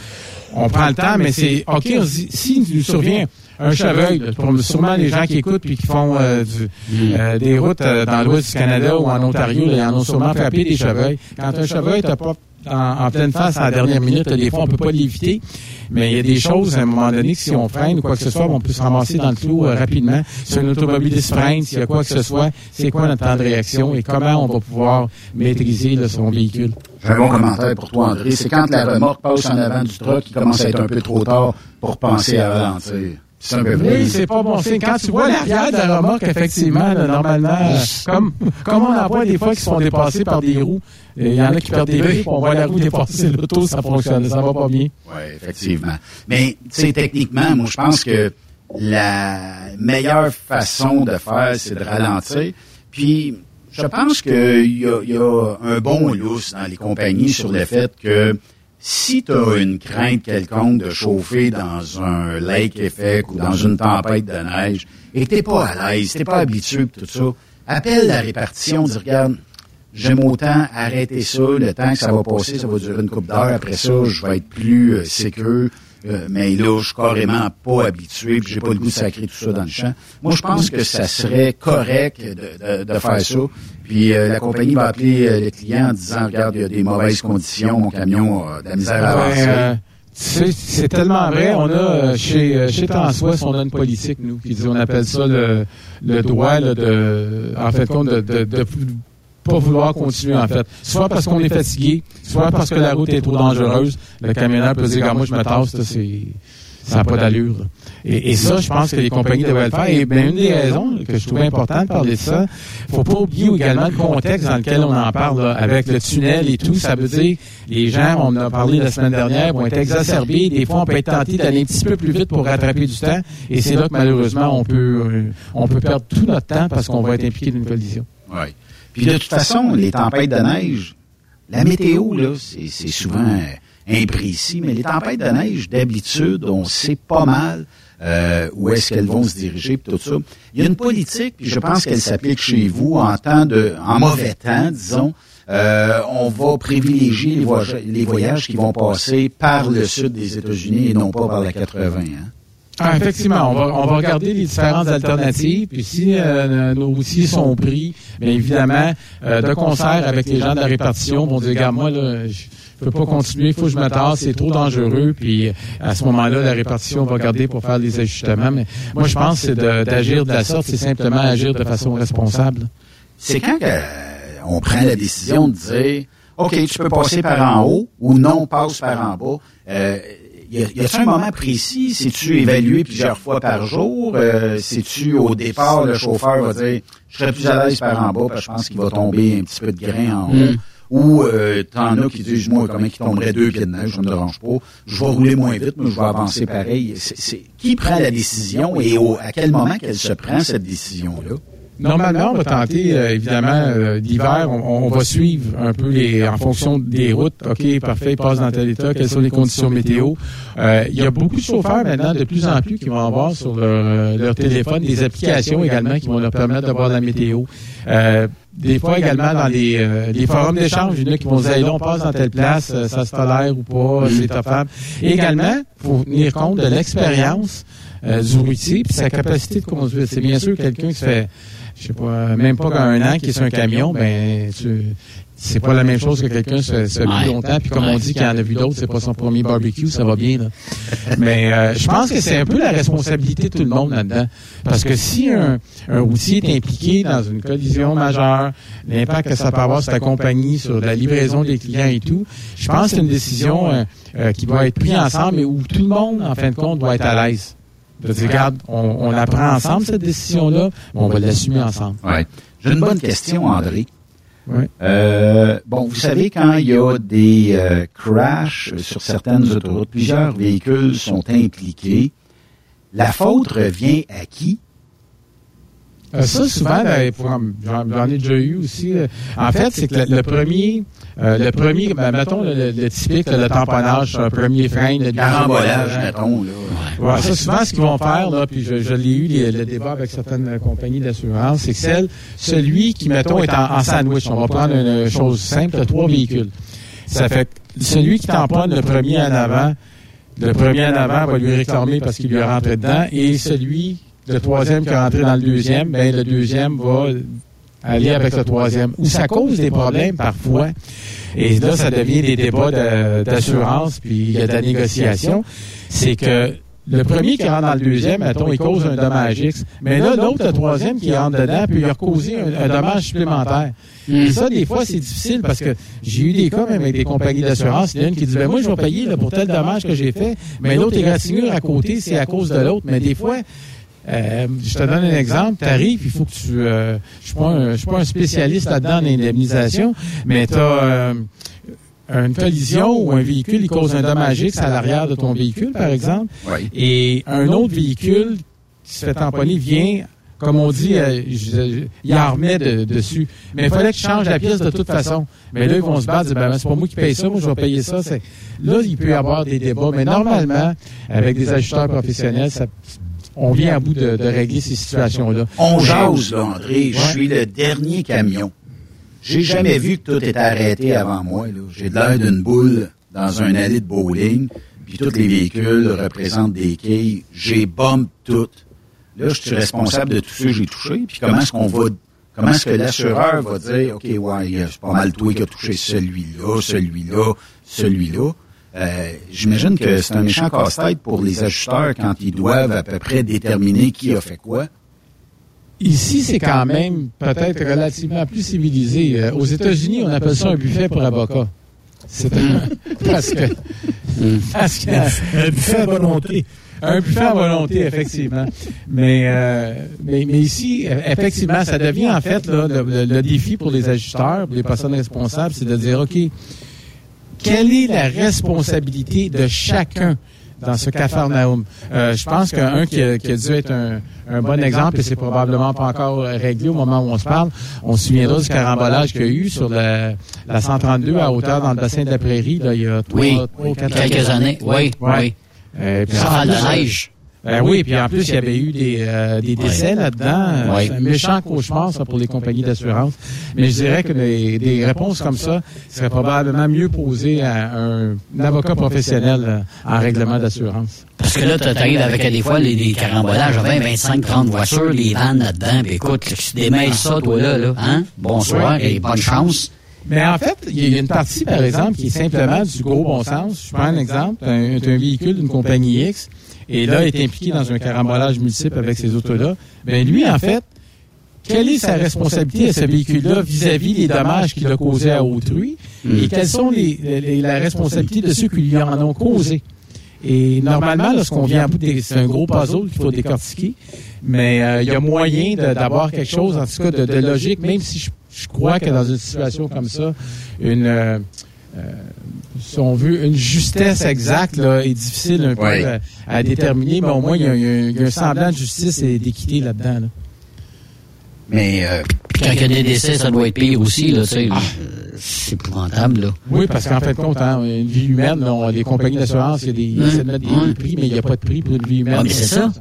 on prend le temps, mais c'est OK, on s'il nous survient un chevreuil, là, pour sûrement les gens qui écoutent puis qui font euh, du- euh, des routes euh, dans l'ouest du Canada ou en Ontario, là, ils en ont sûrement frappé des chevreuils. Quand un chevreuil t'as pas en, en pleine face à la dernière minute, des fois on peut pas l'éviter, mais il y a des choses à un moment donné que si on freine ou quoi que ce soit, on peut se ramasser dans le clou euh, rapidement. Si un automobiliste freine, s'il y a quoi que ce soit, c'est quoi notre temps de réaction et comment on va pouvoir maîtriser là, son véhicule? J'ai un bon commentaire pour toi, André. C'est quand la remorque passe en avant du truck qui commence à être un peu trop tard pour penser à ralentir. C'est un peu vrai. Oui, c'est pas bon signe. Quand tu vois l'arrière de la remorque, effectivement, là, normalement, euh, comme, comme on en voit des fois qui se font dépasser par des roues, il y en a qui perdent des grippes, on voit la roue dépasser (laughs) l'auto, ça fonctionne, ça va pas bien. Oui, effectivement. Mais, tu sais, techniquement, moi, je pense que la meilleure façon de faire, c'est de ralentir. Puis, je pense qu'il y y a un bon lousse dans les compagnies sur le fait que si tu as une crainte quelconque de chauffer dans un lake effect ou dans une tempête de neige et t'es pas à l'aise, t'es pas habitué tout ça, appelle la répartition, dis regarde, j'aime autant arrêter ça, le temps que ça va passer, ça va durer une couple d'heures, après ça, je vais être plus euh, sécure, euh, mais là, je suis carrément pas habitué, puis j'ai pas le goût de sacrer tout ça dans le champ. Moi, je pense que ça serait correct de, de- de faire ça. Puis euh, la compagnie va appeler euh, le client en disant, regarde, il y a des mauvaises conditions, mon camion a de la misère à avancer. Euh, tu sais, c'est tellement vrai. On a euh, chez chez Transwest, on a une politique nous qui dit, on appelle ça le le droit là, de, en fait, compte de, de, de pas vouloir continuer en fait. Soit parce qu'on est fatigué, soit parce que la route est trop dangereuse. Le camionneur peut dire, moi je me tasse, ça n'a pas d'allure. Et, ça, je pense que les compagnies devraient le faire. Et bien, une des raisons que je trouvais important de parler de ça, faut pas oublier également le contexte dans lequel on en parle, là, avec le tunnel et tout. Ça veut dire, les gens, on en a parlé la semaine dernière, vont être exacerbés. Des fois, on peut être tenté d'aller un petit peu plus vite pour rattraper du temps. Et c'est là que malheureusement, on peut, euh, on peut perdre tout notre temps parce qu'on va être impliqué dans une collision. Oui. Puis de toute façon, les tempêtes de neige, la météo, là, c'est souvent imprécis, mais les tempêtes de neige, d'habitude, on sait pas mal euh, où est-ce qu'elles vont se diriger, puis tout ça. Il y a une politique, puis je pense qu'elle s'applique chez vous en temps de, en mauvais temps, disons. Euh, on va privilégier les, voyages, les voyages qui vont passer par le sud des États-Unis et non pas par la 80. Hein? Ah, effectivement, on va, on va regarder les différentes alternatives. Puis si euh, nos outils sont pris, bien évidemment, euh, de concert avec les gens de la répartition, vont dire, regarde, moi, là, je peux pas continuer, il faut que je me tasse, c'est trop dangereux. Puis à ce moment-là, la répartition va regarder pour faire des ajustements. Mais moi, je pense que c'est de- d'agir de, la sorte, c'est simplement agir de façon responsable. c'est quand que, euh, on prend la décision de dire OK, tu peux passer par en haut ou non, passe par en bas. Euh, y a- y a-t-il un moment précis? C'est-tu évalué plusieurs fois par jour? Euh, C'est-tu au départ, le chauffeur va dire je serais plus à l'aise par en bas parce que je pense qu'il va tomber un petit peu de grain en haut. Mm. Ou euh, t'en as qui disent moi comment qui tomberait deux pieds de neige, ça me dérange pas. Je vais rouler moins vite, mais je vais avancer pareil. C'est, c'est- qui prend la décision et au- à quel moment qu'elle se prend cette décision-là? Normalement, on va tenter, euh, évidemment, euh, l'hiver, on, on va suivre un peu les, en fonction des routes. OK, parfait, passe dans tel état, quelles sont les conditions météo? Euh, il y a beaucoup de chauffeurs maintenant, de plus en plus, qui vont avoir sur leur, euh, leur téléphone des applications également qui vont leur permettre de voir la météo. Euh, des fois également dans les, euh, les forums d'échange, il y en a qui vont dire, là, on passe dans telle place, euh, ça se tolère ou pas, c'est tofable. Et également, il faut tenir compte de l'expérience euh, du routier puis sa capacité de conduire. C'est bien sûr quelqu'un qui se fait, je sais pas, même pas qu'un an qui est sur un camion, ben, tu, c'est pas la même chose que quelqu'un se, se Ouais. longtemps. Puis comme on dit, qu'il en a vu d'autres, c'est pas son premier barbecue, ça va bien. Là. (laughs) Mais euh, je pense que c'est un peu la responsabilité de tout le monde là-dedans. Parce que si un, un routier est impliqué dans une collision majeure, l'impact que ça peut avoir sur ta compagnie, sur la livraison des clients et tout, je pense que c'est une décision euh, euh, qui va être prise ensemble et où tout le monde, en fin de compte, doit être à l'aise. De dire, regarde, on, on la prend ensemble, cette décision-là, mais on va l'assumer ensemble. Ouais. J'ai une bonne question, André. Oui. Euh, bon, vous savez, quand il y a des euh, crashs sur certaines autoroutes, plusieurs véhicules sont impliqués. La faute revient à qui? Euh, ça, souvent, pour- j'en ai déjà eu aussi. là. En fait, c'est que le, le premier, euh, le premier, ben, mettons le, le- le typique, le tamponnage, un premier frein, le Carambolage, mettons. Là. Ouais, ça, souvent, ce qu'ils vont faire, là, puis je, je l'ai eu, le débat avec certaines euh, compagnies d'assurance, c'est que celle, celui qui, mettons, est en, sandwich, on va prendre une chose simple, trois véhicules. Ça fait celui qui tamponne le premier en avant, le premier en avant va lui réclamer parce qu'il lui est rentré dedans, et celui, le troisième qui est rentré dans le deuxième, ben, le deuxième va aller avec le troisième. Ou ça cause des problèmes parfois. Et là, ça devient des débats d'assurance, puis il y a de la négociation. C'est que le premier qui rentre dans le deuxième, mettons, il cause un dommage X. Mais là, l'autre, le troisième qui rentre dedans, puis il a causé un, dommage supplémentaire. Et ça, des fois, c'est difficile parce que j'ai eu des cas même avec des compagnies d'assurance. Il y en a une qui dit, ben moi, je vais payer là, pour tel dommage que j'ai fait, mais l'autre égratignure à côté, c'est à cause de l'autre. Mais des fois, euh, je te donne un exemple. Tu arrives, il faut que tu... euh, je suis pas un- je suis pas un spécialiste là-dedans en indemnisation, mais tu as une collision ou un véhicule, il cause un dommage X à l'arrière de ton véhicule, par exemple, Oui. et un autre véhicule qui se fait tamponner vient... Comme on dit, euh, je- il en remet de- dessus. Mais il fallait que je change la pièce de toute façon. Mais là, ils vont se battre, dire, ben, c'est pas moi qui paye ça, moi je vais payer ça. C'est- Là, il peut y avoir des débats. Mais normalement, avec des ajusteurs professionnels, ça- on vient à bout de, de régler ces situations-là. On jase, là, André. Je suis le dernier camion. J'ai jamais vu que tout était arrêté avant moi. J'ai de l'air d'une boule dans un allée de bowling, puis tous les véhicules représentent des quilles. J'ai bombe tout. Là, je suis responsable de tout ce que j'ai touché. Puis comment est-ce qu'on va... Comment est-ce que l'assureur va dire, OK, ouais, c'est pas mal toi qui a touché celui-là, celui-là, celui-là. Euh, J'imagine que c'est un méchant casse-tête pour les ajusteurs quand ils doivent à peu près déterminer qui a fait quoi. Ici, c'est quand même peut-être relativement plus civilisé. Euh, aux États-Unis, on appelle ça un buffet pour avocats. C'est un- (laughs) parce que parce que Un buffet à volonté. un buffet à volonté, effectivement. Mais, euh, mais, mais ici, effectivement, ça devient en fait là, le, le- le défi pour les ajusteurs, pour les personnes responsables, c'est de dire, OK, quelle est la responsabilité de chacun dans ce cafarnaum? Euh, je pense qu'un qui, a- qui a dû être un, un bon exemple, et c'est probablement pas encore réglé au moment où on se parle, on se souviendra du carambolage qu'il y a eu sur la, la 132 à hauteur dans le bassin de la Prairie, là, il y a trois, Oui, trois ou quatre quelques années. Oui, oui. Euh, puis neige. Ben oui, puis en plus, il y avait eu des, euh, des décès là-dedans. Ouais. C'est un méchant cauchemar, ça, pour les compagnies d'assurance. Mais je dirais que des, des réponses comme ça seraient probablement mieux posées à un, un avocat professionnel euh, en règlement d'assurance. Parce que là, t'arrives avec euh, des fois les, des carambolages, 20, 25, 30 voitures, les vannes là-dedans, puis écoute, tu démêles ça, toi, là, là, hein? Bonsoir et bonne chance. Mais en fait, il y a une partie, par exemple, qui est simplement du gros bon sens. Je prends un exemple, un, un véhicule d'une compagnie X, et là, est impliqué dans un carambolage multiple avec ces autos-là. Ben lui, en fait, quelle est sa responsabilité à ce véhicule-là vis-à-vis des dommages qu'il a causés à autrui? Et quelles sont les, les- la responsabilité de ceux qui lui en ont causé? Et normalement, lorsqu'on vient à bout des, c'est un gros puzzle qu'il faut décortiquer, mais euh, il y a moyen d'avoir quelque chose, en tout cas, de, de logique, même si je, je crois que dans une situation comme ça, une, euh, euh, si on veut, une justesse exacte là, est difficile un peu Ouais. euh, à, déterminer, mais au moins, il y a, il y a un- il y a un semblant de justice et d'équité là-dedans. là. Mais euh, Quand il y a des décès, ça doit être pire aussi, là. Ah. C'est épouvantable, là. Oui, parce qu'en fait, de compte, hein, une vie humaine, là, on- les compagnies d'assurance, il y a des, ils essaient de mettre des, des prix, mais il n'y a pas de prix pour une vie humaine. Ah, mais c'est ça.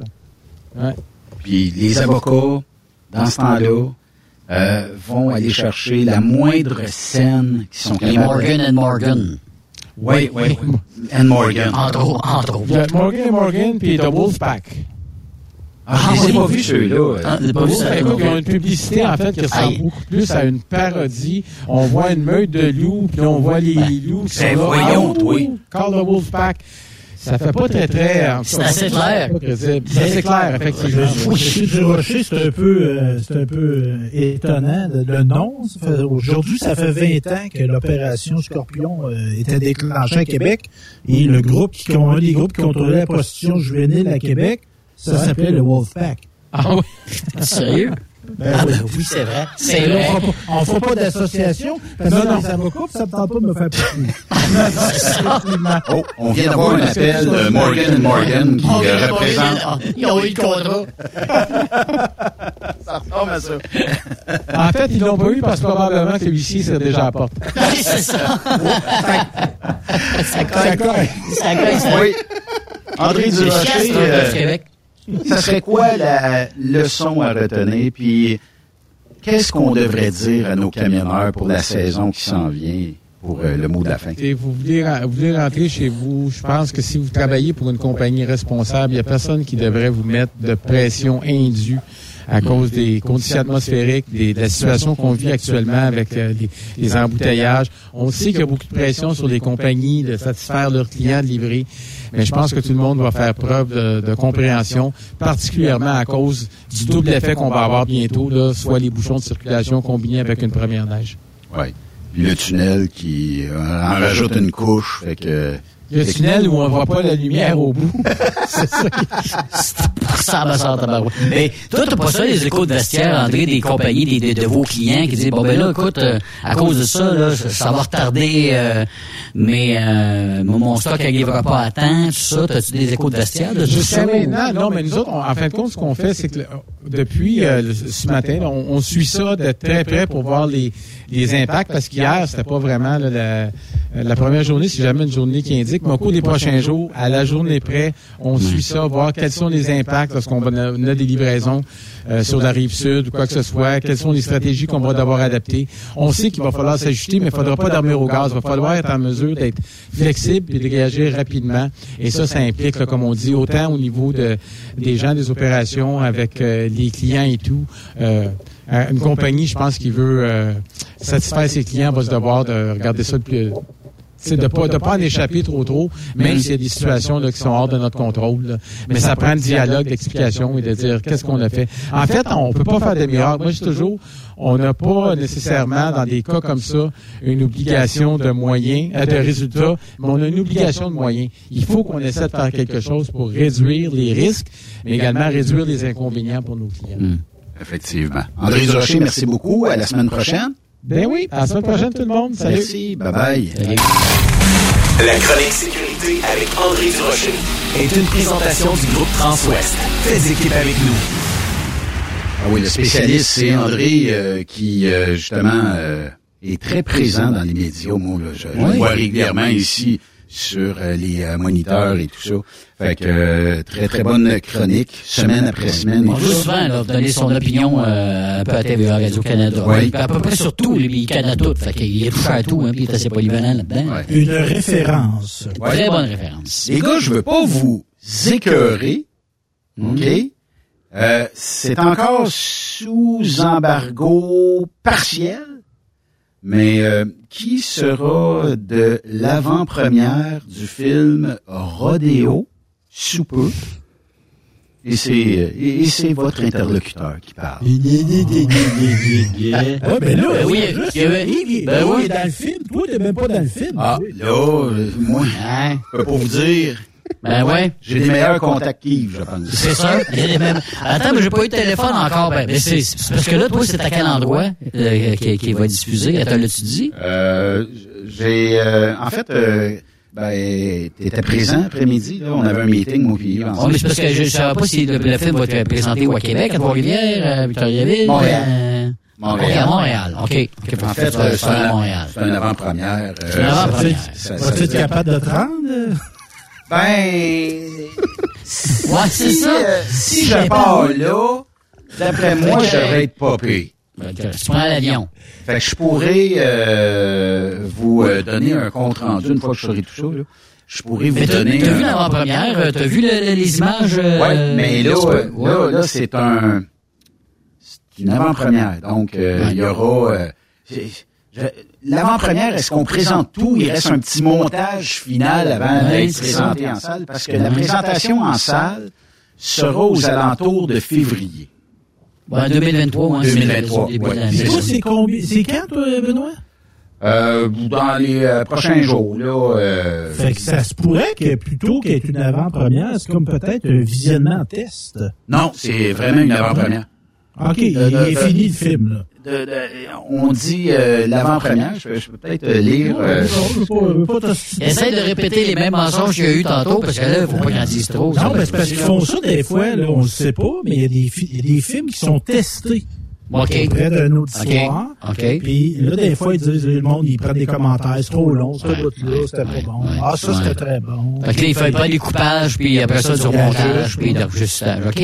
Ouais. puis les avocats, dans ce temps-là, euh, vont aller chercher la moindre scène qui sont Les. Morgan and Morgan. Oui, oui. And Morgan. Entre autres, entre Il y a autres. Morgan Morgan, puis The Wolfpack. Ah, je les ai oui. pas vus, ceux-là. Ah, j'ai pas vu ça. Écoute, ils ont une publicité, en fait, qui ressemble beaucoup plus à une parodie. On voit une meute de loups, puis on voit les loups qui sont Ben, là. voyons, Ah, toi. Call the Wolfpack. Ça fait pas très, très... C'est assez clair. C'est assez clair, effectivement. Monsieur du Rocher, c'est un peu, euh, c'est un peu euh, étonnant de- le nom. Aujourd'hui, ça fait 20 ans que l'opération Scorpion euh, était déclenchée à Québec et le groupe qui un des groupes qui contrôlait la prostitution juvénile à Québec, ça s'appelait le Wolfpack. Ah oui? Sérieux? Ben Ah, oui. ben oui, c'est vrai. C'est là, on fera pas- On fera pas d'association parce que les avocats, puis ça me tente pas de me faire. (laughs) Oh, on vient d'avoir un appel de Morgan Morgan qui Oh, euh, représente... ah, Ils ont eu le contrat. Ça ressemble à ça. En fait, ils l'ont pas eu parce que probablement que l'huissier serait déjà à la porte. (laughs) Oui, c'est ça. ça colle. Ça colle. Ça colle, ça. Oui. André Durocher, euh, Québec. Ça serait quoi la leçon à retenir? Puis, qu'est-ce qu'on devrait dire à nos camionneurs pour la saison qui s'en vient, pour euh, le mot de la fin? Et vous voulez, rentrer chez vous, je pense que si vous travaillez pour une compagnie responsable, il n'y a personne qui devrait vous mettre de pression indue à cause des conditions atmosphériques, des- de la situation qu'on vit actuellement avec euh, les embouteillages. On sait qu'il y a beaucoup de pression sur les compagnies de satisfaire leurs clients, de livrer, mais je pense que tout le monde va faire preuve de, de compréhension, particulièrement à cause du double effet qu'on va avoir bientôt, là, soit les bouchons de circulation combinés avec une première neige. Oui. Puis le tunnel qui euh, en rajoute une couche, fait que... Le tunnel où on voit pas la lumière au bout. (laughs) c'est ça qui (laughs) Ça va ça, tabarouette. Mais toi, t'as pas ça, les échos de vestiaire, André, des compagnies, des, de, de vos clients qui disent, bon, ben là, écoute, euh, à cause de ça, là, ça, ça va retarder, euh, mais euh, mon stock n'arrivera pas à temps, tout ça. T'as-tu des échos de vestiaire de Jusqu'à ça? maintenant, non, mais nous autres, on- en fin de compte, ce qu'on fait, c'est que depuis ce matin, là, on, on suit ça de très près pour voir les, les impacts, parce qu'hier, c'était pas vraiment là, la, la première journée, c'est jamais une journée qui indique, mais au cours des prochains jours, à la journée près, on suit ça, voir quels sont les impacts lorsqu'on a des livraisons euh, sur la rive sud ou quoi que ce soit, quelles sont les stratégies qu'on va devoir adapter. On sait qu'il va falloir s'ajuster, mais il ne faudra pas dormir au gaz. Il va falloir être en mesure d'être flexible et de réagir rapidement. Et ça, ça implique, comme on dit, autant au niveau de, des gens des opérations avec euh, les clients et tout. Euh, une compagnie, je pense, qui veut satisfaire ses clients va se devoir de regarder ça le plus c'est de pas de pas en échapper trop trop, même s'il y a des situations là, qui sont hors de notre contrôle. là. Mais ça prend le dialogue, l'explication et de dire qu'est-ce qu'on a fait. En fait, on peut pas faire de miracles. Moi, je dis toujours, on n'a pas nécessairement dans des cas comme ça une obligation de moyens, euh, de résultats, mais on a une obligation de moyens. Il faut qu'on essaie de faire quelque chose pour réduire les risques, mais également réduire les inconvénients pour nos clients. Effectivement. André Durocher, merci beaucoup. À la semaine prochaine. Ben oui, à la semaine prochaine tout le monde. Salut. Merci. Bye-bye. La chronique sécurité avec André Durocher est une présentation du groupe Transouest. Faites équipe avec nous. Ah oui, le spécialiste, c'est André euh, qui, euh, justement, euh, est très présent dans les médias. Moi, là, je, je le Oui. vois régulièrement ici sur euh, les euh, moniteurs et tout ça. Fait que euh, très, très bonne chronique, semaine après semaine. On veut souvent là, donner son opinion euh, un peu à TVA, Radio-Canada. Oui. Puis À peu près sur tout, lui, il connaît tout. Fait qu'il est touché à tout, hein, puis il est assez polyvalent là-dedans. Une référence. Très bonne référence. Les gars, je veux pas vous écœurer, OK? Euh, c'est encore sous embargo partiel, mais euh, qui sera de l'avant-première du film Rodéo sous peu? Et c'est euh, et et c'est votre interlocuteur qui parle. (laughs) Ouais, ben là, Ben oui, c'est juste, il y avait- ben oui. est dans le film. Toi, t'es même pas dans le film. Ah, là, euh, moi, Hein? je peux pas vous dire. Ben ouais. J'ai des meilleurs contacts qu'Yves, je pense. C'est ça. Il y a des mêmes- Attends, mais j'ai pas eu de téléphone encore. Ben, mais c'est c'est parce que là, toi, c'est à quel endroit euh, qui, qui va diffuser? Attends, l'as-tu dit? Euh, j'ai, euh, en fait, euh, Ben, t'étais présent après-midi, là. On avait un meeting, moi, puis Yves, Oh, mais c'est parce que je ne savais pas si le, le film va être présenté ou à Québec, à Trois-Rivières, à Victoriaville. Montréal. euh, Montréal. OK, à Montréal. OK. En fait, ça va euh, c'est un, Montréal. c'est un avant-première. euh, C'est une avant-première. Vas-tu être capable de te rendre? Ben, Ouais, c'est ça. euh, si je pars là, d'après moi, je devrais être pas pire. Tu prends l'avion. Fait que je pourrais euh, vous euh, donner un compte rendu une fois que je saurai tout ça. Là. Je pourrais vous Mais donner. t'as vu l'avant-première? euh, T'as vu le- le- les images? euh, Ouais, mais là, là, là, c'est un, c'est une avant-première. Donc, euh, il y aura. L'avant-première, est-ce qu'on présente tout? Il reste un petit montage final avant d'être présenté en salle, parce que la présentation en salle sera aux alentours de février. Ouais, 2023, ouais, c'est 2023, le début de ouais. l'année. C'est quoi, c'est combien? C'est quand, toi, Benoît? Euh, dans les euh, prochains jours, là. euh, Fait que ça se pourrait que plutôt qu'être une avant-première, c'est comme peut-être un visionnement test. Non, c'est vraiment une avant-première. OK, il est fini le film, là. De- de- on dit euh, l'avant-première. Je, peux- je peux peut-être lire. euh, pas- pas. Essaye de répéter les mêmes mensonges qu'il y a eu tantôt, parce que là, il faut pas qu'il en dise trop. Non, mais c'est parce qu'ils font ça des fois, là, on le sait pas, mais il y a des, fi- il y a des films qui sont testés OK. auprès d'un auditoire. OK. OK. Puis là, des fois, ils disent, le monde, ils prennent des commentaires, c'est trop long, ce bout-là, c'était pas bon. ah, ça, ouais. c'était très bon. Fait que là, il fait pas des coupages, puis après ça, du remontage, puis d'ajustage. OK.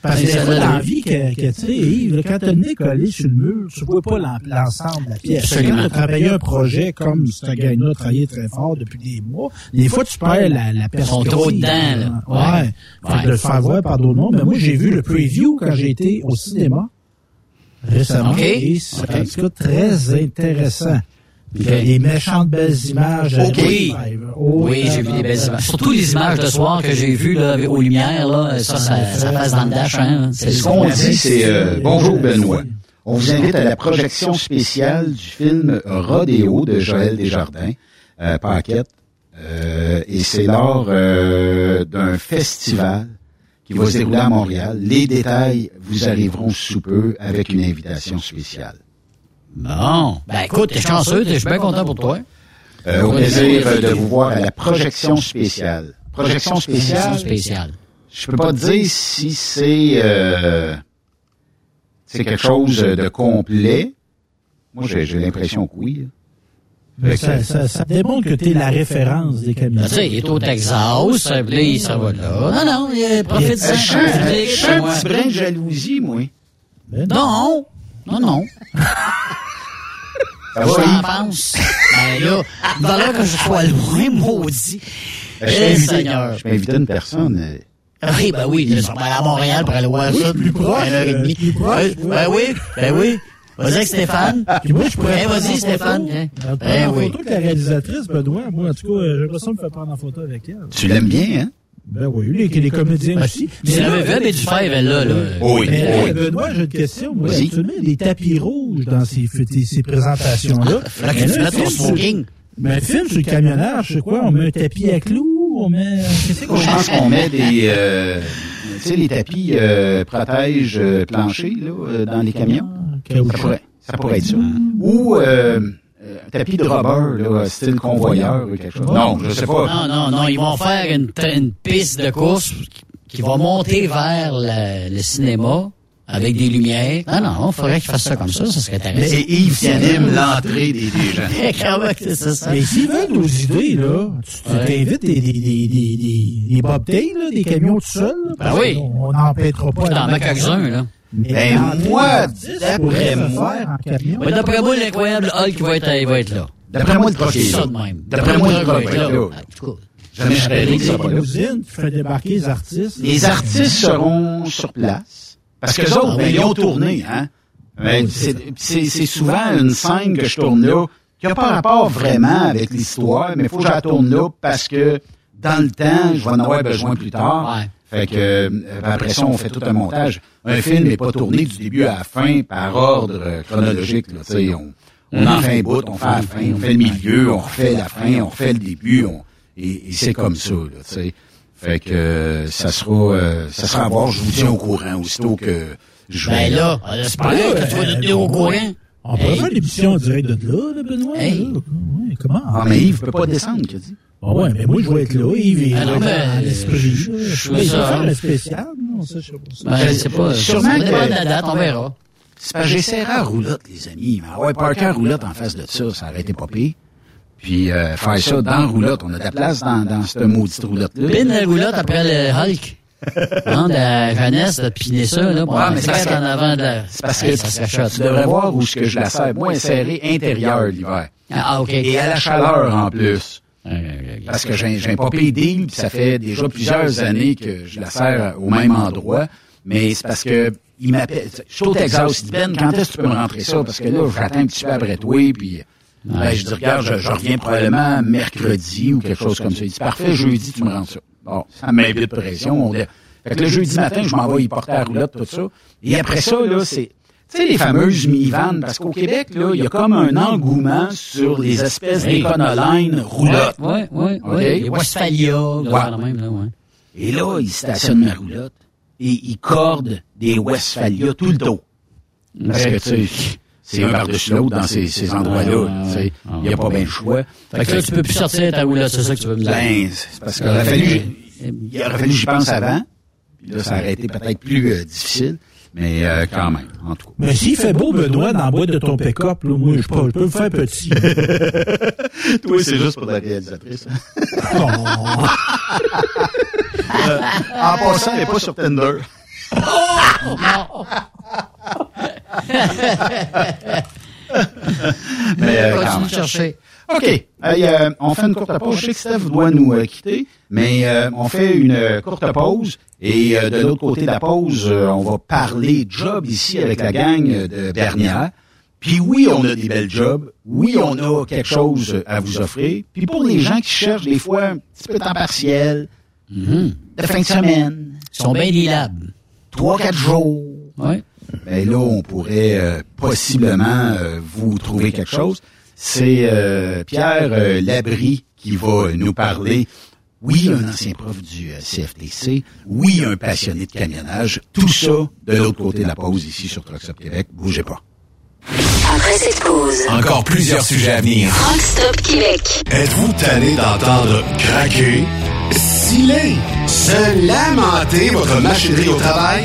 Parce que des Ça fois, donne- dans la vie, que, que, tu sais, Yves, là, quand t'as le nez collé sur le mur, tu vois pas l'en- l'ensemble de la pièce. Absolument. Quand t'as travaillé un projet comme ce gars-là a travaillé très fort depuis des mois, des fois, tu perds la, la perspective. trop dedans, là. Ouais. Ouais. Fait que Ouais. de le faire voir par d'autres mondes. Mais moi, j'ai vu le preview quand j'ai été au cinéma récemment. OK. Et c'est OK. en tout cas très intéressant. Il y a des méchantes belles images. OK. Oui, Oui, j'ai vu des belles images. Surtout les images de soir que j'ai vues là, aux lumières, là, ça, ça, ça passe dans le dash. Hein. C'est Ce qu'on dit, c'est euh, Bonjour Benoît. On vous invite à la projection spéciale du film Rodéo de Joël Desjardins, euh, Paquette. Euh, et c'est lors euh, d'un festival qui va se dérouler à Montréal. Les détails vous arriveront sous peu avec une invitation spéciale. Bon. Ben écoute, t'es chanceux, je suis bien content pour toi. Euh, au plaisir de vous voir à la projection spéciale. Projection spéciale, spéciale. je peux pas te dire si c'est euh, c'est quelque chose de complet. Moi, j'ai l'impression que oui. là. Mais ça, ça, ça démontre que tu es la référence des camions. Ben, tu sais, il est au Texas, là, il s'en va là. Non, non, il profite ça. je sens un petit brin de jalousie, moi. Non, non, non. Ça Je va, Yves? pense. Ben là, il va là que je sois loin, maudit. Ben, je Eh, t'ai invité- Seigneur. Je m'invitais une personne. euh, Ah Oui, ben oui, ils sont allés à Montréal pour aller voir ça. plus proche, une heure et demie. euh, plus proche, Ben oui, ben oui. Vas-y avec Stéphane. Puis moi, je pourrais Eh, prendre vas-y, Stéphane. photo. Hein. Euh, prendre Eh en oui. photo que la réalisatrice, Benoît, moi, en tout cas, euh, j'ai l'impression de me faire prendre en photo avec elle. Tu l'aimes bien, hein? Ben oui, les, les comédiens aussi. Tu l'avais vu, mais du fer, elle là, là. Oui, Mais là, oui. Benoît, j'ai une question. Moi, mets des tapis rouges dans ces, présentations-là. Mais ton film smoking. sur- Mais le film sur le camionnage, c'est quoi? On met un tapis à clous? On met... Qu'est-ce qu'on Je pense qu'on met des... euh, tu sais, les tapis euh, protègent euh, plancher là, euh, dans les camions. Ça pourrait, ça pourrait être ça. Ou euh, tapis de rubber, là, style convoyeur ou quelque chose. Non, je sais pas. Non, non, non, ils vont faire une, une piste de course qui va monter vers le, le cinéma avec des lumières. Non, non, il faudrait qu'ils fassent ça comme ça, ça serait intéressant. C'est Yves qui anime l'entrée des, des gens. (laughs) C'est ça? Mais s'ils veulent nos idées, là, tu Ouais. t'invites des, des, des, des, des, des bobtails, là, des camions tout seuls. Ben oui. On n'empêchera pas. Je t'en mets quelques-uns, là. Mais Ben, moi, d'après moi-. Ouais, D'après moi, l'incroyable Hulk va être, il va être là. D'après moi, le C'est ça de même. D'après moi, le va être là. là. En tout cas, Jamais je serais ça là. débarquer les artistes. Les artistes seront sur place. Parce que les autres, ben, ils ont tourné, hein. Ben, c'est- C'est c'est souvent une scène que je tourne là qui n'a pas rapport vraiment avec l'histoire, mais il faut que je la tourne là parce que dans le temps, je vais en avoir besoin plus tard. Ouais. Fait que euh, après ça, on fait tout un montage. Un film n'est pas tourné du début à la fin par ordre euh, chronologique. Là, Tu sais, on, on en fait un bout, on fait la fin, on fait le milieu, on refait la fin, on refait le début, on, et, et c'est comme ça. Là, tu sais. Fait que euh, ça sera euh, ça sera à voir, je vous tiens au courant aussitôt que je vais. ben là, on espère que tu vas nous tenir au courant. On pourrait Hey. faire l'émission en direct de là, là, Benoît. Hey. là. Ouais, comment? Ah, mais Yves peut pas descendre, qu'il dit. Ah ouais, mais moi, je vais être là, Yves, Ah vais mais, être dans l'esprit. je- là. je Mais fais il ça, va faire le spécial, non, ça, je sais pas. Ben, je sais pas. Sûrement que- la date, on verra. C'est j'ai serré à roulotte, les amis. Mais ouais, Parker roulotte en face de ça, ça aurait été pas pire. Puis euh, faire ça dans roulotte, on a de la place dans, dans cette maudite roulotte-là. Pine la roulotte après le Hulk. De la jeunesse, de piner ça, là. Ouais, mais que- en avant de la... C'est parce Hey, que ça s'achète. tu devrais voir où que je la serre. Moi, elle est serrée intérieure l'hiver. Ah, OK. Et à la chaleur en plus. Parce que j'ai j'ai un papier deal, puis ça fait déjà plusieurs années que je la sers au même endroit. Mais c'est parce que il m'appelle. Je suis au Texas, il dit Ben, quand est-ce que tu peux me rentrer ça? Parce que là, j'attends un petit peu après toi, puis ben, je dis regarde, je, je reviens probablement mercredi ou quelque chose comme ça. Il dit parfait, jeudi, tu me rentres ça. Bon, ça met de pression. On Fait que le jeudi matin, je m'en vais y porter à la roulotte, tout ça. Et après ça, là, c'est. Tu sais, les fameuses minivannes, parce qu'au Québec, là, il y a comme un engouement sur les espèces Oui. d'éconoline roulotte. Ouais, ouais, OK? ouais. Les Westphalia, Ouais. même, là, ouais. Et là, ils stationnent ma roulotte et ils cordent des Westphalia tout le dos. Parce que, tu sais, c'est un par-dessus l'autre dans ces, ces endroits-là. Il n'y a pas bien le choix. Fait que là, tu peux plus sortir ta roulotte, c'est ça que tu veux me dire? Ben, c'est parce qu'il aurait fallu, il aurait fallu que j'y pense avant. Puis là, ça aurait été peut-être plus euh, difficile. Mais euh, quand même, en tout cas. Mais s'il fait beau, Benoît, dans la boîte de ton pick-up, là, moi, je peux, je peux me faire petit. (laughs) Toi, c'est juste pour la réalisatrice. (laughs) (laughs) Euh, en passant, elle n'est pas sur Tinder. Mais euh, quand Continue même. de chercher. OK. Hey, euh, on fait une courte pause. Je sais que Steph doit nous euh, quitter, mais euh, on fait une euh, courte pause. Et euh, de l'autre côté de la pause, euh, on va parler job ici avec la gang euh, de Bernière. Puis oui, on a des belles jobs. Oui, on a quelque chose à vous offrir. Puis pour les gens qui cherchent des fois un petit peu de temps partiel, de fin de semaine, Ils sont bien lilables. trois, quatre jours, Ouais. Ben là, on pourrait euh, possiblement euh, vous trouver quelque chose. C'est euh, Pierre euh, Labrie qui va nous parler. Oui, un ancien prof du euh, CFTC. Oui, un passionné de camionnage. Tout ça de l'autre côté de la pause ici sur Trucks Québec. Bougez pas. Après cette pause, Encore plusieurs sujets à venir. Rockstop Québec. Êtes-vous tanné d'entendre craquer, sciller, se lamenter votre machinerie au travail?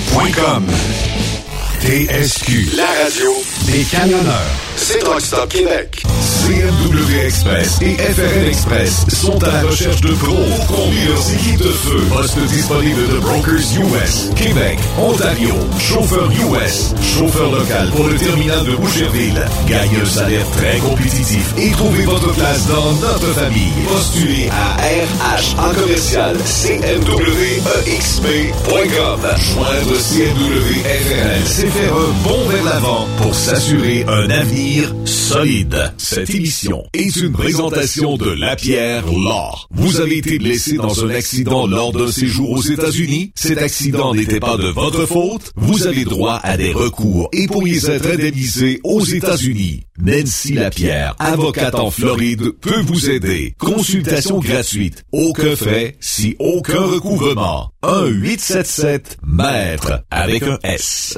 Saint-Michel.com. TSQ, la radio des camionneurs. C'est Truck Stop Québec. CMW Express et FRL Express sont à la recherche de pros pour conduire leurs équipes de feu. Poste disponible de Brokers US, Québec, Ontario, chauffeur US, chauffeur local pour le terminal de Boucherville. Gagnez un salaire très compétitif et trouvez votre place dans notre famille. Postulez à RH en commercial CMWEXP.com. Joindre CMW FRL, faire un bond vers l'avant pour s'assurer un avenir solide. Cette émission est une présentation de La Pierre Law. Vous avez été blessé dans un accident lors d'un séjour aux États-Unis? Cet accident n'était pas de votre faute? Vous avez droit à des recours et pourriez être indemnisé aux États-Unis. Nancy Lapierre, avocate en Floride, peut vous aider. Consultation gratuite. Aucun frais, si aucun recouvrement. 1-877-MAître avec un S.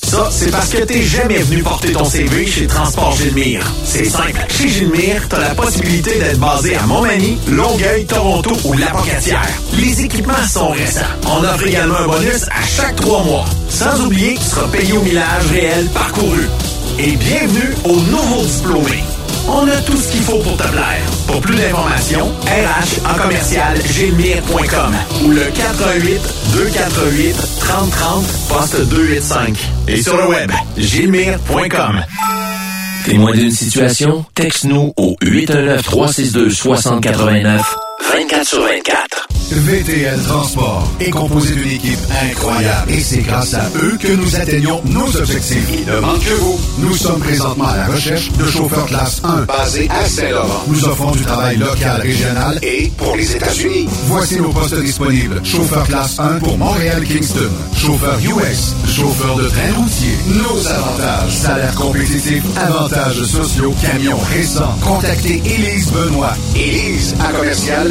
Ça, c'est parce que t'es jamais venu porter ton CV chez Transport Gilmire. C'est simple. Chez Gilmire, t'as la possibilité d'être basé à Montmagny, Longueuil, Toronto ou Lapocatière. Les équipements sont récents. On offre également un bonus à chaque trois mois. Sans oublier que tu seras payé au millage réel parcouru. Et bienvenue aux nouveaux diplômés. On a tout ce qu'il faut pour te plaire. Pour plus d'informations, RH en commercial gilmire.com ou le 418 248 3030 poste 285 et sur le web gilmire.com. Témoin d'une situation? Texte-nous au 819 362 6089 24 sur 24. VTL Transport est composé d'une équipe incroyable et c'est grâce à eux que nous atteignons nos objectifs. Il ne manque que vous. Nous sommes présentement à la recherche de chauffeurs classe 1 basés à Saint-Laurent. Nous offrons du travail local, régional et pour les États-Unis. Voici nos postes disponibles. Chauffeur classe 1 pour Montréal-Kingston. Chauffeur US. Chauffeur de train routier. Nos avantages. Salaire compétitif. Avantages sociaux. Camions récents. Contactez Élise Benoît. Élise à commercial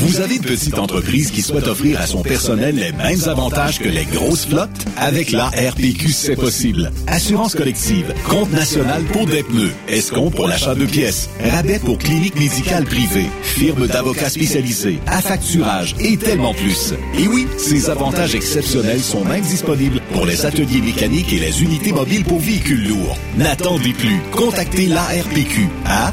Vous avez une petite entreprise qui souhaite offrir à son personnel les mêmes avantages que les grosses flottes? Avec la RPQ, c'est possible. Assurance collective, compte national pour des pneus, escompte pour l'achat de pièces, rabais pour clinique médicale privée, firme d'avocats spécialisés, affacturage et tellement plus. Et oui, ces avantages exceptionnels sont même disponibles pour les ateliers mécaniques et les unités mobiles pour véhicules lourds. N'attendez plus. Contactez l'ARPQ à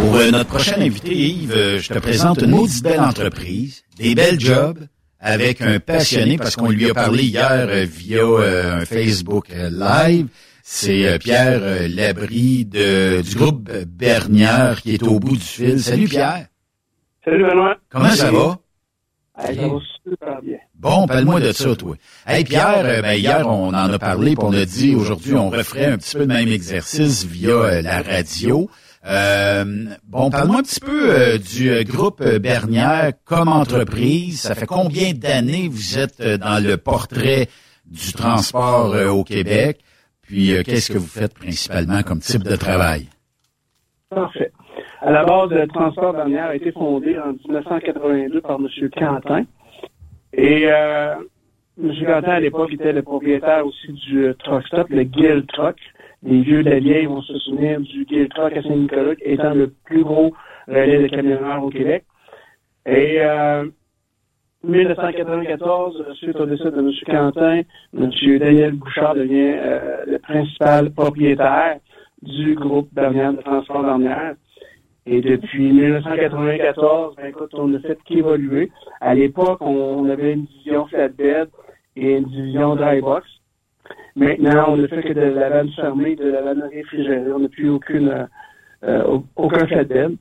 Pour euh, notre prochain invité, Yves, euh, je te présente une maudite belle entreprise, des belles jobs, avec un passionné, parce qu'on lui a parlé hier euh, via euh, un Facebook euh, Live. C'est euh, Pierre euh, Labrie de, du groupe Bernière qui est au bout du fil. Salut Pierre. Salut Benoît. Comment ça va? Hey, ça va super bien. Bon, parle-moi de ça, toi. Hey Pierre, ben, hier, on en a parlé, puis on a dit aujourd'hui, on referait un petit peu le même exercice via euh, la radio. Euh, bon, parle-moi un petit peu euh, du euh, groupe euh, Bernière comme entreprise. Ça fait combien d'années vous êtes euh, dans le portrait du transport euh, au Québec? Puis, euh, qu'est-ce que vous faites principalement comme type de travail? Parfait. À la base, le transport dernière a été fondé en 1982 par M. Quentin. Et euh, M. Quentin, à l'époque, était le propriétaire aussi du euh, truck stop, le Guild Truck. Les vieux de vont se souvenir du Guild Truck à Saint-Nicolas, étant le plus gros relais de camionneurs au Québec. Et euh, 1994, suite au décès de M. Quentin, M. Daniel Bouchard devient euh, le principal propriétaire du groupe Bernière de transport Bernière. Et depuis 1994, ben, écoute, on ne fait qu'évoluer. À l'époque, on avait une division flatbed et une division dry box. Maintenant, on ne fait que de la vanne fermée, de la vanne réfrigérée. On n'a plus aucune, euh, euh, aucun flatbed.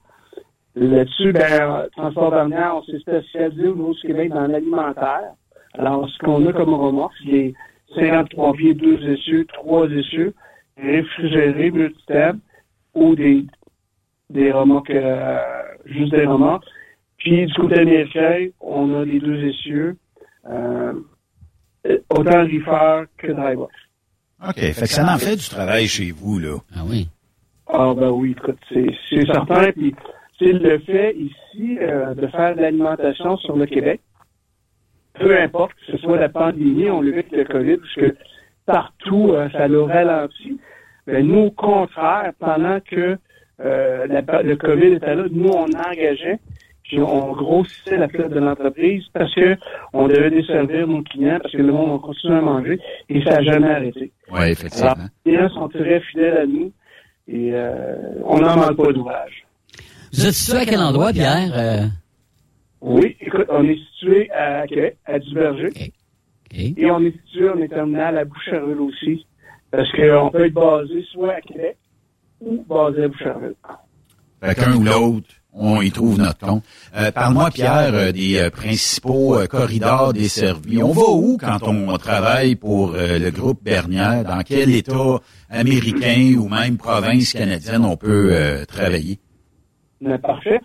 Là-dessus, ben, Transport Bernière, on s'est spécialisé au niveau du Québec dans l'alimentaire. Alors, ce qu'on a comme remorque, c'est les 53 pieds, 2 essieux, 3 essieux, réfrigérés, multithèmes, ou des, des remorques, euh, juste des remorques. Puis, du côté américain, on a les deux essieux, euh, autant reefer que dry box. OK. Fait que ça en fait du travail chez vous, là. Ah oui. Ah ben oui, écoute, c'est c'est certain. Puis c'est le fait ici euh, de faire de l'alimentation sur le Québec. Peu importe que ce soit la pandémie, on le vit avec le COVID, parce que partout, euh, ça l'a ralenti. Mais nous, au contraire, pendant que euh, la- le COVID était là, nous, on engageait, puis on grossissait la flotte de l'entreprise parce que on devait desservir nos clients, parce que le monde on continue à manger, et ça n'a jamais arrêté. Oui, effectivement. Alors, les clients sont très fidèles à nous, et euh, on n'en manque pas d'ouvrage. Vous êtes situé à quel endroit, Pierre? Euh, Oui, écoute, on est situé à Québec, à Duverger. Et on est situé, on est terminal à Boucherville aussi. Parce qu'on peut être basé soit à Québec ou basé à Boucherville. Fait qu'un ou l'autre, on y trouve notre compte. Euh, Parle-moi, Pierre, euh, des euh, principaux euh, corridors desservis. On va où quand on travaille pour euh, le groupe Bernière? Dans quel État américain ou même province canadienne on peut travailler? Mais parfait.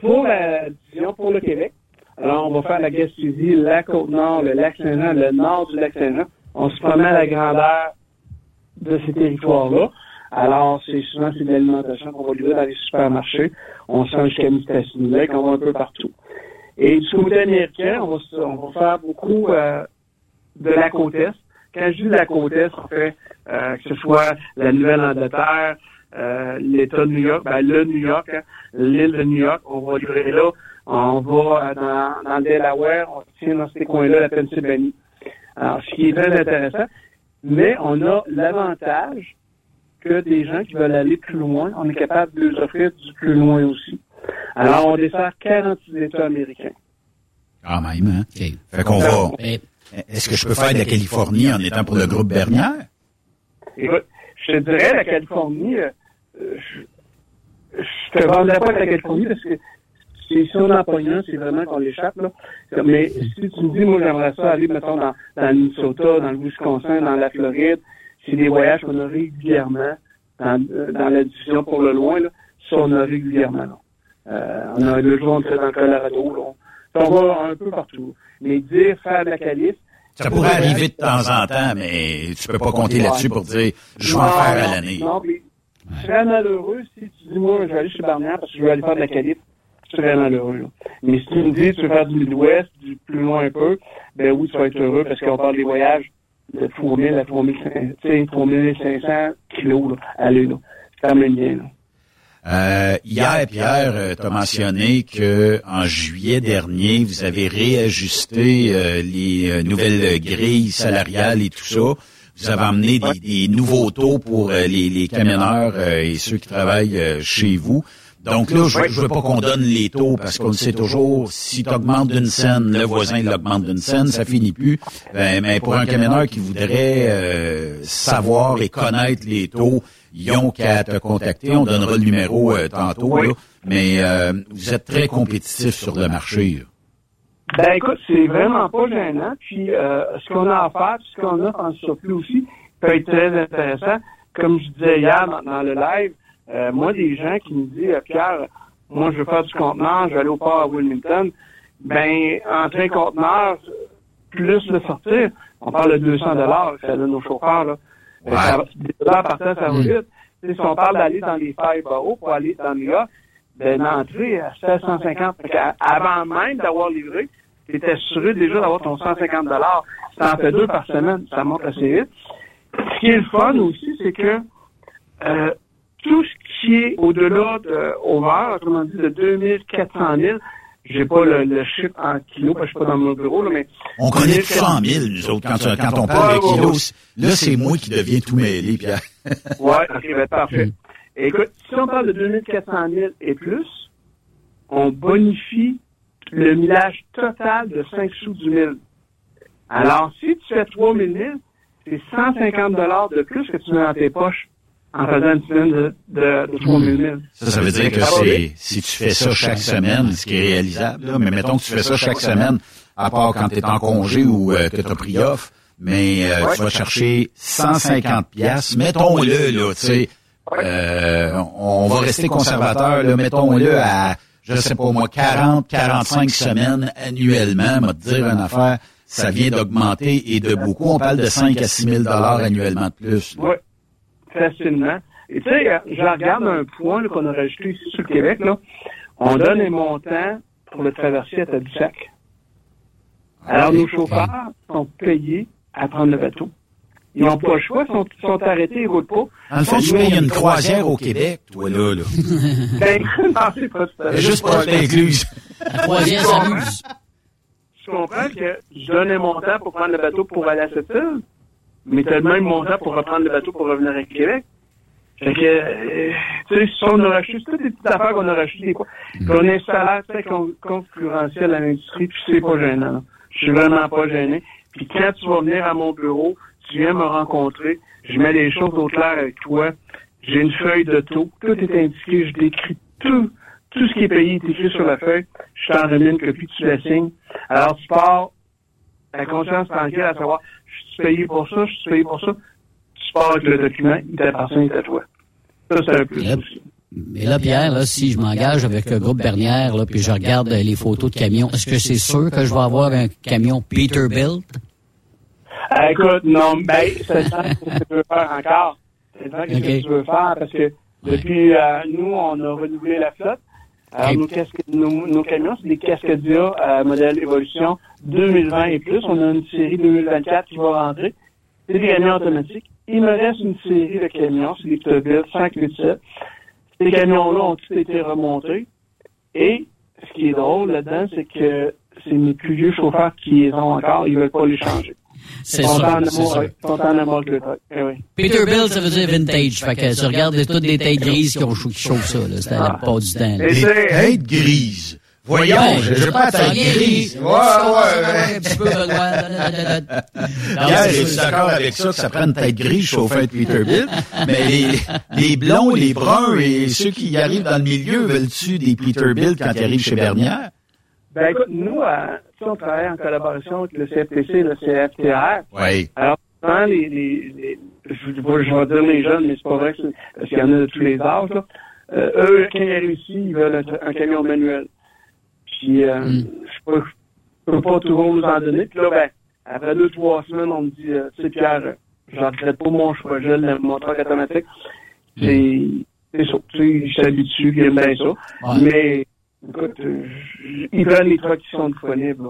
Pour la division pour le Québec, alors on va faire la Gaspésie, la Côte-Nord, le Lac-Saint-Jean, le nord du Lac-Saint-Jean. On se promène à la grandeur de ces territoires-là. Alors, c'est souvent c'est de l'alimentation qu'on va livrer dans les supermarchés. On se rend jusqu'à Mistassini-Lake, on va un peu partout. Et du côté américain, on va, on va faire beaucoup euh, de la côte Est. Quand je dis la côte Est, on fait euh, que ce soit la Nouvelle-Angleterre, euh, l'État de New York, ben, le New York, l'île de New York, on va livrer là. On va dans, dans le Delaware, on tient dans ces coins-là la Pennsylvanie. Alors, ce qui est très intéressant, mais on a l'avantage que des gens qui veulent aller plus loin, on est capable de les offrir du plus loin aussi. Alors, on dessert 46 États américains. Quand même, hein? Fait qu'on va... Est-ce que je peux faire de la Californie en étant pour le groupe Bernière? Écoute, je te dirais, la Californie, euh, je, je te vendrais pas la Californie parce que c'est si on en pogne un, c'est vraiment qu'on l'échappe, là. Mais si tu me dis, moi, j'aimerais ça aller, mettons, dans, dans le Minnesota, dans le Wisconsin, dans la Floride, c'est des voyages qu'on a régulièrement dans, euh, dans la division pour le loin, là. Ça, on a régulièrement, là. Euh, on a deux jours, on était dans le Colorado, là. On va un peu partout. Mais dire faire de la calife, Ça pourrait arriver de temps en temps, mais tu peux pas compter là-dessus pour dire je vais en faire à l'année. Non, mais je serais malheureux si tu dis, moi, je vais aller chez Barnière parce que je veux aller faire de la qualif. Je serais malheureux. là. Mais si tu me dis, tu veux faire du Midwest, du plus loin un peu, ben oui, tu vas être heureux parce qu'on parle des voyages de 3000 à 3500, tu sais, 3500 kilos, là, aller, là. C'est quand même bien, là. Euh, hier, Pierre, tu as mentionné que en juillet dernier, vous avez réajusté euh, les euh, nouvelles grilles salariales et tout ça. Vous avez amené des, des nouveaux taux pour euh, les, les camionneurs euh, et ceux qui travaillent euh, chez vous. Donc là, je, je veux pas qu'on donne les taux parce qu'on le sait toujours, si tu augmentes d'une scène, le voisin l'augmente d'une scène, ça finit plus. Ben, mais pour un camionneur qui voudrait euh, savoir et connaître les taux, ils ont qu'à te contacter. On donnera le numéro euh, tantôt. là. Mais euh, vous êtes très compétitif sur le marché. là. Ben écoute, c'est vraiment pas gênant. Puis euh, ce qu'on a à faire, puis ce qu'on a en surplus aussi, peut être très intéressant. Comme je disais hier dans, dans le live, euh, moi, des gens qui me disent euh, Pierre, moi je veux faire du conteneur, je vais aller au port à Wilmington. Ben, en train conteneur, plus le sortir, on parle de 200 dollars, ça donne aux chauffeurs, là. Mais ça en partant, ça va vite. Tu sais, si on parle d'aller dans les failles barreaux pour aller dans New York, ben, l'entrée, à 750. Fait qu'à- avant même d'avoir livré, tu étais assuré déjà d'avoir ton 150 dollars. Ça en fait deux par semaine. Ça monte assez vite. Ce qui est le fun aussi, c'est que, euh, tout ce qui est au-delà de over, autrement dit de 2400 000, j'ai pas le, le chiffre en kilos, parce que je suis pas dans mon bureau, là, mais... On connaît tout ça en mille, nous autres, quand, quand on parle de kilos. Là, c'est moi qui deviens tout mêlé, Pierre. (laughs) Ouais, ok, ben, parfait. Écoute, si on parle de 2400 000 et plus, on bonifie le millage total de 5 sous du mille. Alors, si tu fais 3000 000, c'est 150 dollars de plus que tu mets dans tes poches en faisant une semaine de, de, de 3000 000. Ça, ça veut dire que va c'est, si tu fais ça chaque semaine, ce qui est réalisable, là, mais mettons que tu fais ça chaque semaine, à part quand tu es en congé ou euh, que tu as pris off, mais euh, Ouais. tu vas chercher 150 pièces, mettons-le, là, tu sais, euh, on va rester conservateur, là, mettons-le à, je sais pas moi, 40, 45 semaines annuellement, m'a te dire une affaire, ça vient d'augmenter et de beaucoup. On parle de 5 à 6 000 dollars annuellement de plus. là. Facilement. Et tu sais, je regarde un point qu'on a rajouté ici sur le Québec. Là. On donne les montants pour le traversier à Tadoussac. Alors, nos chauffeurs sont payés à prendre le bateau. Ils n'ont pas le choix, ils sont, sont arrêtés, ils roulent pas. En fait, tu payes une croisière au Québec, toi, là, là. (laughs) Ben, non, c'est pas tout à fait. Juste pas incluse. La croisière s'amuse. Je comprends? que je donne un montant pour prendre le bateau pour aller à cette île, mais tu as le même montant pour reprendre le bateau pour revenir à Québec. Fait que, euh, tu sais, si on a racheté, c'est toutes des petites affaires qu'on a rachetées, quoi. Puis on a un salaire très con- concurrentiel à l'industrie, puis c'est pas gênant. là. Je suis vraiment pas gêné. Puis quand tu vas venir à mon bureau, tu viens me rencontrer, je mets les choses au clair avec toi, j'ai une feuille de taux, tout est indiqué, je décris tout, tout ce qui est payé est écrit sur la feuille, je t'en remets une copie, tu la signes. Alors tu pars la conscience tranquille à savoir, suis payé pour ça, je suis payé pour ça, tu pars avec le document, il t'appartient, à toi. Ça, c'est un plus. Yep. Mais là, Pierre, là, si je m'engage avec le groupe Bernière, là, puis je regarde euh, les photos de camions, est-ce que c'est sûr que je vais avoir un camion Peterbilt? Ah, écoute, non, ben, c'est ça que tu veux faire encore. C'est ça que (laughs) tu veux faire parce que depuis, euh, nous, on a renouvelé la flotte. Alors, Ok. nos, casques, nos, nos camions, c'est des Cascadia euh, modèle Évolution 2020 et plus. On a une série 2024 qui va rentrer. C'est des camions automatiques. Il me reste une série de camions, c'est des Peterbilt 587. Ces camions-là ont tous été remontés. Et ce qui est drôle là-dedans, c'est que c'est mes plus vieux chauffeurs qui les ont encore, ils veulent pas les changer. C'est sûr, amour avec- le. Eh oui. Peterbilt, ça veut dire vintage. Fait que tu regardes toutes des têtes grises qui, ont, chau- qui chauffent ça, là. C'était à la part du temps, Des têtes grises. Voyons, Ouais, je n'ai pas vient grise. Ouais, ouais, Un petit peu, Pierre, c'est- es-tu d'accord avec ça que ça prend une tête grise chauffée de Peterbilt? Mais les, les blonds, les bruns et ceux qui arrivent dans le milieu veulent-tu des Peterbilt quand ils arrivent chez Bernière? Ben écoute, nous, sais, on travaille en collaboration avec le CFTC et le CFTR. Oui. Alors, les, les, les- je, je vais- dire les jeunes, mais c'est pas vrai que c'est- parce qu'il y en a de tous les âges, là. Euh, eux, quand ils ici, ils veulent un, un camion manuel. Puis, euh, Mm. je peux, je peux pas toujours nous en donner. Puis là, ben, après deux, trois semaines, on me dit, euh, tu sais, Pierre, euh, je regrette pas mon choix, je le moteur automatique. C'est, c'est ça. Tu sais, je s'habitue, j'aime bien ça. Ouais. Mais, écoute, ils prennent les trucs qui sont disponibles,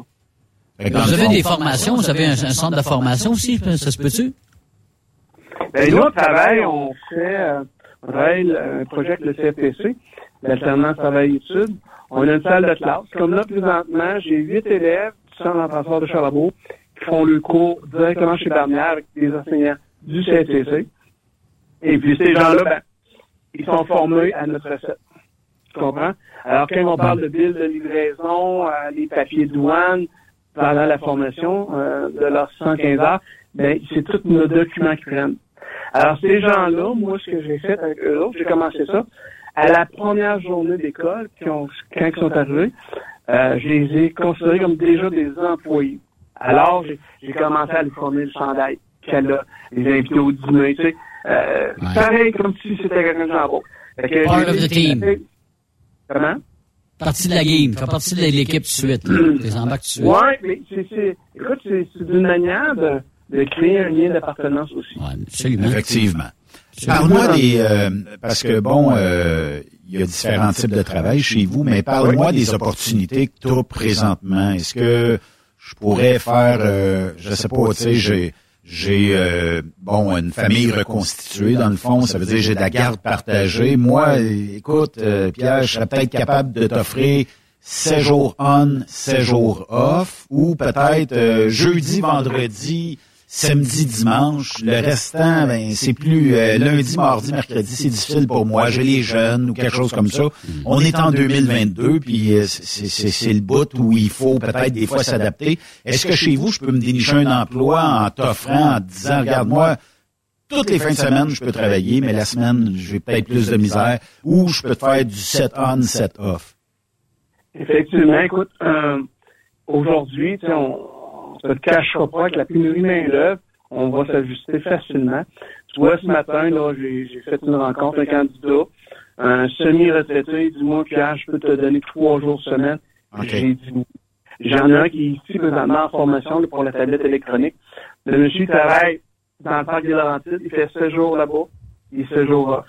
Vous avez des formations? Vous avez un, un centre de formation aussi? Ça se peut-tu? Ben, nous, on travaille, on fait, euh, on travaille un projet avec le CFTC, l'alternance travail-études. On a une salle de classe. Comme là, présentement, j'ai huit élèves du centre d'entraînement de Charlebourg qui font le cours directement chez Barnière avec des enseignants du CFTC. Et puis, ces gens-là, ben, ils sont formés à notre recette. Tu comprends? Alors, quand on parle de billes de livraison, euh, les papiers de douane, pendant la formation euh, de leurs 115 heures, ben, c'est tous nos documents qu'ils prennent. Alors, ces gens-là, moi, ce que j'ai fait avec eux j'ai commencé ça à la première journée d'école, quand ils sont arrivés, euh, je les ai considérés comme déjà des employés. Alors, j'ai j'ai commencé à les former le chandail qu'elle a, les inviter au dîner, tu sais. Euh, Ouais. Pareil comme si c'était quelqu'un de Part of the team. Comment? Partie de la game. Fait partie de l'équipe tout de suite. là. T'es embarques tout de suite. Ouais, mais c'est, c'est, écoute, c'est, c'est d'une manière de, de créer un lien d'appartenance aussi. Effectivement. Parle-moi des... euh, parce que, bon, euh, il y a différents types de travail chez vous, mais parle-moi des opportunités que tu as présentement. Est-ce que je pourrais faire, euh, je sais pas, tu sais, j'ai... J'ai euh, bon une famille reconstituée dans le fond, ça veut dire j'ai de la garde partagée. Moi, écoute, euh, Pierre, je serais peut-être capable de t'offrir 7 jours on, 7 jours off, ou peut-être euh, jeudi, vendredi, samedi, dimanche. Le restant, ben, c'est plus euh, lundi, mardi, mercredi, c'est difficile pour moi. J'ai les jeunes ou quelque chose comme ça. On est en 2022, puis euh, c'est c'est- c'est le bout où il faut peut-être des fois s'adapter. Est-ce que chez vous, je peux me dénicher un emploi en t'offrant, en te disant, regarde-moi, toutes les fins de semaine, je peux travailler, mais la semaine, j'ai peut-être plus de misère, ou je peux te faire du 7 on, 7 off? Effectivement, écoute, euh, aujourd'hui, tu sais, on se cachera pas avec la pénurie de main-d'œuvre, on va s'ajuster facilement. Tu vois, ce matin, là, j'ai j'ai fait une rencontre, un candidat, un semi-retraité, il dit, moi, Pierre, je peux te donner trois jours semaine. J'ai dit. J'en ai un qui est ici présentement en formation là, pour la tablette électronique. Le monsieur il travaille dans le parc des Laurentides, il fait 16 jours là-bas, il est 16 jours off.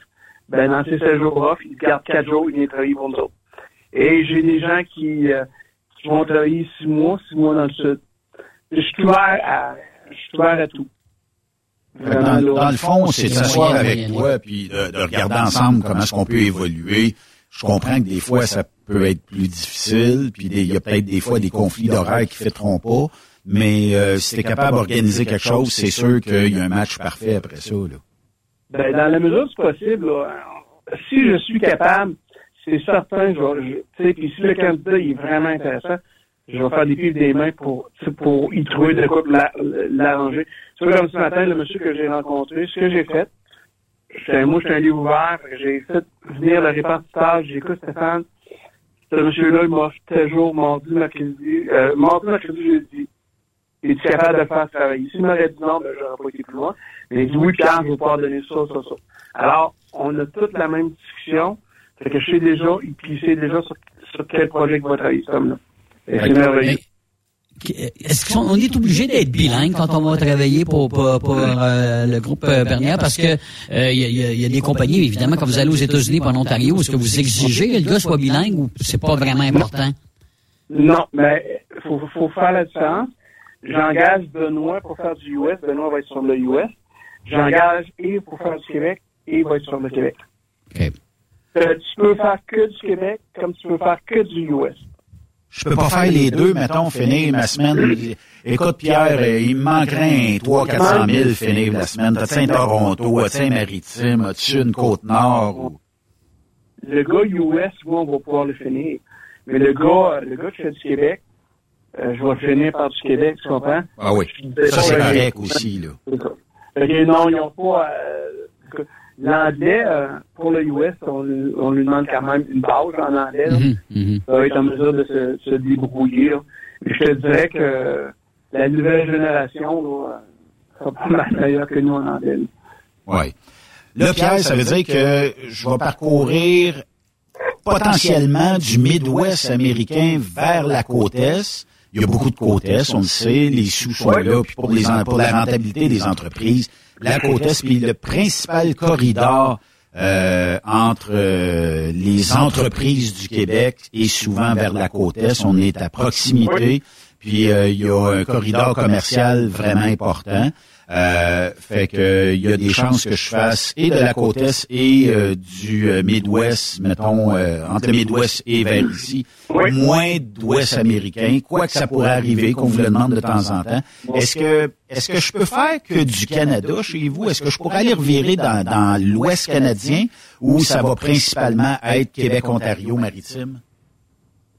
Ben, dans ces 16 jours off, il garde 4 jours, il vient travailler pour nous autres. Et j'ai des gens qui, euh, qui vont travailler 6 mois, 6 mois dans le sud. Je suis ouvert à, je suis ouvert à tout. Dans, dans le fond, c'est de s'asseoir avec toi puis de, de regarder ensemble comment est-ce qu'on peut évoluer. Je comprends que des fois, ça peut être plus difficile, puis des- il y a peut-être des fois des conflits d'horaires qui ne fêteront pas, mais euh, si tu es capable d'organiser quelque chose, c'est sûr qu'il y a un match parfait après ça. Là. Ben, dans la mesure du possible, là, si je suis capable, c'est certain, je vais, je- puis si le candidat est vraiment intéressant, je vais faire des pieds des mains pour, pour y trouver de quoi la- l'arranger. Vois, comme ce matin, le monsieur que j'ai rencontré, ce que j'ai fait, j'étais- moi, j'étais un livre ouvert, j'ai fait venir le répartiteur, j'ai dit, écoute, Stéphane, ce monsieur-là, il m'a fait tel jour, mardi, mercredi, euh, mardi, mercredi, jeudi. Es-tu capable de faire travailler? S'il m'aurait dit non, ben, j'aurais pas été plus loin. Mais il dit oui, Pierre, je vais pouvoir donner ça, ça, ça. Alors, on a toute la même discussion. Fait que je sais déjà, puis il sait déjà sur, sur quel projet il va travailler, cet homme-là. Et c'est merveilleux. Est-ce qu'on est obligé d'être bilingue quand on va travailler pour, pour, pour, euh, le groupe euh, Bernier? Parce que euh, il y, a- y a- il y a des compagnies, évidemment, quand vous allez aux États-Unis, en Ontario, est-ce que vous exigez que le gars soit bilingue ou c'est pas vraiment important? Non, mais faut, faut faire la différence. J'engage Benoît pour faire du US. Benoît va être sur le US. J'engage Yves pour faire du Québec. Yves va être sur le Québec. Euh, tu peux faire que du Québec comme tu peux faire que du US. Je peux pas faire les deux, mettons, finir ma semaine. Écoute, Pierre, il me manquerait un 300-400 000 finir la semaine. T'as-tu un Toronto, as-tu un Maritime, as-tu une Côte-Nord? ou- Le gars US, moi, on va pouvoir le finir. Mais le gars, le gars qui fait du Québec, euh, je vais le finir par du Québec, tu comprends? Ah oui, ça c'est correct aussi, là. C'est ça. Non, ils n'ont pas. euh, L'anglais, euh, pour le US, on, lui- on lui demande quand même une base en anglais. là. Ça va être en mesure de se, se débrouiller. là. Je te dirais que la nouvelle génération là, euh, sera pas mal meilleure que nous en anglais. Oui. Là, Pierre, ça veut dire que je vais parcourir potentiellement du Midwest américain vers la côte Est. Il y a beaucoup de côte Est, on le sait, les sous sont là, puis pour, les, en- pour la rentabilité des entreprises, la côte Est, puis le principal corridor euh, entre euh, les entreprises du Québec et souvent vers la côte Est, on est à proximité, puis euh, il y a un corridor commercial vraiment important. Euh, fait que il y a des chances que je fasse et de la côte est et euh, du euh, Midwest, mettons euh, entre le Midwest et vers ici, moins d'Ouest américain, quoi que ça pourrait arriver, qu'on vous le demande de temps en temps. Est-ce que est-ce que je peux faire que du Canada chez vous? Est-ce que je pourrais aller revirer dans, dans l'Ouest canadien ou ça va principalement être Québec, Ontario, maritime?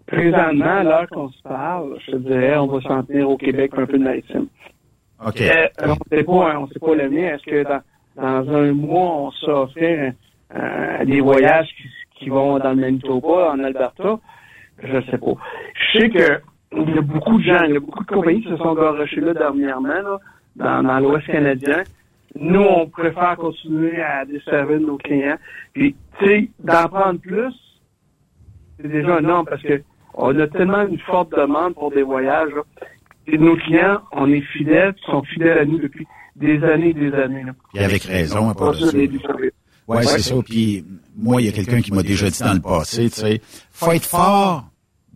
Présentement, à l'heure qu'on se parle, je te dirais, on va s'en tenir au Québec un peu de maritime. Ok. Euh, on sait pas, hein, on sait pas l'avenir. Est-ce que dans, dans un mois, on s'offre euh, des voyages qui, qui vont dans le Manitoba, en Alberta? Je sais pas. Je sais que il y a beaucoup de gens, il y a beaucoup de compagnies qui se sont garochées là dernièrement, là, dans, dans l'Ouest canadien. Nous, on préfère continuer à desservir nos clients. Puis, tu sais, d'en prendre plus, c'est déjà un nombre parce que on a tellement une forte demande pour des voyages. là. Et nos clients, on est fidèles, sont fidèles à nous depuis des années et des années. Puis avec raison, à part de service. Ouais, c'est ça. Puis moi, il y a quelqu'un qui m'a déjà dit dans le passé, tu sais, faut être fort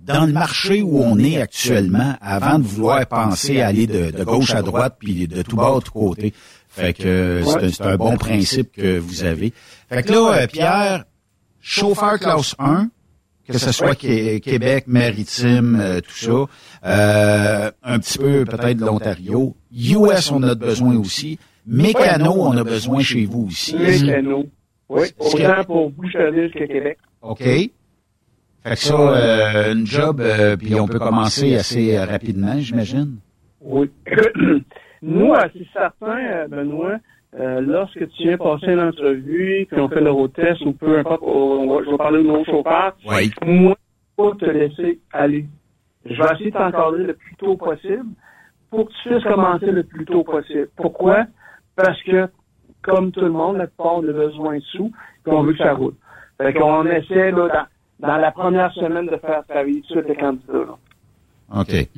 dans le marché où on est actuellement avant de vouloir penser à aller de, de gauche à droite puis de tout bas à tout côté. Fait que euh, c'est un- un bon principe que vous avez. Fait que là, euh, Pierre, chauffeur classe 1, que ce soit Qué- Québec, Maritime, euh, tout ça, euh, un petit peu peut-être de l'Ontario. US, on a besoin aussi. Mécano, on a besoin chez vous aussi. Mécano. Oui, autant pour Boucherville que Québec. OK. Fait que ça, euh, une job, euh, puis on peut commencer assez euh, rapidement, j'imagine. Oui. (clears throat) Nous, c'est certain, euh, Benoît, euh, lorsque tu viens passer une entrevue, puis on fait le road test, ou peu importe, on va- je vais parler de mon chauffeur, Oui. moi, faut te laisser aller. Je vais essayer de t'encadrer le plus tôt possible pour que tu puisses commencer le plus tôt possible. Pourquoi? Parce que, comme tout le monde, la plupart a besoin de sous, puis on veut que ça roule. Fait qu'on essaie, là, dans, dans la première semaine de faire travailler tout de suite les candidats, là. OK.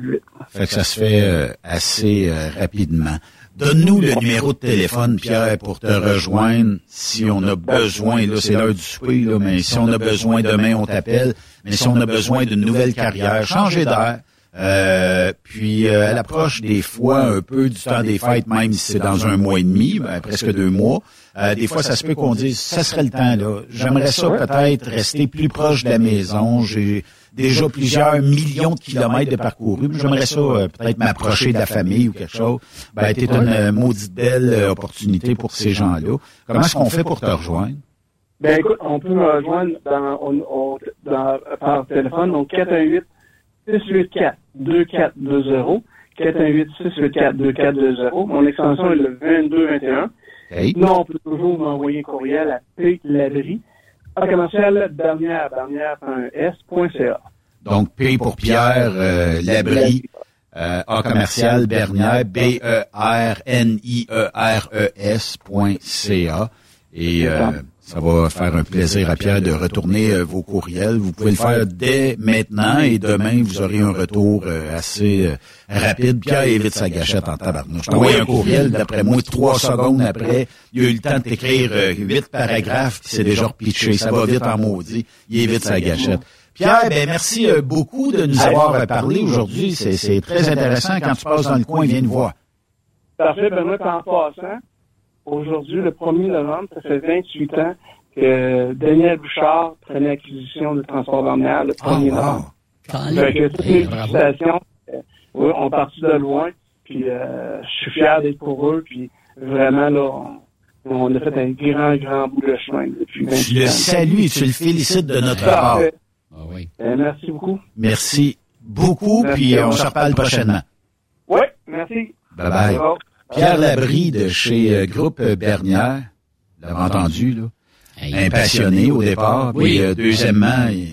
Vite. Fait que ça se fait euh, assez euh, rapidement. Donne-nous le numéro de téléphone, Pierre, pour te rejoindre si on a besoin. Là, c'est l'heure du souper, là, mais si on a besoin demain, on t'appelle. Mais si on a besoin d'une nouvelle carrière, changer d'air. Euh, puis euh, à l'approche des fois un peu du temps des fêtes, même si c'est dans un mois et demi, ben, presque deux mois, euh, des fois ça se peut qu'on dise ça serait le temps là. J'aimerais ça peut-être rester plus proche de la maison. J'ai déjà plusieurs millions de kilomètres de parcourus. J'aimerais ça euh, peut-être m'approcher de la famille ou quelque chose. Ben, t'es une euh, maudite belle euh, opportunité pour ces gens-là. Comment est-ce qu'on fait pour te rejoindre? Ben écoute, on peut me rejoindre dans, on- on- dans- par téléphone, donc 418 684 2420 418 684 2420 Mon extension est le 2221. Hey. Sinon, on peut toujours m'envoyer un courriel à plabri à commercial dernière, dernière.s.ca. Donc, P pour Pierre euh, Labrie, euh, A commercial Bernière, B-E-R-N-I-E-R-E-S point C-A. Et euh, ça va faire un plaisir à Pierre de retourner euh, vos courriels. Vous pouvez le faire dès maintenant et demain, vous aurez un retour euh, assez euh, rapide. Pierre évite sa gâchette en tabarnouche. Je t'envoie un courriel, d'après moi, trois secondes après, il a eu le temps euh, huit paragraphes, puis c'est déjà repitché. Ça va vite en maudit. Il évite sa gâchette. Pierre, ben merci beaucoup de nous avoir parlé aujourd'hui. C'est, très intéressant. Quand tu passes dans le coin, viens nous voir. Parfait, Benoît, en passant, aujourd'hui, le 1er novembre, ça fait 28 ans que Daniel Bouchard prenait acquisition de transport dernière le 1er novembre. Fait que toutes mes félicitations. Euh, oui, on partit de loin, puis euh, je suis fier d'être pour eux, puis vraiment, là, on, on a fait un grand, grand bout de chemin depuis 28 ans. Tu le salues et tu le félicites de notre part. Ah oui. Euh, merci beaucoup. Merci beaucoup, Merci. puis on se reparle prochainement. Oui, merci. Bye bye. Bon. Pierre Labrie de chez euh, Groupe Bernière, vous l'avez entendu, là. Un passionné au départ. Oui. Puis, euh, deuxièmement, il,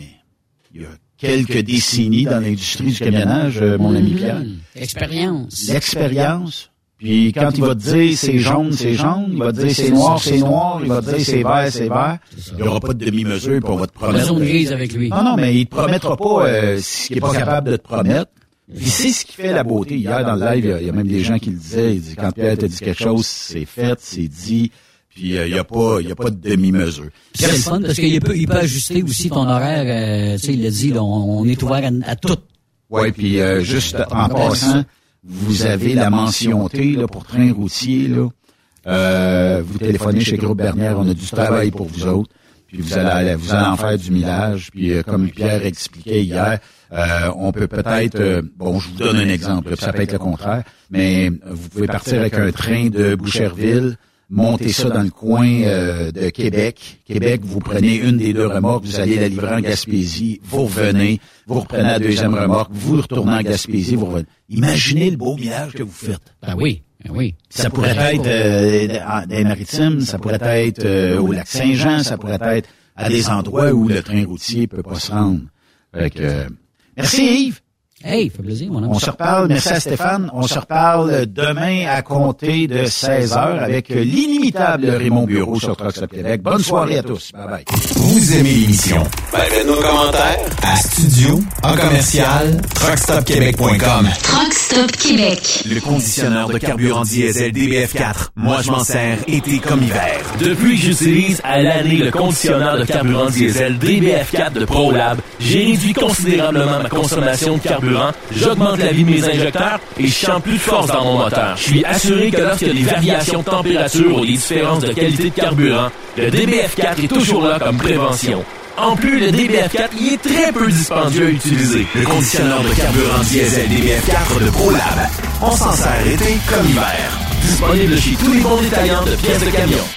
il y a quelques décennies dans l'industrie du camionnage, euh, mon ami Pierre. Hum, Expérience. L'expérience. Puis quand il va te dire c'est jaune, c'est jaune, il va te dire c'est noir, c'est noir, il va te dire c'est vert, c'est vert. Il n'y aura pas de demi-mesure, puis on va te Pas promettre. zone grise avec lui. Non, non, mais il te promettra pas euh, ce qu'il est pas capable de te promettre. C'est ce qui fait la beauté. Hier, dans le live, il y a- il y, a même des gens qui le disaient. Il dit, quand Pierre t'a dit quelque chose, c'est fait, c'est dit. Puis euh, il n'y a pas, il y a pas de demi-mesure. C'est le fun parce qu'il peut, il peut ajuster aussi ton horaire. euh, tu sais, il l'a dit, là, on, on est ouvert à, à tout. Oui, puis euh, juste en passant, vous avez la mention T là, pour train routier. Là. Euh, vous téléphonez chez Groupe Bernière, on a du travail pour vous autres. Puis vous allez, vous allez en faire du millage. Puis euh, comme Pierre expliquait hier, euh, on peut peut-être, euh, bon, je vous donne un exemple, ça peut être le contraire, mais vous pouvez partir avec un train de Boucherville, monter ça dans le coin euh, de Québec. Québec, vous prenez une des deux remorques, vous allez la livrer en Gaspésie, vous revenez, vous reprenez la deuxième remorque, vous retournez en Gaspésie, vous revenez. Imaginez le beau millage que vous faites. Ben oui, oui. Ça pourrait être euh, les maritimes, ça pourrait être euh, au lac Saint-Jean, ça pourrait être à des endroits où le train routier peut pas se rendre. Fait que, euh, merci Yves. Hey, fait plaisir, mon ami. On se reparle, merci à Stéphane. On se reparle demain à compter de 16 heures avec l'inimitable Raymond Bureau sur Truck Stop Québec. Bonne soirée à tous. Bye bye. Vous aimez l'émission? Ben, faites-nous un commentaire. À studio, en commercial, truckstopquebec.com. Truck Stop Québec. Le conditionneur de carburant diesel DBF4. Moi, je m'en sers été comme hiver. Depuis que j'utilise à l'année le conditionneur de carburant diesel DBF4 de ProLab, j'ai réduit considérablement ma consommation de carburant, j'augmente la vie de mes injecteurs et je sens plus de force dans mon moteur. Je suis assuré que lorsqu'il y a des variations de température ou des différences de qualité de carburant, le DBF4 est toujours là comme prévention. En plus, le DBF4 y est très peu dispendieux à utiliser. Le conditionneur de carburant diesel DBF4 de ProLab. On s'en sert été comme hiver. Disponible chez tous les bons détaillants de pièces de camion.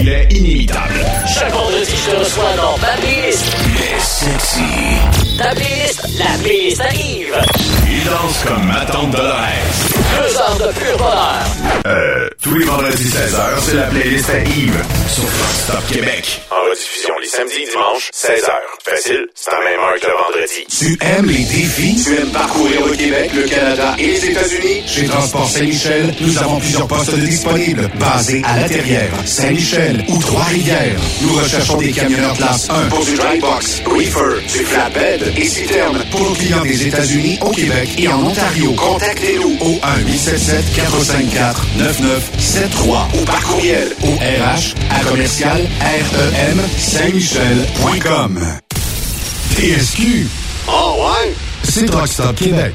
Il est inimitable. Chaque vendredi, je te reçois dans ma playlist. Il est sexy. Ta playlist, la playlist arrive. Il danse comme ma tante Dolores. Deux heures de pur bonheur. Euh, tous les vendredis 16h, c'est la playlist à Yves sur Stop Québec. En rediffusion les samedis et dimanches, 16h. Facile, c'est en même heure que le vendredi. Tu aimes les défis? Tu aimes parcourir le Québec, le Canada et les États-Unis? Chez Transport Saint-Michel, nous avons plusieurs postes disponibles, basés à La Terrière, Saint-Michel ou Trois-Rivières. Nous recherchons des camionneurs classe 1 Pour du dry box, reefer, du flatbed et citerne. pour nos clients des États-Unis, au Québec et en Ontario. Contactez-nous Au 1-877-454-9973 ou par courriel au RH à commercial REM Saint-Michel.com. TSQ, Oh ouais? c'est Truck Stop Québec.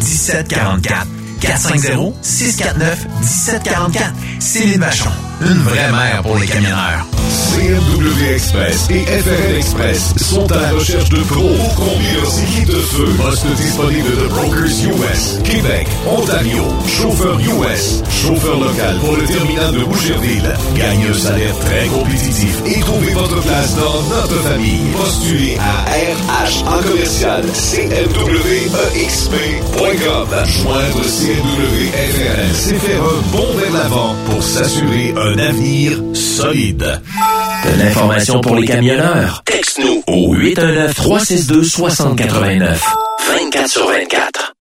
1744. 450-649-1744. Céline Vachon, une vraie mère pour les camionneurs. CMW Express et FRL Express sont à la recherche de pros pour conduire leurs équipes de feu. Poste disponible de Brokers US, Québec, Ontario, chauffeur US, chauffeur local pour le terminal de Boucherville. Gagnez un salaire très compétitif et trouvez votre place dans notre famille. Postulez à RH en commercial CMWEXP.com. Joindre CMW FRL, c'est faire un bond vers l'avant pour s'assurer un avenir solide. De l'information pour les camionneurs. Texte-nous Au 819-362-6089. 24 sur 24.